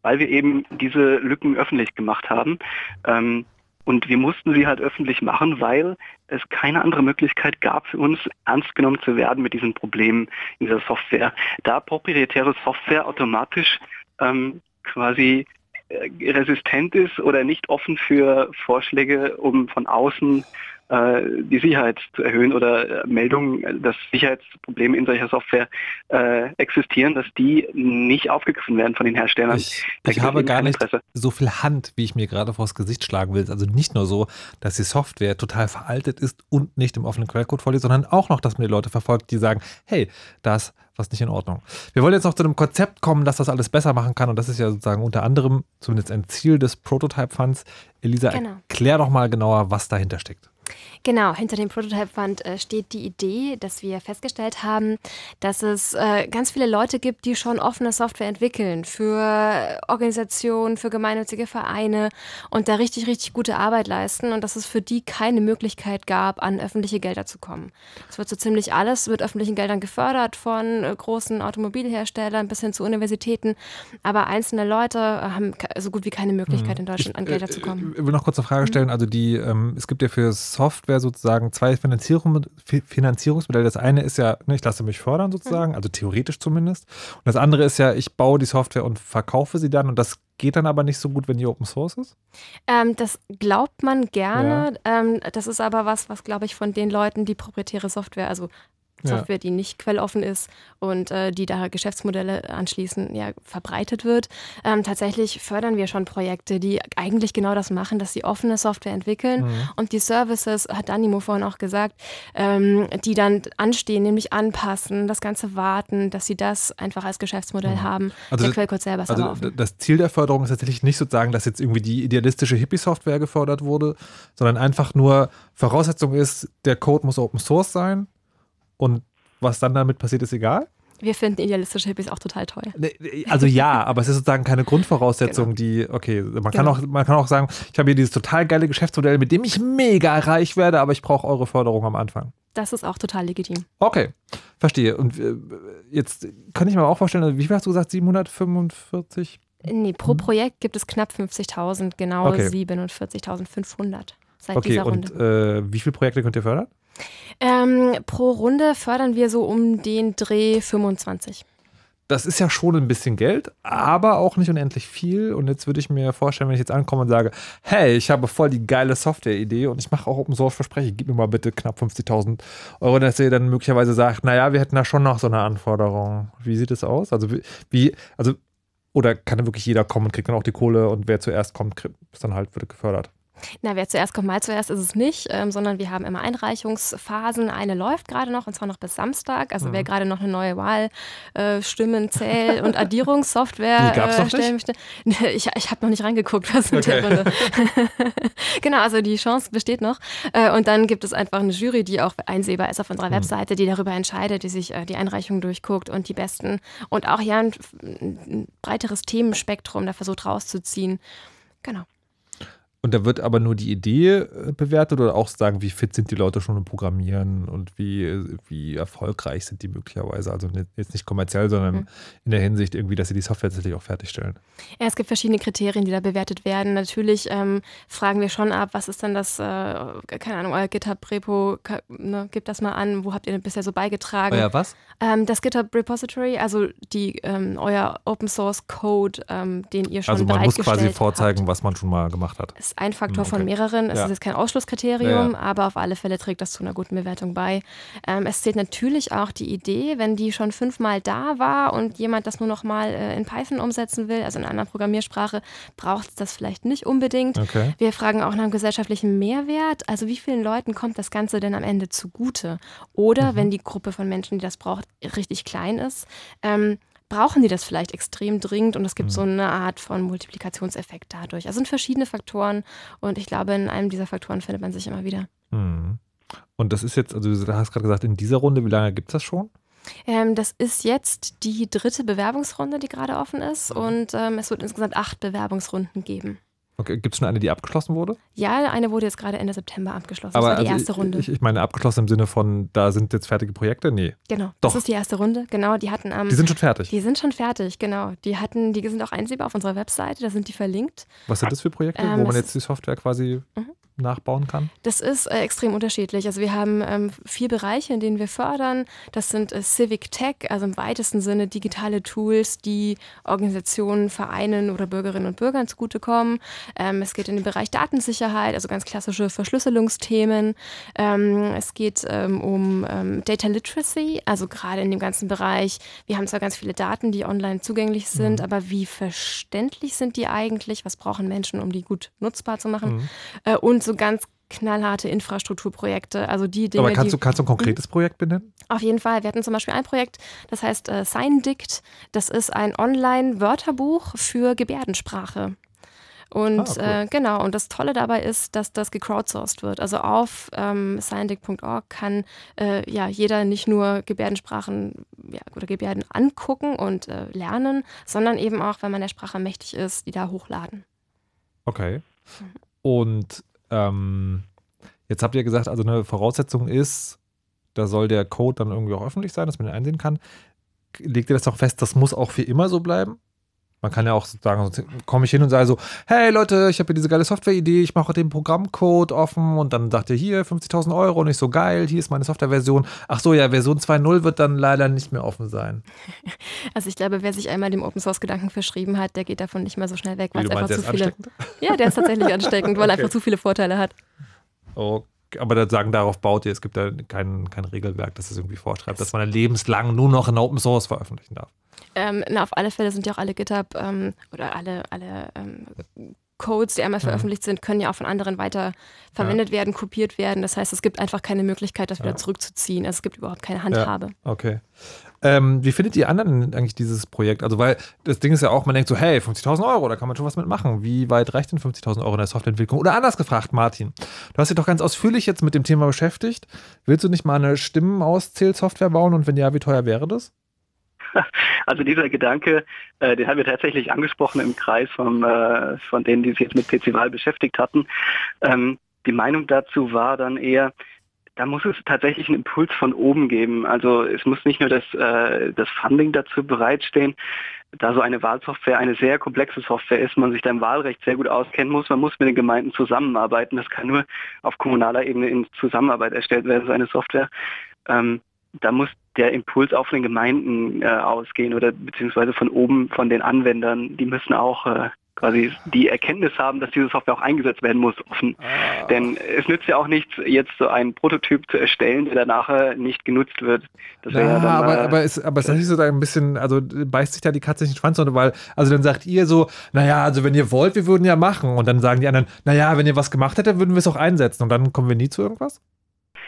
weil wir eben diese Lücken öffentlich gemacht haben. Ähm, und wir mussten sie halt öffentlich machen, weil es keine andere Möglichkeit gab für uns, ernst genommen zu werden mit diesen Problemen in dieser Software. Da proprietäre Software automatisch ähm, quasi äh, resistent ist oder nicht offen für Vorschläge, um von außen die Sicherheit zu erhöhen oder äh, Meldungen, dass Sicherheitsprobleme in solcher Software äh, existieren, dass die nicht aufgegriffen werden von den Herstellern. Ich, ich habe gar nicht Interesse. so viel Hand, wie ich mir gerade vors Gesicht schlagen will. Also nicht nur so, dass die Software total veraltet ist und nicht im offenen Quellcode vorliegt, sondern auch noch, dass man die Leute verfolgt, die sagen, hey, das was nicht in Ordnung. Wir wollen jetzt noch zu einem Konzept kommen, dass das alles besser machen kann. Und das ist ja sozusagen unter anderem zumindest ein Ziel des Prototype Funds. Elisa, genau. erklär doch mal genauer, was dahinter steckt. Genau, hinter dem Prototype Fund äh, steht die Idee, dass wir festgestellt haben, dass es äh, ganz viele Leute gibt, die schon offene Software entwickeln für Organisationen, für gemeinnützige Vereine und da richtig, richtig gute Arbeit leisten und dass es für die keine Möglichkeit gab, an öffentliche Gelder zu kommen. Es wird so ziemlich alles mit öffentlichen Geldern gefördert, von äh, großen Automobilherstellern bis hin zu Universitäten, aber einzelne Leute haben so gut wie keine Möglichkeit in Deutschland an Gelder zu kommen. Ich will noch kurz eine Frage stellen. Also die, ähm, es gibt ja für Software sozusagen zwei Finanzierung, Finanzierungsmodelle. Das eine ist ja, ne, ich lasse mich fördern sozusagen, mhm. also theoretisch zumindest. Und das andere ist ja, ich baue die Software und verkaufe sie dann und das geht dann aber nicht so gut, wenn die Open Source ist? Ähm, das glaubt man gerne. Ja. Ähm, das ist aber was, was glaube ich von den Leuten, die proprietäre Software, also Software, ja. die nicht quelloffen ist und äh, die da Geschäftsmodelle anschließen, ja, verbreitet wird. Ähm, tatsächlich fördern wir schon Projekte, die eigentlich genau das machen, dass sie offene Software entwickeln mhm. und die Services, hat Danimo vorhin auch gesagt, ähm, die dann anstehen, nämlich anpassen, das Ganze warten, dass sie das einfach als Geschäftsmodell mhm. haben. Also, der Quellcode selber ist also aber offen. Das Ziel der Förderung ist tatsächlich nicht sozusagen, dass jetzt irgendwie die idealistische Hippie-Software gefördert wurde, sondern einfach nur Voraussetzung ist, der Code muss Open Source sein und was dann damit passiert, ist egal. Wir finden idealistische Hippies auch total toll. Also ja, aber es ist sozusagen keine Grundvoraussetzung, genau. die, okay, man, genau. kann auch, man kann auch sagen, ich habe hier dieses total geile Geschäftsmodell, mit dem ich mega reich werde, aber ich brauche eure Förderung am Anfang. Das ist auch total legitim. Okay, verstehe. Und äh, jetzt kann ich mir auch vorstellen, wie viel hast du gesagt, 745? Nee, pro Projekt gibt es knapp 50.000, genau okay. 47.500 seit okay, dieser Runde. Und äh, wie viele Projekte könnt ihr fördern? Ähm, pro Runde fördern wir so um den Dreh 25. Das ist ja schon ein bisschen Geld, aber auch nicht unendlich viel. Und jetzt würde ich mir vorstellen, wenn ich jetzt ankomme und sage, hey, ich habe voll die geile Software-Idee und ich mache auch Open Source Verspreche, gib mir mal bitte knapp 50.000 Euro, dass ihr dann möglicherweise sagt, naja, wir hätten da schon noch so eine Anforderung. Wie sieht es aus? Also wie, also oder kann wirklich jeder kommen und kriegt dann auch die Kohle und wer zuerst kommt, ist dann halt wird gefördert? Na, wer zuerst kommt, mal zuerst ist es nicht, ähm, sondern wir haben immer Einreichungsphasen. Eine läuft gerade noch und zwar noch bis Samstag. Also mhm. wer gerade noch eine neue Wahlstimmen, äh, Zähl- und Addierungssoftware äh, stellen möchte. Ich, ich habe noch nicht reingeguckt, was mit okay. der Runde. genau, also die Chance besteht noch. Äh, und dann gibt es einfach eine Jury, die auch einsehbar ist auf unserer mhm. Webseite, die darüber entscheidet, die sich äh, die Einreichung durchguckt und die besten und auch ja ein, ein breiteres Themenspektrum da versucht rauszuziehen. Genau. Und da wird aber nur die Idee äh, bewertet oder auch sagen, wie fit sind die Leute schon im Programmieren und wie, wie erfolgreich sind die möglicherweise. Also jetzt nicht kommerziell, sondern mhm. in der Hinsicht irgendwie, dass sie die Software tatsächlich auch fertigstellen. Ja, es gibt verschiedene Kriterien, die da bewertet werden. Natürlich ähm, fragen wir schon ab, was ist denn das, äh, keine Ahnung, euer GitHub-Repo, ne, gebt das mal an, wo habt ihr denn bisher so beigetragen? Euer was? Ähm, das GitHub Repository, also die, ähm, euer Open Source Code, ähm, den ihr schon Also man muss quasi vorzeigen, habt. was man schon mal gemacht hat. Es ein Faktor okay. von mehreren. Es ja. ist jetzt kein Ausschlusskriterium, ja. aber auf alle Fälle trägt das zu einer guten Bewertung bei. Ähm, es zählt natürlich auch die Idee, wenn die schon fünfmal da war und jemand das nur noch mal äh, in Python umsetzen will, also in einer anderen Programmiersprache, braucht es das vielleicht nicht unbedingt. Okay. Wir fragen auch nach einem gesellschaftlichen Mehrwert. Also wie vielen Leuten kommt das Ganze denn am Ende zugute? Oder mhm. wenn die Gruppe von Menschen, die das braucht, richtig klein ist, ähm, brauchen die das vielleicht extrem dringend und es gibt mhm. so eine Art von Multiplikationseffekt dadurch. Also sind verschiedene Faktoren und ich glaube, in einem dieser Faktoren findet man sich immer wieder. Mhm. Und das ist jetzt, also du hast gerade gesagt, in dieser Runde, wie lange gibt es das schon? Ähm, das ist jetzt die dritte Bewerbungsrunde, die gerade offen ist mhm. und ähm, es wird insgesamt acht Bewerbungsrunden geben. Okay, gibt es schon eine, die abgeschlossen wurde? Ja, eine wurde jetzt gerade Ende September abgeschlossen. Aber das war die also erste Runde. Ich, ich, meine abgeschlossen im Sinne von, da sind jetzt fertige Projekte? Nee. Genau, Doch. das ist die erste Runde. Genau, die hatten am. die sind schon fertig. Die sind schon fertig, genau. Die hatten, die sind auch einsehbar auf unserer Webseite, da sind die verlinkt. Was sind das für Projekte, ähm, wo man jetzt die Software quasi. Mhm nachbauen kann? Das ist äh, extrem unterschiedlich. Also wir haben ähm, vier Bereiche, in denen wir fördern. Das sind äh, Civic Tech, also im weitesten Sinne digitale Tools, die Organisationen, Vereinen oder Bürgerinnen und Bürgern zugutekommen. Ähm, es geht in den Bereich Datensicherheit, also ganz klassische Verschlüsselungsthemen. Ähm, es geht ähm, um ähm, Data Literacy, also gerade in dem ganzen Bereich. Wir haben zwar ganz viele Daten, die online zugänglich sind, mhm. aber wie verständlich sind die eigentlich? Was brauchen Menschen, um die gut nutzbar zu machen? Mhm. Äh, und so ganz knallharte Infrastrukturprojekte. Also die Dinge, Aber kannst du, kannst du ein konkretes Projekt benennen? Auf jeden Fall. Wir hatten zum Beispiel ein Projekt, das heißt äh, SignDict. Das ist ein Online-Wörterbuch für Gebärdensprache. Und ah, cool. äh, genau, und das Tolle dabei ist, dass das gecrowdsourced wird. Also auf ähm, signdic.org kann äh, ja jeder nicht nur Gebärdensprachen ja, oder Gebärden angucken und äh, lernen, sondern eben auch, wenn man der Sprache mächtig ist, die da hochladen. Okay. Mhm. Und ähm, jetzt habt ihr gesagt, also eine Voraussetzung ist, da soll der Code dann irgendwie auch öffentlich sein, dass man ihn einsehen kann. Legt ihr das doch fest, das muss auch für immer so bleiben? Man kann ja auch sagen, komme ich hin und sage so, hey Leute, ich habe hier diese geile Software-Idee, ich mache den Programmcode offen und dann sagt ihr hier 50.000 Euro, nicht so geil, hier ist meine Softwareversion. Ach so, ja, Version 2.0 wird dann leider nicht mehr offen sein. Also ich glaube, wer sich einmal dem Open-Source-Gedanken verschrieben hat, der geht davon nicht mehr so schnell weg, weil es einfach zu viele... Ja, der ist tatsächlich ansteckend, weil okay. er einfach zu viele Vorteile hat. Okay. Aber da sagen, darauf baut ihr, es gibt da kein, kein Regelwerk, das es irgendwie vorschreibt, dass man lebenslang nur noch in Open Source veröffentlichen darf. Ähm, na, auf alle Fälle sind ja auch alle GitHub ähm, oder alle, alle ähm, Codes, die einmal mhm. veröffentlicht sind, können ja auch von anderen weiter verwendet ja. werden, kopiert werden. Das heißt, es gibt einfach keine Möglichkeit, das wieder ja. zurückzuziehen. Also es gibt überhaupt keine Handhabe. Ja. Okay. Ähm, wie findet ihr anderen eigentlich dieses Projekt? Also, weil das Ding ist ja auch, man denkt so, hey, 50.000 Euro, da kann man schon was mitmachen. Wie weit reicht denn 50.000 Euro in der Softwareentwicklung? Oder anders gefragt, Martin, du hast dich doch ganz ausführlich jetzt mit dem Thema beschäftigt. Willst du nicht mal eine Stimmenauszählsoftware bauen und wenn ja, wie teuer wäre das? Also dieser Gedanke, äh, den haben wir tatsächlich angesprochen im Kreis von, äh, von denen, die sich jetzt mit PC-Wahl beschäftigt hatten. Ähm, die Meinung dazu war dann eher, da muss es tatsächlich einen Impuls von oben geben. Also es muss nicht nur das, äh, das Funding dazu bereitstehen, da so eine Wahlsoftware eine sehr komplexe Software ist, man sich da im Wahlrecht sehr gut auskennen muss, man muss mit den Gemeinden zusammenarbeiten. Das kann nur auf kommunaler Ebene in Zusammenarbeit erstellt werden, so eine Software. Ähm, da muss der Impuls auch von den Gemeinden äh, ausgehen oder beziehungsweise von oben von den Anwendern. Die müssen auch äh, quasi die Erkenntnis haben, dass diese Software auch eingesetzt werden muss, offen. Ah. Denn es nützt ja auch nichts, jetzt so einen Prototyp zu erstellen, der dann nachher nicht genutzt wird. Das ja, ja dann, aber, äh, aber, ist, aber ist das nicht so ein bisschen, also beißt sich da die Katze nicht den Schwanz, sondern weil, also dann sagt ihr so, naja, also wenn ihr wollt, wir würden ja machen. Und dann sagen die anderen, naja, wenn ihr was gemacht hättet, würden wir es auch einsetzen. Und dann kommen wir nie zu irgendwas?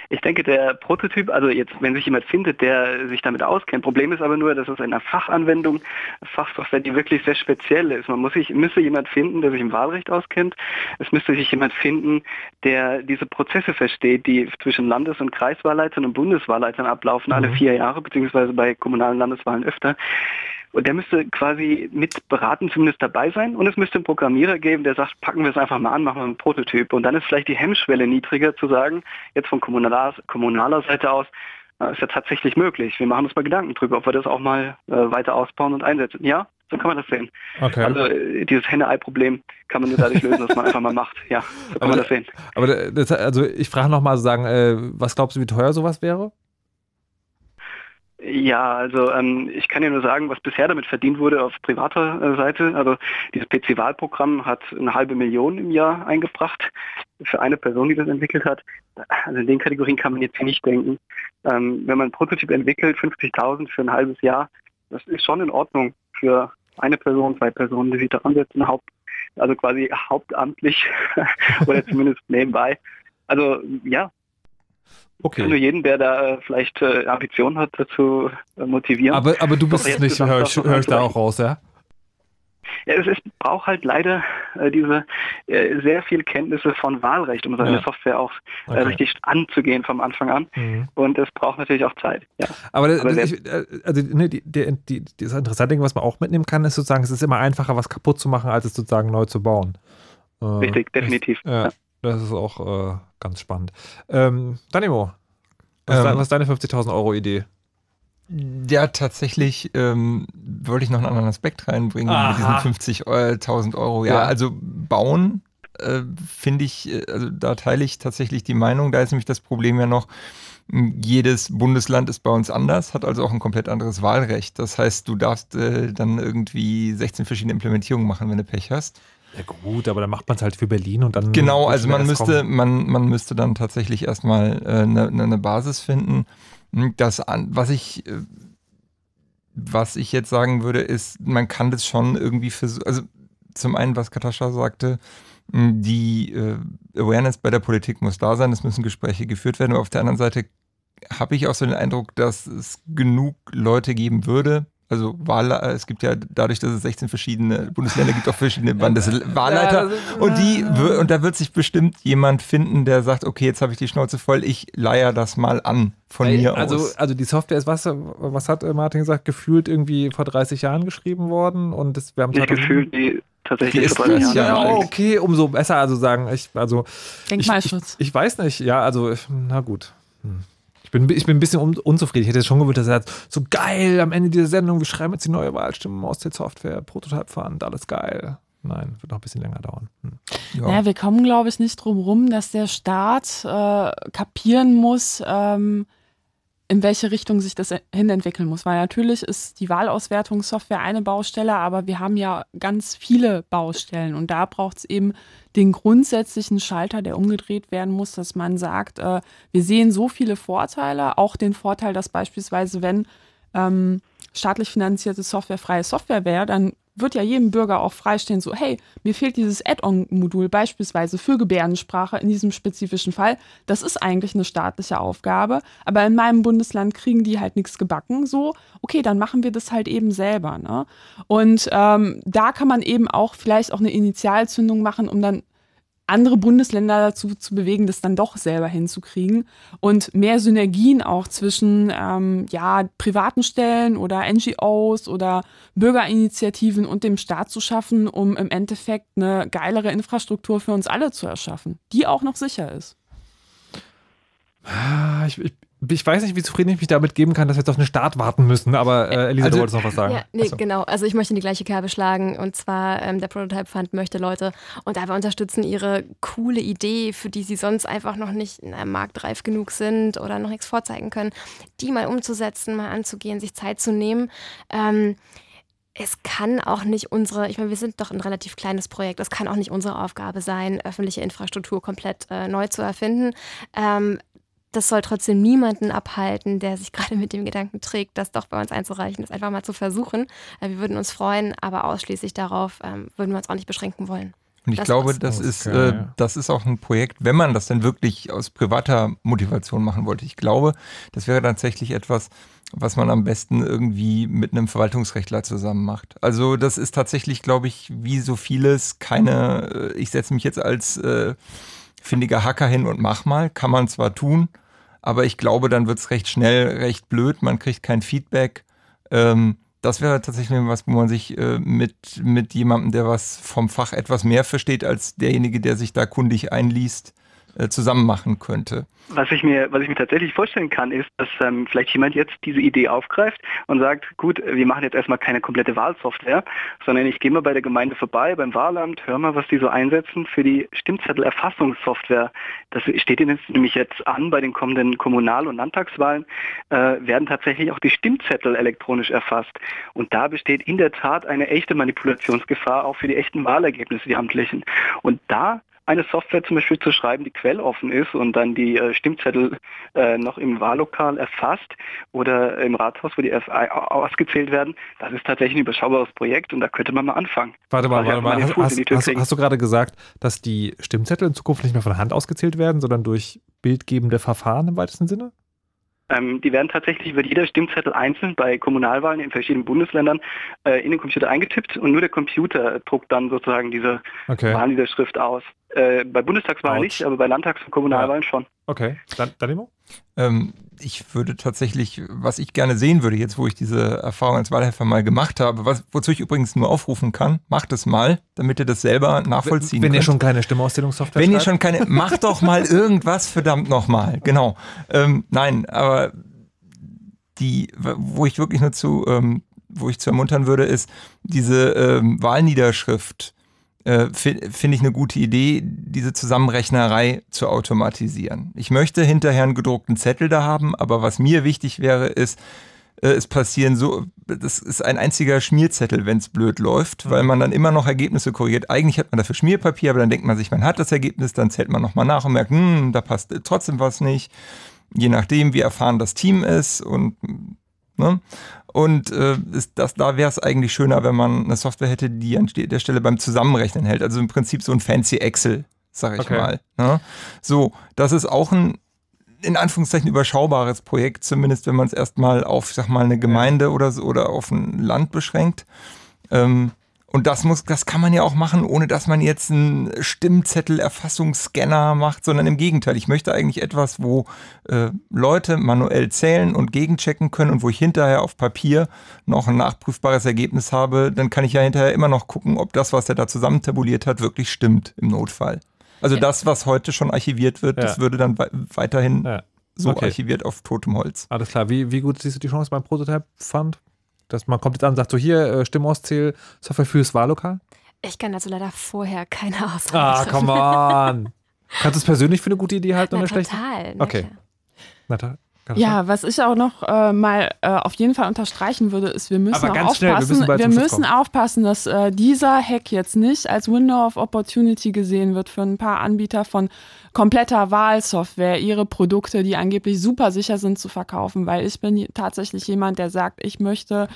Ich denke, der Prototyp, also jetzt, wenn sich jemand findet, der sich damit auskennt, Problem ist aber nur, dass es eine Fachanwendung, Fachsoftware, die wirklich sehr speziell ist. Man muss sich, müsste jemand finden, der sich im Wahlrecht auskennt. Es müsste sich jemand finden, der diese Prozesse versteht, die zwischen Landes- und Kreiswahlleitern und Bundeswahlleitern ablaufen, mhm. alle vier Jahre, beziehungsweise bei kommunalen Landeswahlen öfter. Und der müsste quasi mit beraten zumindest dabei sein. Und es müsste einen Programmierer geben, der sagt, packen wir es einfach mal an, machen wir einen Prototyp. Und dann ist vielleicht die Hemmschwelle niedriger zu sagen, jetzt von kommunaler, kommunaler Seite aus, ist ja tatsächlich möglich. Wir machen uns mal Gedanken drüber, ob wir das auch mal äh, weiter ausbauen und einsetzen. Ja, so kann man das sehen. Okay. Also äh, dieses Henne-Ei-Problem kann man nur dadurch lösen, dass man einfach mal macht. Ja, so kann aber, man das sehen. Aber das, also ich frage nochmal, sagen, äh, was glaubst du, wie teuer sowas wäre? Ja, also ähm, ich kann ja nur sagen, was bisher damit verdient wurde auf privater äh, Seite. Also dieses PC-Wahlprogramm hat eine halbe Million im Jahr eingebracht für eine Person, die das entwickelt hat. Also in den Kategorien kann man jetzt hier nicht denken. Ähm, wenn man einen Prototyp entwickelt, 50.000 für ein halbes Jahr, das ist schon in Ordnung für eine Person, zwei Personen, die sich daran setzen, Haupt, also quasi hauptamtlich oder zumindest nebenbei. Also ja, Okay. Ich kann nur jeden, der da äh, vielleicht äh, Ambitionen hat, dazu äh, motivieren. Aber, aber du bist es nicht, höre ich, hör ich da auch raus, ja? Ja, es, es braucht halt leider äh, diese äh, sehr viel Kenntnisse von Wahlrecht, um seine ja. Software auch äh, okay. richtig anzugehen vom Anfang an. Mhm. Und es braucht natürlich auch Zeit. Ja. Aber, das, Aber ich, also, ne, die, die, die, das interessante Ding, was man auch mitnehmen kann, ist sozusagen, es ist immer einfacher, was kaputt zu machen, als es sozusagen neu zu bauen. Richtig, definitiv. Ich. Das ist auch äh, ganz spannend. Ähm, Danimo, was, ähm, was ist deine 50.000 Euro Idee? Ja, tatsächlich ähm, wollte ich noch einen anderen Aspekt reinbringen Aha. mit diesen 50.000 Euro. Ja, ja, also bauen äh, finde ich, äh, also da teile ich tatsächlich die Meinung. Da ist nämlich das Problem ja noch, jedes Bundesland ist bei uns anders, hat also auch ein komplett anderes Wahlrecht. Das heißt, du darfst äh, dann irgendwie 16 verschiedene Implementierungen machen, wenn du Pech hast. Ja gut, aber dann macht man es halt für Berlin und dann. Genau, also man müsste, man, man müsste dann tatsächlich erstmal eine äh, ne, ne Basis finden. Hm, das, was ich, äh, was ich jetzt sagen würde, ist, man kann das schon irgendwie versuchen. Also zum einen, was Katascha sagte, hm, die äh, Awareness bei der Politik muss da sein, es müssen Gespräche geführt werden. Aber auf der anderen Seite habe ich auch so den Eindruck, dass es genug Leute geben würde, also Wahl, äh, es gibt ja dadurch, dass es 16 verschiedene Bundesländer gibt, auch verschiedene Wahlleiter. Und die und da wird sich bestimmt jemand finden, der sagt, okay, jetzt habe ich die Schnauze voll, ich leier das mal an von Ey, mir also, aus. Also die Software ist was, was hat äh, Martin gesagt, gefühlt irgendwie vor 30 Jahren geschrieben worden und das, wir haben Nicht gefühlt, die tatsächlich die ist 30 Jahre ja, okay, umso besser. Also sagen, ich, also Denkmalschutz. Ich, ich, ich weiß nicht, ja, also na gut. Hm bin, ich bin ein bisschen un unzufrieden. Ich hätte schon gewünscht, dass er sagt, so geil, am Ende dieser Sendung, wir schreiben jetzt die neue Wahlstimme aus der Software, Prototype fahren, alles geil. Nein, wird noch ein bisschen länger dauern. Hm. Ja. Naja, wir kommen, glaube ich, nicht drum rum, dass der Staat äh, kapieren muss, ähm, in welche Richtung sich das hin entwickeln muss. Weil natürlich ist die Wahlauswertungssoftware eine Baustelle, aber wir haben ja ganz viele Baustellen und da braucht es eben den grundsätzlichen Schalter, der umgedreht werden muss, dass man sagt, äh, wir sehen so viele Vorteile, auch den Vorteil, dass beispielsweise, wenn ähm, staatlich finanzierte Software freie Software wäre, dann wird ja jedem Bürger auch freistehen, so, hey, mir fehlt dieses Add-on-Modul beispielsweise für Gebärdensprache in diesem spezifischen Fall. Das ist eigentlich eine staatliche Aufgabe, aber in meinem Bundesland kriegen die halt nichts gebacken. So, okay, dann machen wir das halt eben selber. Ne? Und ähm, da kann man eben auch vielleicht auch eine Initialzündung machen, um dann andere Bundesländer dazu zu bewegen, das dann doch selber hinzukriegen und mehr Synergien auch zwischen ähm, ja, privaten Stellen oder NGOs oder Bürgerinitiativen und dem Staat zu schaffen, um im Endeffekt eine geilere Infrastruktur für uns alle zu erschaffen, die auch noch sicher ist. Ah, ich, ich, ich weiß nicht, wie zufrieden ich mich damit geben kann, dass wir jetzt auf den Start warten müssen, aber äh, Elisa, also, du wolltest noch was sagen. Ja, nee, Achso. genau. Also ich möchte in die gleiche Kerbe schlagen und zwar ähm, der Prototype Fund möchte Leute und einfach unterstützen, ihre coole Idee, für die sie sonst einfach noch nicht in einem marktreif genug sind oder noch nichts vorzeigen können, die mal umzusetzen, mal anzugehen, sich Zeit zu nehmen. Ähm, es kann auch nicht unsere, ich meine, wir sind doch ein relativ kleines Projekt, es kann auch nicht unsere Aufgabe sein, öffentliche Infrastruktur komplett äh, neu zu erfinden. Ähm, das soll trotzdem niemanden abhalten, der sich gerade mit dem Gedanken trägt, das doch bei uns einzureichen, das einfach mal zu versuchen. Äh, wir würden uns freuen, aber ausschließlich darauf ähm, würden wir uns auch nicht beschränken wollen. Und ich das glaube, das ist, äh, das ist auch ein Projekt, wenn man das denn wirklich aus privater Motivation machen wollte. Ich glaube, das wäre tatsächlich etwas, was man am besten irgendwie mit einem Verwaltungsrechtler zusammen macht. Also das ist tatsächlich, glaube ich, wie so vieles keine, äh, ich setze mich jetzt als äh, findiger Hacker hin und mach mal, kann man zwar tun, aber ich glaube, dann wird es recht schnell, recht blöd, man kriegt kein Feedback. Ähm, das wäre tatsächlich was, wo man sich äh, mit, mit jemandem, der was vom Fach etwas mehr versteht, als derjenige, der sich da kundig einliest, zusammen machen könnte. Was ich mir, was ich mir tatsächlich vorstellen kann, ist, dass ähm, vielleicht jemand jetzt diese Idee aufgreift und sagt, gut, wir machen jetzt erstmal keine komplette Wahlsoftware, sondern ich gehe mal bei der Gemeinde vorbei, beim Wahlamt, hör mal, was die so einsetzen für die Stimmzettelerfassungssoftware. Das steht Ihnen nämlich jetzt an, bei den kommenden Kommunal- und Landtagswahlen äh, werden tatsächlich auch die Stimmzettel elektronisch erfasst. Und da besteht in der Tat eine echte Manipulationsgefahr auch für die echten Wahlergebnisse, die amtlichen. Und da eine Software zum Beispiel zu schreiben, die quelloffen ist und dann die äh, Stimmzettel äh, noch im Wahllokal erfasst oder im Rathaus, wo die ausgezählt werden, das ist tatsächlich ein überschaubares Projekt und da könnte man mal anfangen. Warte mal, warte mal. Hast, hast, hast, hast, du gerade gesagt, dass die Stimmzettel in Zukunft nicht mehr von Hand ausgezählt werden, sondern durch bildgebende Verfahren im weitesten Sinne? Ähm, die werden tatsächlich wird jeder Stimmzettel einzeln bei Kommunalwahlen in verschiedenen Bundesländern äh, in den Computer eingetippt und nur der Computer druckt dann sozusagen diese okay. Wahlniederschrift aus. Äh, bei Bundestagswahlen Ouch. nicht, aber bei Landtags- und Kommunalwahlen ja. schon. Okay, dann Danimo? Ähm, ich würde tatsächlich, was ich gerne sehen würde, jetzt wo ich diese Erfahrung als Wahlhelfer mal gemacht habe, was, wozu ich übrigens nur aufrufen kann, macht es mal, damit ihr das selber nachvollziehen Wenn könnt. ihr schon keine Stimmauszählungssoftware Wenn ihr schon keine, macht doch mal irgendwas, verdammt nochmal. Genau. Ähm, nein, aber die, wo ich wirklich nur zu, ähm, wo ich zu ermuntern würde, ist diese ähm, Wahlniederschrift äh, finde ich eine gute Idee, diese Zusammenrechnerei zu automatisieren. Ich möchte hinterher einen gedruckten Zettel da haben, aber was mir wichtig wäre, ist, äh, es passieren so, das ist ein einziger Schmierzettel, wenn es blöd läuft, weil man dann immer noch Ergebnisse korrigiert. Eigentlich hat man dafür Schmierpapier, aber dann denkt man sich, man hat das Ergebnis, dann zählt man nochmal nach und merkt, hm, da passt trotzdem was nicht. Je nachdem, wie erfahren das Team ist und Ne? Und äh, ist das, da wäre es eigentlich schöner, wenn man eine Software hätte, die an der Stelle beim Zusammenrechnen hält. Also im Prinzip so ein fancy Excel, sag ich okay. mal. Ne? So, das ist auch ein in Anführungszeichen überschaubares Projekt, zumindest wenn man es erstmal auf, sag mal, eine Gemeinde oder so oder auf ein Land beschränkt. Ähm, und das muss, das kann man ja auch machen, ohne dass man jetzt einen Stimmzettel-Erfassungsscanner macht, sondern im Gegenteil. Ich möchte eigentlich etwas, wo äh, Leute manuell zählen und gegenchecken können und wo ich hinterher auf Papier noch ein nachprüfbares Ergebnis habe. Dann kann ich ja hinterher immer noch gucken, ob das, was er da zusammen tabuliert hat, wirklich stimmt im Notfall. Also ja. das, was heute schon archiviert wird, ja. das würde dann weiterhin ja. so okay. archiviert auf totem Holz. Alles klar. Wie, wie gut siehst du die Chance beim Prototype Fund? Dass man kommt jetzt an und sagt so, hier, äh, Stimmauszähl, Software fürs Wahllokal? Ich kann dazu leider vorher keine Aussage Ah, come on. Kannst du es persönlich für eine gute Idee halten Na, oder total, schlecht? Okay. Na, Ja, was ich auch noch äh, mal äh, auf jeden Fall unterstreichen würde, ist, wir müssen auch aufpassen, schnell, wir müssen, wir müssen aufpassen, dass äh, dieser Hack jetzt nicht als Window of Opportunity gesehen wird für ein paar Anbieter von kompletter Wahlsoftware, ihre Produkte, die angeblich super sicher sind zu verkaufen, weil ich bin tatsächlich jemand, der sagt, ich möchte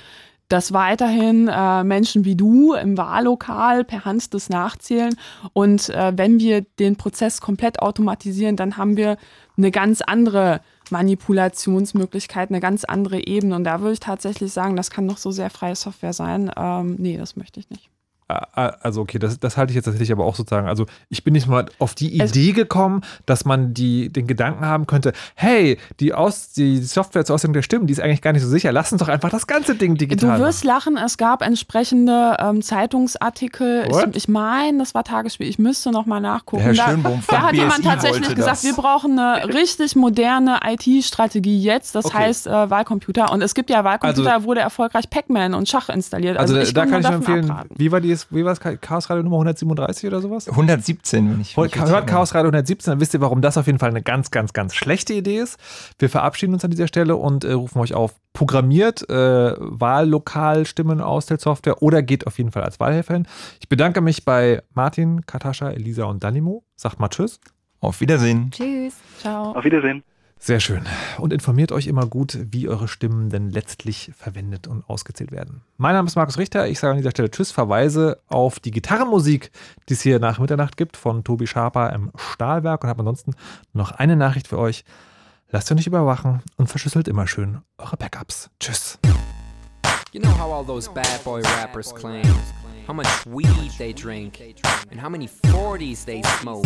dass weiterhin äh, Menschen wie du im Wahllokal per Hand das nachzählen. Und äh, wenn wir den Prozess komplett automatisieren, dann haben wir eine ganz andere Manipulationsmöglichkeit, eine ganz andere Ebene. Und da würde ich tatsächlich sagen, das kann noch so sehr freie Software sein. Ähm, nee, das möchte ich nicht. Also okay, das, das halte ich jetzt tatsächlich aber auch sozusagen. Also ich bin nicht mal auf die Idee gekommen, dass man die, den Gedanken haben könnte, hey, die, Aus, die Software zur Auslegung der Stimmen, die ist eigentlich gar nicht so sicher. Lass uns doch einfach das ganze Ding digital Du wirst machen. lachen, es gab entsprechende ähm, Zeitungsartikel. Ich, ich meine, das war Tagesspiel, ich müsste noch mal nachgucken. Herr Schönbohm da, da hat BSI jemand tatsächlich gesagt, das. wir brauchen eine richtig moderne IT-Strategie jetzt, das okay. heißt äh, Wahlcomputer. Und es gibt ja Wahlcomputer, also, wurde erfolgreich Pac-Man und Schach installiert. Also, also da kann ich nur empfehlen, abraten. wie war die ist, wie war es? Chaos Radio Nummer 137 oder sowas? 117, wenn ich. Hört Chaos Radio 117, dann wisst ihr, warum das auf jeden Fall eine ganz, ganz, ganz schlechte Idee ist. Wir verabschieden uns an dieser Stelle und äh, rufen euch auf, programmiert äh, Wahllokal-Stimmen aus der Software oder geht auf jeden Fall als Wahlhelfer hin. Ich bedanke mich bei Martin, Katascha, Elisa und Danimo. Sagt mal Tschüss. Auf Wiedersehen. Tschüss. Ciao. Auf Wiedersehen. Sehr schön. Und informiert euch immer gut, wie eure Stimmen denn letztlich verwendet und ausgezählt werden. Mein Name ist Markus Richter. Ich sage an dieser Stelle Tschüss, verweise auf die Gitarrenmusik, die es hier nach Mitternacht gibt, von Tobi Schaper im Stahlwerk und habe ansonsten noch eine Nachricht für euch. Lasst euch nicht überwachen und verschlüsselt immer schön eure Backups. Tschüss. You know how all those bad boy rappers claim how much weed they drink and how many 40s they smoke.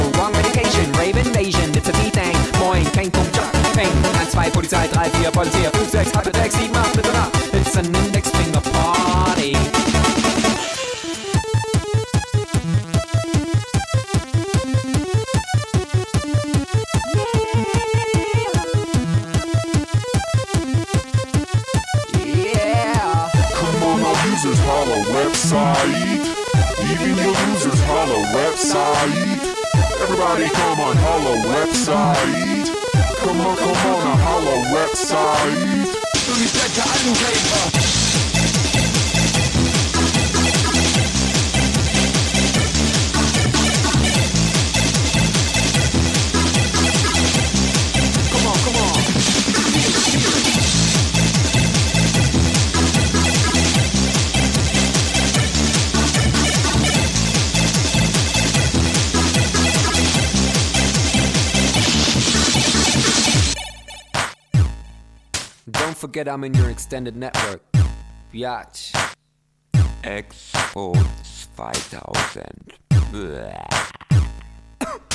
wrong medication. Rave invasion, it's a V-Thing. Moin, kein Punkt, Job, Peng. 1, 2, Polizei, 3, 4, Polizei, 5, 6, halbe 6, 7, 8, bitte nach. It's an Index Finger Party. website. Even your users holla website. Everybody come on holla website. Come on, come on, a holla website. forget I'm in your extended network. Biatch. XO 2000.